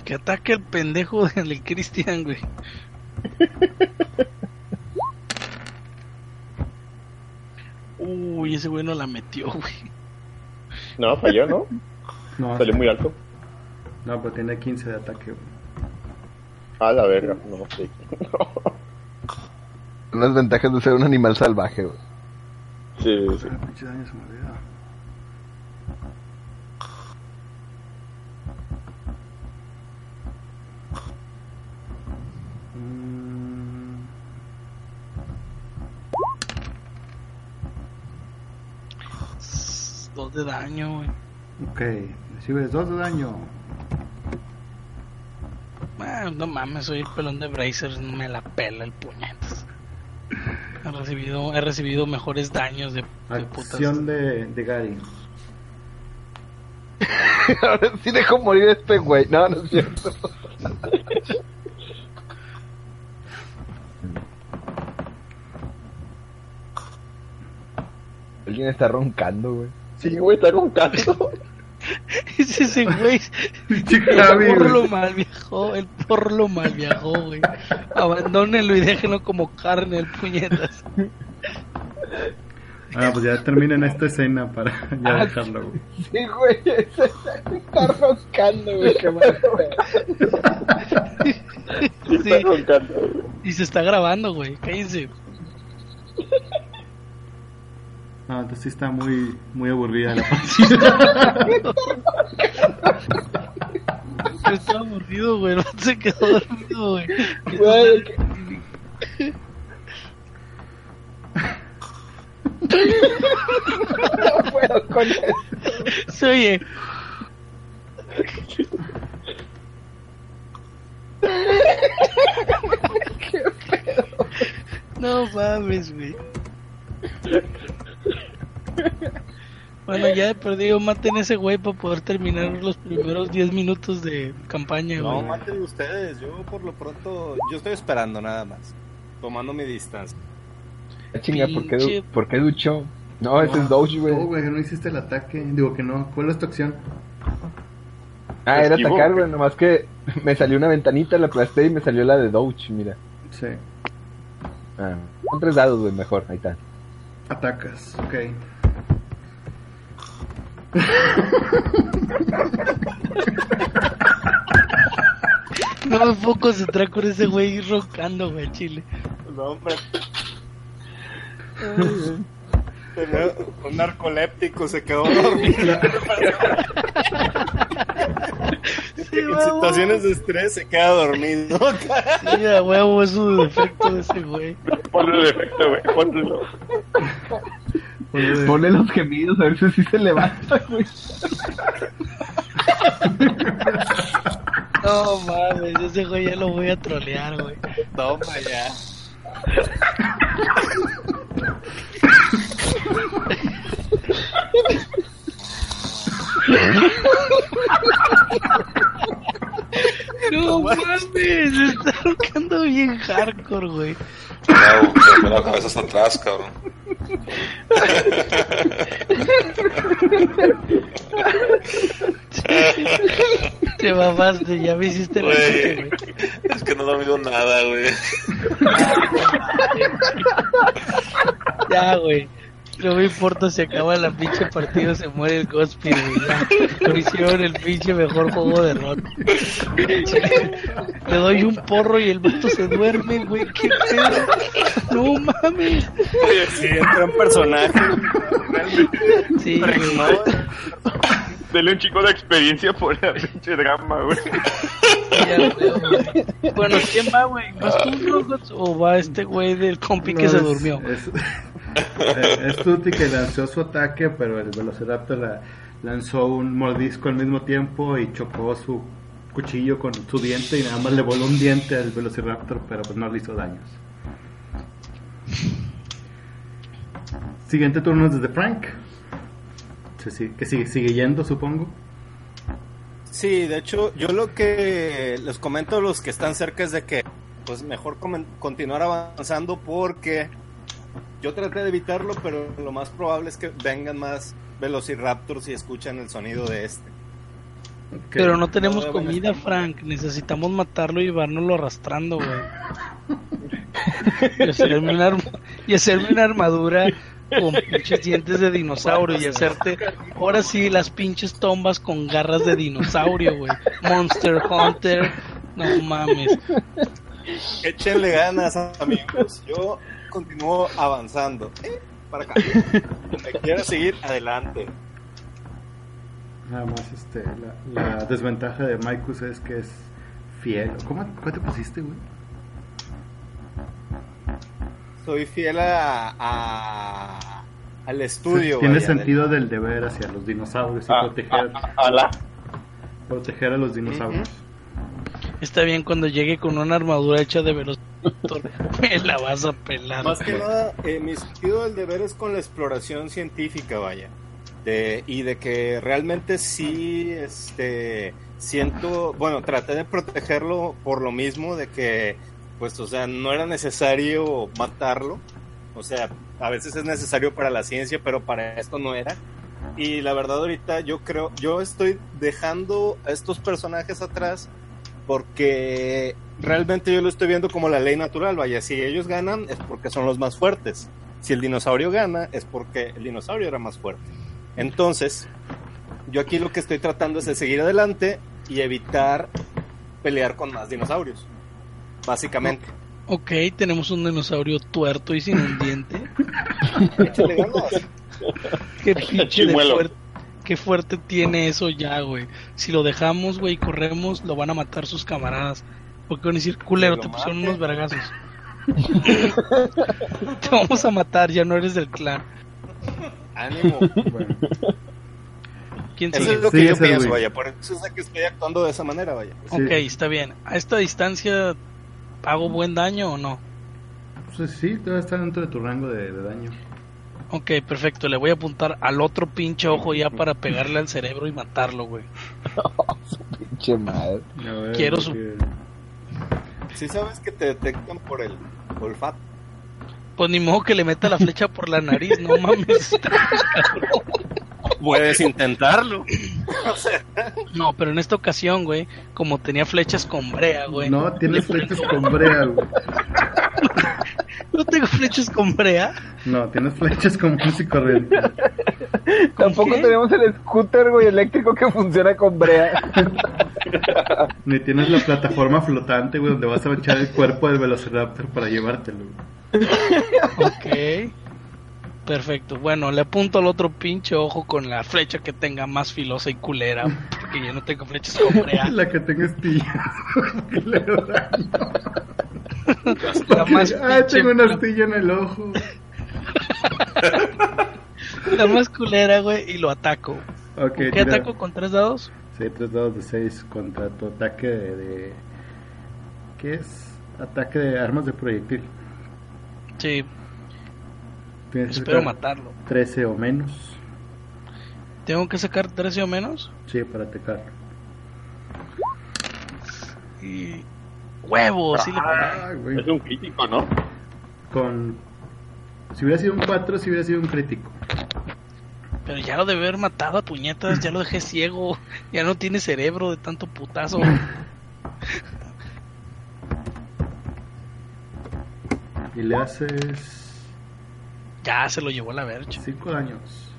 Que ataque el pendejo del Cristian, güey. Uy, ese güey no la metió, güey. No, falló, ¿no? No, Salió muy alto. no, pero tiene 15 de ataque, güey. A la verga, no, sí. Unas ventajas de ser un animal salvaje, güey. Sí, sí. Ah, 2 de daño, güey. Ok, recibes 2 de daño. Man, no mames, soy el pelón de Brazers, me la pela el puñetas. He recibido, he recibido mejores daños de, de Acción de, de Gary. Ahora sí dejo morir a este güey. No, no es cierto. Alguien está roncando, güey. Sí, güey, está roncando. Es ese güey. El Javi, porro güey. lo mal viajó, el porro lo mal viajó, güey. Abandónenlo y déjenlo como carne, el puñetas. Ah, pues ya terminen esta escena para ya Ah, dejarlo, güey. Sí, güey. Está roncando, güey. Qué mal pedo. Sí, está Sí. roncando. güey. Y se está grabando, güey. Cállense. No, entonces sí está muy, muy aburrida la partida. Está aburrido, güey. Vato se quedó dormido, güey. Güey, No puedo con eso. Se oye. No mames, güey. Bueno, ya he perdido, maten ese güey para poder terminar los primeros 10 minutos de campaña, No, güey. maten ustedes. Yo por lo pronto, yo estoy esperando nada más. Tomando mi distancia. Ah, Chinga, ¿por qué, Pinche- du- ¿por qué ducho? No, ese es Doge, No, güey. güey, no hiciste el ataque. Digo que no. ¿Cuál es tu acción? Ah, era Esquivo, atacar, güey. güey. Nomás que me salió una ventanita, la aplasté y me salió la de Doge, mira. Sí. Ah, son tres dados, güey, mejor. Ahí está. Atacas, ok. No me puedo concentrar con ese güey roncando, güey, chile. No, hombre. Un narcoléptico, se quedó dormido. en situaciones de estrés se queda dormido. Sí, a huevo, es su defecto de ese güey. Ponle el efecto, güey. Ponlo. Ponle los gemidos a ver si sí se levanta, güey. No mames, ese güey ya lo voy a trolear, güey. Toma ya. No mames, está roncando bien hardcore, güey. Claro, se la cabeza hasta atrás, cabrón. Te mamaste, ya me hiciste la Güey, güey. es que no he dormido nada, güey. Ya, güey. No me importa si acaba la pinche partido, se muere el Godspeed, güey. Hicieron el pinche mejor juego de rol. Le doy un porro y el vato se duerme, güey. ¿Qué pedo? No mames. Sí, entra un personaje. Sí, Dele un chico de experiencia por el pinche drama, güey. Ya veo, güey. Bueno, ¿quién va, güey? ¿Vas tú, Rogots, o va este güey del compi que se es- durmió? Es, eh, es Tuti que lanzó su ataque, pero el Velociraptor la, lanzó un mordisco al mismo tiempo y chocó su cuchillo con su diente y nada más le voló un diente al Velociraptor, pero pues no le hizo daños. Siguiente turno es desde Frank. Se sigue- que sigue, sigue yendo, supongo. Sí, de hecho, yo lo que les comento a los que están cerca es de que, pues mejor comen- continuar avanzando porque yo traté de evitarlo, pero lo más probable es que vengan más Velociraptors y escuchan el sonido de este. Pero no tenemos No, comida, Frank. Necesitamos matarlo y llevárnoslo arrastrando, güey. y, hacerme una arma- y hacerme una armadura con pinches dientes de dinosaurio y hacerte ahora sí las pinches tombas con garras de dinosaurio, güey. Monster Hunter. No mames. Échenle ganas, amigos. Yo continúo avanzando. Eh, Para acá. Me quiero seguir adelante. Nada más este, la, la desventaja de Maikus es que es fiel. ¿Cómo, ¿Cuál te pusiste, güey? Soy fiel a, a- al estudio. Tiene vaya, sentido del deber hacia los dinosaurios y Ah, proteger, ah, ah, proteger a los dinosaurios. Está bien cuando llegue con una armadura hecha de velociraptor. Me la vas a pelar. Más que nada, eh, mi sentido del deber es con la exploración científica, vaya. De, y de que realmente sí, este, siento, bueno, traté de protegerlo por lo mismo de que, o sea, no era necesario matarlo. O sea, a veces es necesario para la ciencia, pero para esto no era. Y la verdad ahorita yo creo, yo estoy dejando a estos personajes atrás porque realmente yo lo estoy viendo como la ley natural, vaya, si ellos ganan es porque son los más fuertes. Si el dinosaurio gana es porque el dinosaurio era más fuerte. Entonces, yo aquí lo que estoy tratando es de seguir adelante y evitar pelear con más dinosaurios. Básicamente. Ok, tenemos un dinosaurio tuerto y sin un diente. Échale ganas. Qué pinche de fuerte, qué fuerte tiene eso ya, güey. Si lo dejamos, güey, y corremos, lo van a matar sus camaradas. Porque van a decir, culero, te pusieron mate. unos vergazos. te vamos a matar, ya no eres del clan. Ánimo. Bueno, ¿Quién Eso es lo Sí, que yo pienso, vaya. Por eso es de que estoy actuando de esa manera, vaya. sí. Ok, está bien. ¿A esta distancia hago buen daño o no? Pues sí, debe estar dentro de tu rango de, de daño. Ok, perfecto. Le voy a apuntar al otro pinche ojo ya para pegarle al cerebro y matarlo, güey. Pinche madre. A ver, Quiero su- Si sabes que te detectan por el olfato. Pues ni modo que le meta la flecha por la nariz, no mames. Puedes intentarlo. No, pero en esta ocasión, güey, como tenía flechas con brea, güey. No, tienes flechas con brea, güey. No tengo flechas con brea. No, tienes flechas con música y corriente. Tampoco qué? tenemos el scooter, güey, eléctrico que funciona con brea. Ni tienes la plataforma flotante, güey, donde vas a echar el cuerpo del Velociraptor para llevártelo. güey. Ok. Perfecto. Bueno, le apunto al otro pinche ojo con la flecha que tenga más filosa y culera. Porque yo no tengo flechas con brea. La que tenga estillas. Le. La más ah, tengo una astilla en el ojo. La más culera, güey, y lo ataco. ¿Qué ataco con tres dados? Sí, tres dados de 6 contra tu ataque de, de- ¿Qué es? Ataque de armas de proyectil. Sí, Tienes espero matarlo. 13 o menos. ¿Tengo que sacar 13 o menos? Sí, para atacar. Y... ¡Huevo! Sí le pegué. Ah, güey. Es un crítico, ¿no? Con. Si hubiera sido un 4, si hubiera sido un crítico. Pero ya lo debe haber matado a puñetas, ya lo dejé ciego. Ya no tiene cerebro de tanto putazo. Y le haces. Ya se lo llevó a la vercha. 5 daños.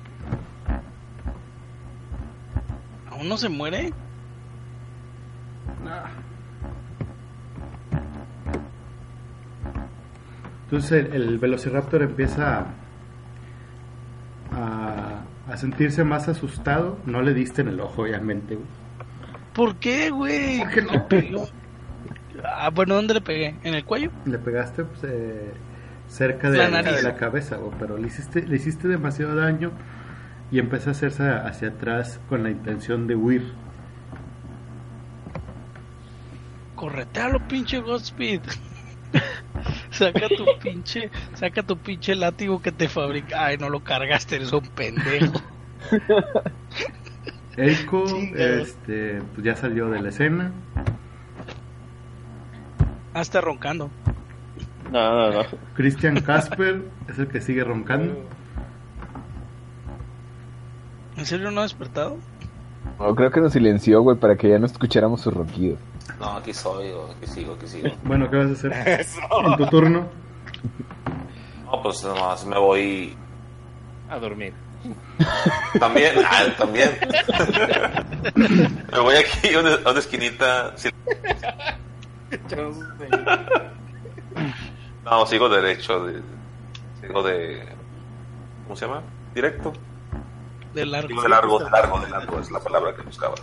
¿Aún no se muere? Entonces el, el Velociraptor empieza a, a sentirse más asustado. No le diste en el ojo, obviamente. güey. ¿Por qué, güey? ¿Por qué no? Pegó. Ah, bueno, ¿dónde le pegué? ¿En el cuello? Le pegaste pues, eh, cerca de La la, nariz. de la cabeza, güey, pero le hiciste, le hiciste demasiado daño y empieza a hacerse hacia atrás con la intención de huir. Corretealo, pinche Godspeed. saca tu pinche, saca tu pinche látigo que te fabrica. Ay, no lo cargaste, eres un pendejo. Eiko este, pues ya salió de la escena. Ah, está roncando. No, no, no. Christian Casper es el que sigue roncando. ¿En serio no ha despertado? No, creo que nos silenció, güey, para que ya no escucháramos sus ronquidos. No, aquí soy, o aquí sigo, aquí sigo. Bueno, ¿qué vas a hacer? Eso. En tu turno. No, pues nomás me voy A dormir. También, ah, también. Me voy aquí a una, a una esquinita. No, sigo derecho. De, sigo de. ¿Cómo se llama? Directo. De largo. Sigo de largo, de largo, de largo. Es la palabra que buscaba.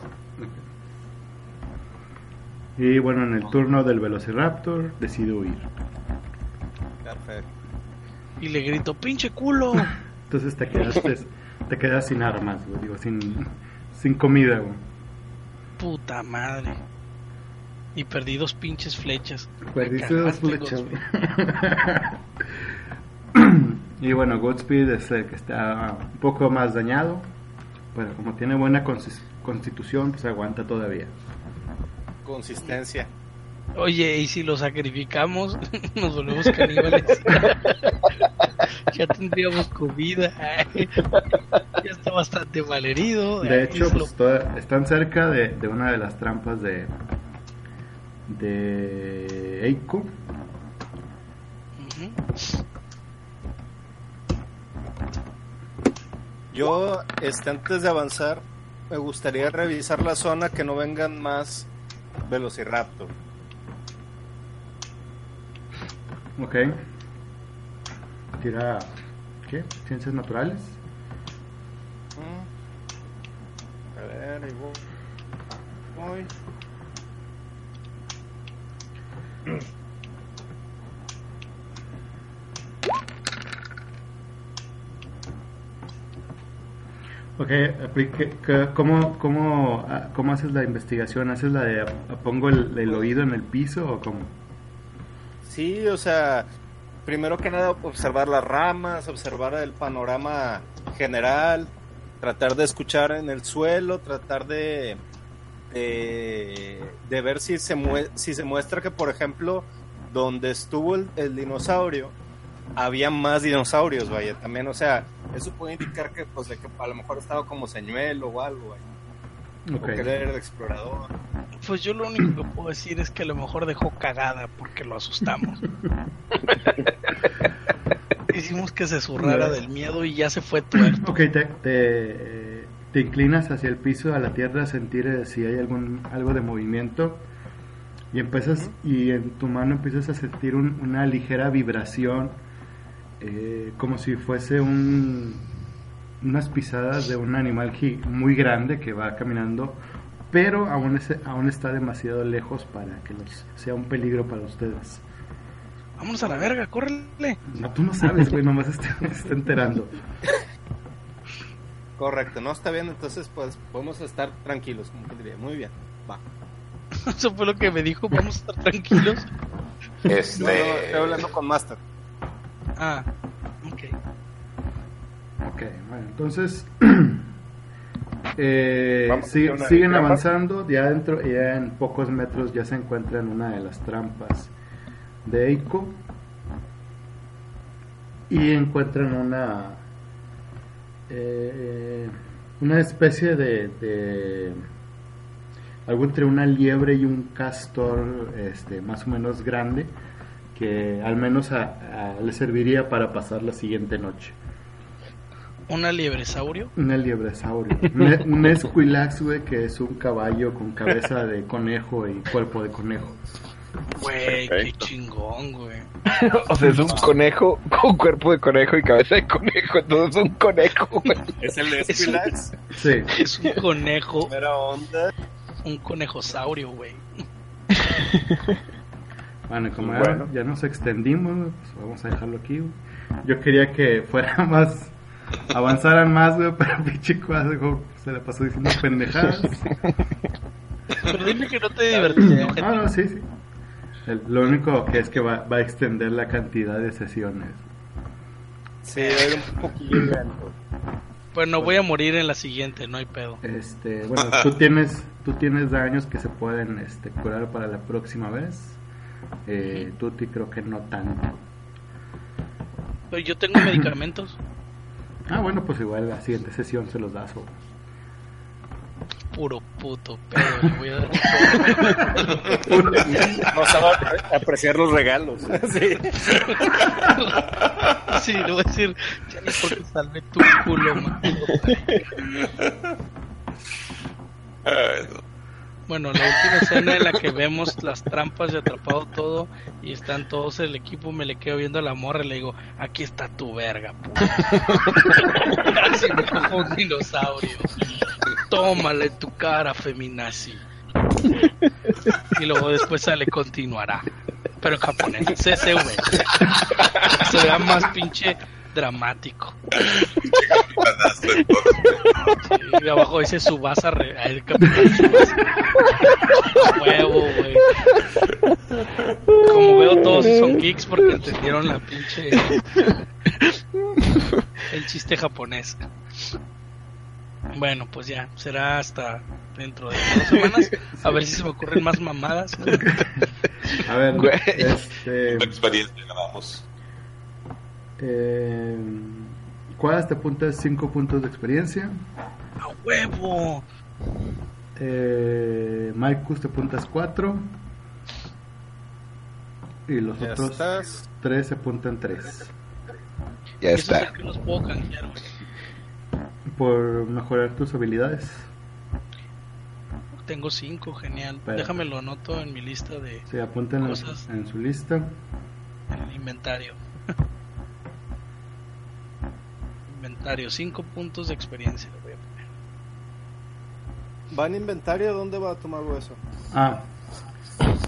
Y bueno, en el turno del Velociraptor decide huir. Perfecto. Y le grito, pinche culo. Entonces te quedaste, te quedas sin armas, güey, digo, sin, sin comida, güey. Puta madre. Y perdí dos pinches flechas. Perdiste dos flechas. Y bueno, Godspeed es el que está un poco más dañado, pero como tiene buena constitución, pues aguanta todavía. Consistencia. Oye, y si lo sacrificamos, nos volvemos caníbales. ya tendríamos comida. ya está bastante mal herido. De hecho, pues, toda- están cerca de, de una de las trampas de de Eiko. Yo, este, antes de avanzar, me gustaría revisar la zona que no vengan más Velociraptor. Ok. Tira. ¿Qué? Ciencias naturales. Mm. A ver, ahí voy. Voy. Ok, aplique- que- ¿cómo, cómo, ah, ¿cómo haces la investigación? ¿Haces la de pongo el oído en el piso o cómo? Sí, o sea, primero que nada observar las ramas, observar el panorama general, tratar de escuchar en el suelo, tratar de de, de ver si se mue- si se muestra que por ejemplo donde estuvo el, el dinosaurio había más dinosaurios, vaya, también, o sea, eso puede indicar que pues de que a lo mejor estaba como señuelo o algo, vaya, Ok. o que era el explorador. Pues yo lo único que puedo decir es que a lo mejor dejó cagada porque lo asustamos. Hicimos que se zurrara del miedo y ya se fue tuerto. Ok, te, te, te inclinas hacia el piso, a la tierra, a sentir eh, si hay algún algo de movimiento y empiezas y en tu mano empiezas a sentir un- una ligera vibración eh, como si fuese un unas pisadas de un animal muy grande que va caminando pero aún, es- aún está demasiado lejos para que los- sea un peligro para ustedes. Vámonos a la verga, córrele. No, tú no sabes, güey, nomás te te está enterando. Correcto, no está bien, entonces pues podemos estar tranquilos, como que diría. Muy bien, va. Eso fue lo que me dijo, vamos a estar tranquilos. Este. No, no, estoy hablando con Master. Ah, ok. Ok, bueno, entonces eh, siguen trampa. avanzando, ya dentro, ya en pocos metros ya se encuentran una de las trampas de Eiko y encuentran una eh, una especie de, de algo entre una liebre y un castor este, más o menos grande que al menos a- a- le serviría para pasar la siguiente noche. ¿Una liebresaurio? Una liebresaurio. Un, un esquilax, güey, que es un caballo con cabeza de conejo y cuerpo de conejo. Güey, qué chingón, güey. O sea, es un conejo con cuerpo de conejo y cabeza de conejo. Entonces es un conejo, güey. Es el Es un- Esquilax. Sí. Es un conejo, Primera onda. un conejosaurio, güey. Bueno, como ya, Bueno. ya nos extendimos, pues vamos a dejarlo aquí. güey. Yo quería que fuera más avanzaran más, güey, pero pinche cuadro se la pasó diciendo pendejadas. Pero dime que no te divertiste, Ah, ojete. no, sí, sí. El- lo único que es que va, va a extender la cantidad de sesiones. Sí, era un poquillo lento. Bueno, voy a morir en la siguiente, no hay pedo. Este, bueno, tú tienes, tú tienes daños que se pueden este, curar para la próxima vez. Eh, Tuti creo que no tanto. Pero yo tengo medicamentos. Ah, bueno, pues igual la siguiente sesión se los das. o- Puro puto pedo. le voy a dar No sabe apre- apreciar los regalos. Sí. Sí, le voy a decir, ya ni porque salve tu culo, man. Bueno, la última escena en la que vemos las trampas y atrapado todo y están todos el equipo, me le quedo viendo a la morra y le digo, aquí está tu verga, puta. Casi me cojo un dinosaurio. Tómala en tu cara, feminazi. Y luego después sale continuará. Pero en japonés, CCV. Se vea más pinche dramático. Entonces. Y abajo dice Subasa, re- el capitán Tsubasa. A huevo, güey. Como veo todos son geeks porque entendieron la pinche el chiste japonés. Bueno, pues ya, será hasta dentro de dos semanas. A ver si se me ocurren más mamadas. A ver, Güey. este, La experiencia ganamos. eh, Cuadras te apuntas 5 puntos de experiencia. ¡A huevo! Eh, Maikus te apuntas 4. Y los Ya otros estás. 3 se apuntan 3. Ya está. es que los puedo canjear, güey. Por mejorar tus habilidades. Tengo cinco, genial. Pero- Déjame lo anoto en mi lista de Se apuntan en, Cosas. en su lista. en el inventario. inventario, cinco puntos de experiencia. le voy a poner. ¿Va en inventario? ¿Dónde va a tomar eso? Ah,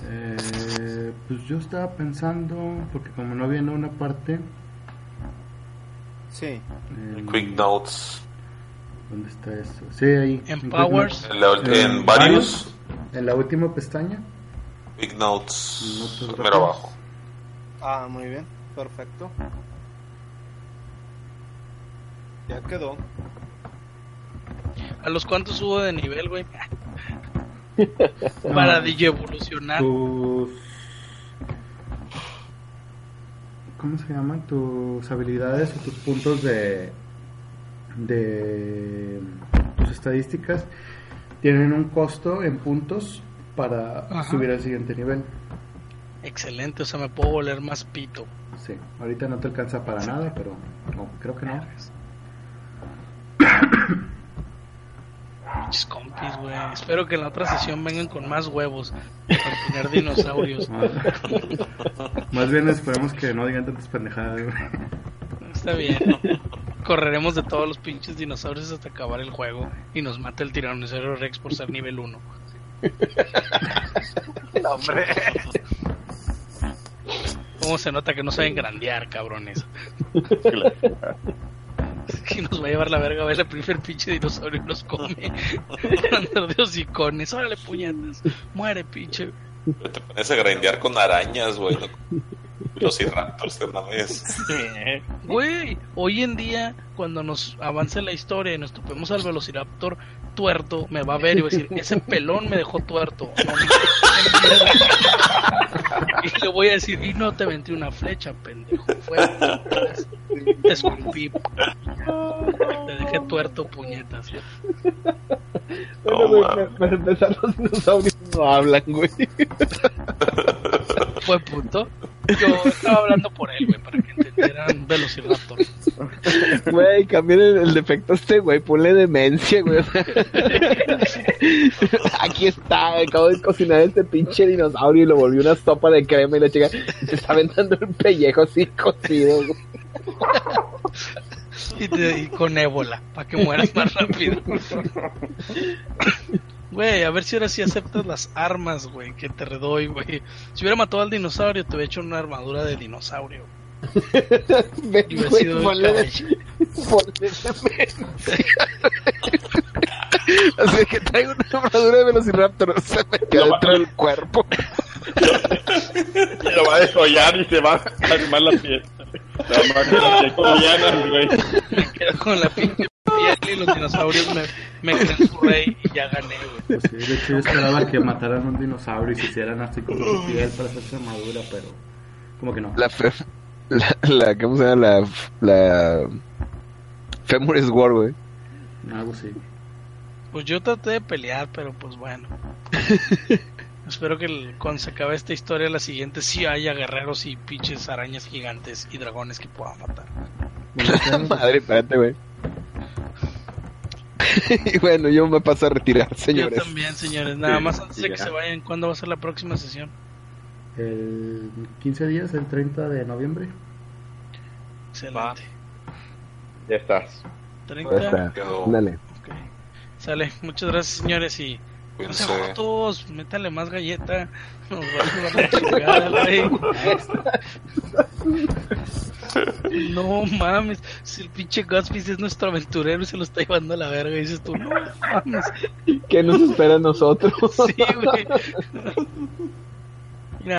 eh, pues yo estaba pensando, porque como no viene una parte, Sí. en- Quick Notes. ¿Dónde está eso? Sí, ahí. En Powers. En, la- en varios. En la última pestaña. Quick Notes. Notas Mero rápidas. abajo. Ah, muy bien. Perfecto. Ya quedó. ¿A los cuantos subo de nivel, güey? Para DJ evolucionar. tus ¿cómo se llaman? tus habilidades o tus puntos de de tus estadísticas tienen un costo en puntos para Ajá. subir al siguiente nivel Excelente, o sea, me puedo volver más pito. sí ahorita no te alcanza para nada pero no, creo que no Pinches compis, güey. Espero que en la otra sesión vengan con más huevos para tener dinosaurios. Más bien esperemos que no digan tantas pendejadas güey. Está bien. Correremos de todos los pinches dinosaurios hasta acabar el juego y nos mata el tiranosaurio Rex por ser nivel 1. hombre. ¿Cómo se nota que no saben grandear, cabrones? Que nos va a llevar la verga a ver el primer pinche dinosaurio y nos come. Andar de hocicones. Órale, puñetas. Muere, pinche. Te pones a grindear con arañas, güey. Los raptors de una vez. Güey, hoy en día, cuando nos avance la historia y nos topemos al Velociraptor tuerto, me va a ver y va a decir, ese pelón me dejó tuerto. No y le voy a decir, y no te aventé una flecha, pendejo. Fue te escupí. Te dejé tuerto, puñetas. Bueno, güey, para empezar, los dinosaurios no hablan, güey. Fue punto. Yo estaba hablando por él, güey, para que entendieran Velociraptor. Güey, cambien el, el defecto a este, güey. Ponle demencia, güey. Aquí está, acabo de cocinar este pinche dinosaurio y lo volví una sopa de crema y la chica se está aventando el pellejo así cocido, güey. Y, te- y con ébola, para que mueras más rápido. Güey, a ver si ahora sí aceptas las armas, güey, que te redoy, güey. Si hubiera matado al dinosaurio, te hubiera hecho una armadura de dinosaurio. Ven, Y güey. Así que traigo una armadura de Velociraptor, se metió dentro del cuerpo. Lo va a desollar y se va a armar la fiesta. La máquina como llanas, güey. Me quedo con la pinche piel y los dinosaurios me, me creen su rey y ya gané, güey. Pues sí, de hecho yo esperaba que mataran un dinosaurio y se hicieran así con su piel para hacerse armadura, pero como que no. La, fe, la, la, ¿cómo se llama? La, la Femoris War, güey. Algo así. Pues yo traté de pelear, pero pues bueno. Espero que el- cuando se acabe esta historia, la siguiente sí haya guerreros y pinches arañas gigantes y dragones que puedan matar. Madre, espérate, güey. y bueno, yo me paso a retirar, señores. Yo también, señores. Nada Sí, más antes de que se vayan, ¿cuándo va a ser la próxima sesión? el 15 días, el 30 de noviembre. Excelente. Ya estás. 30. Ya está. Dale. Sale. Muchas gracias, señores. Y no se Cuídense. todos. Métale más galleta. No mames, si el pinche Gospis es nuestro aventurero y se lo está llevando a la verga, y dices tú, no mames, ¿Qué nos espera a nosotros? sí, güey.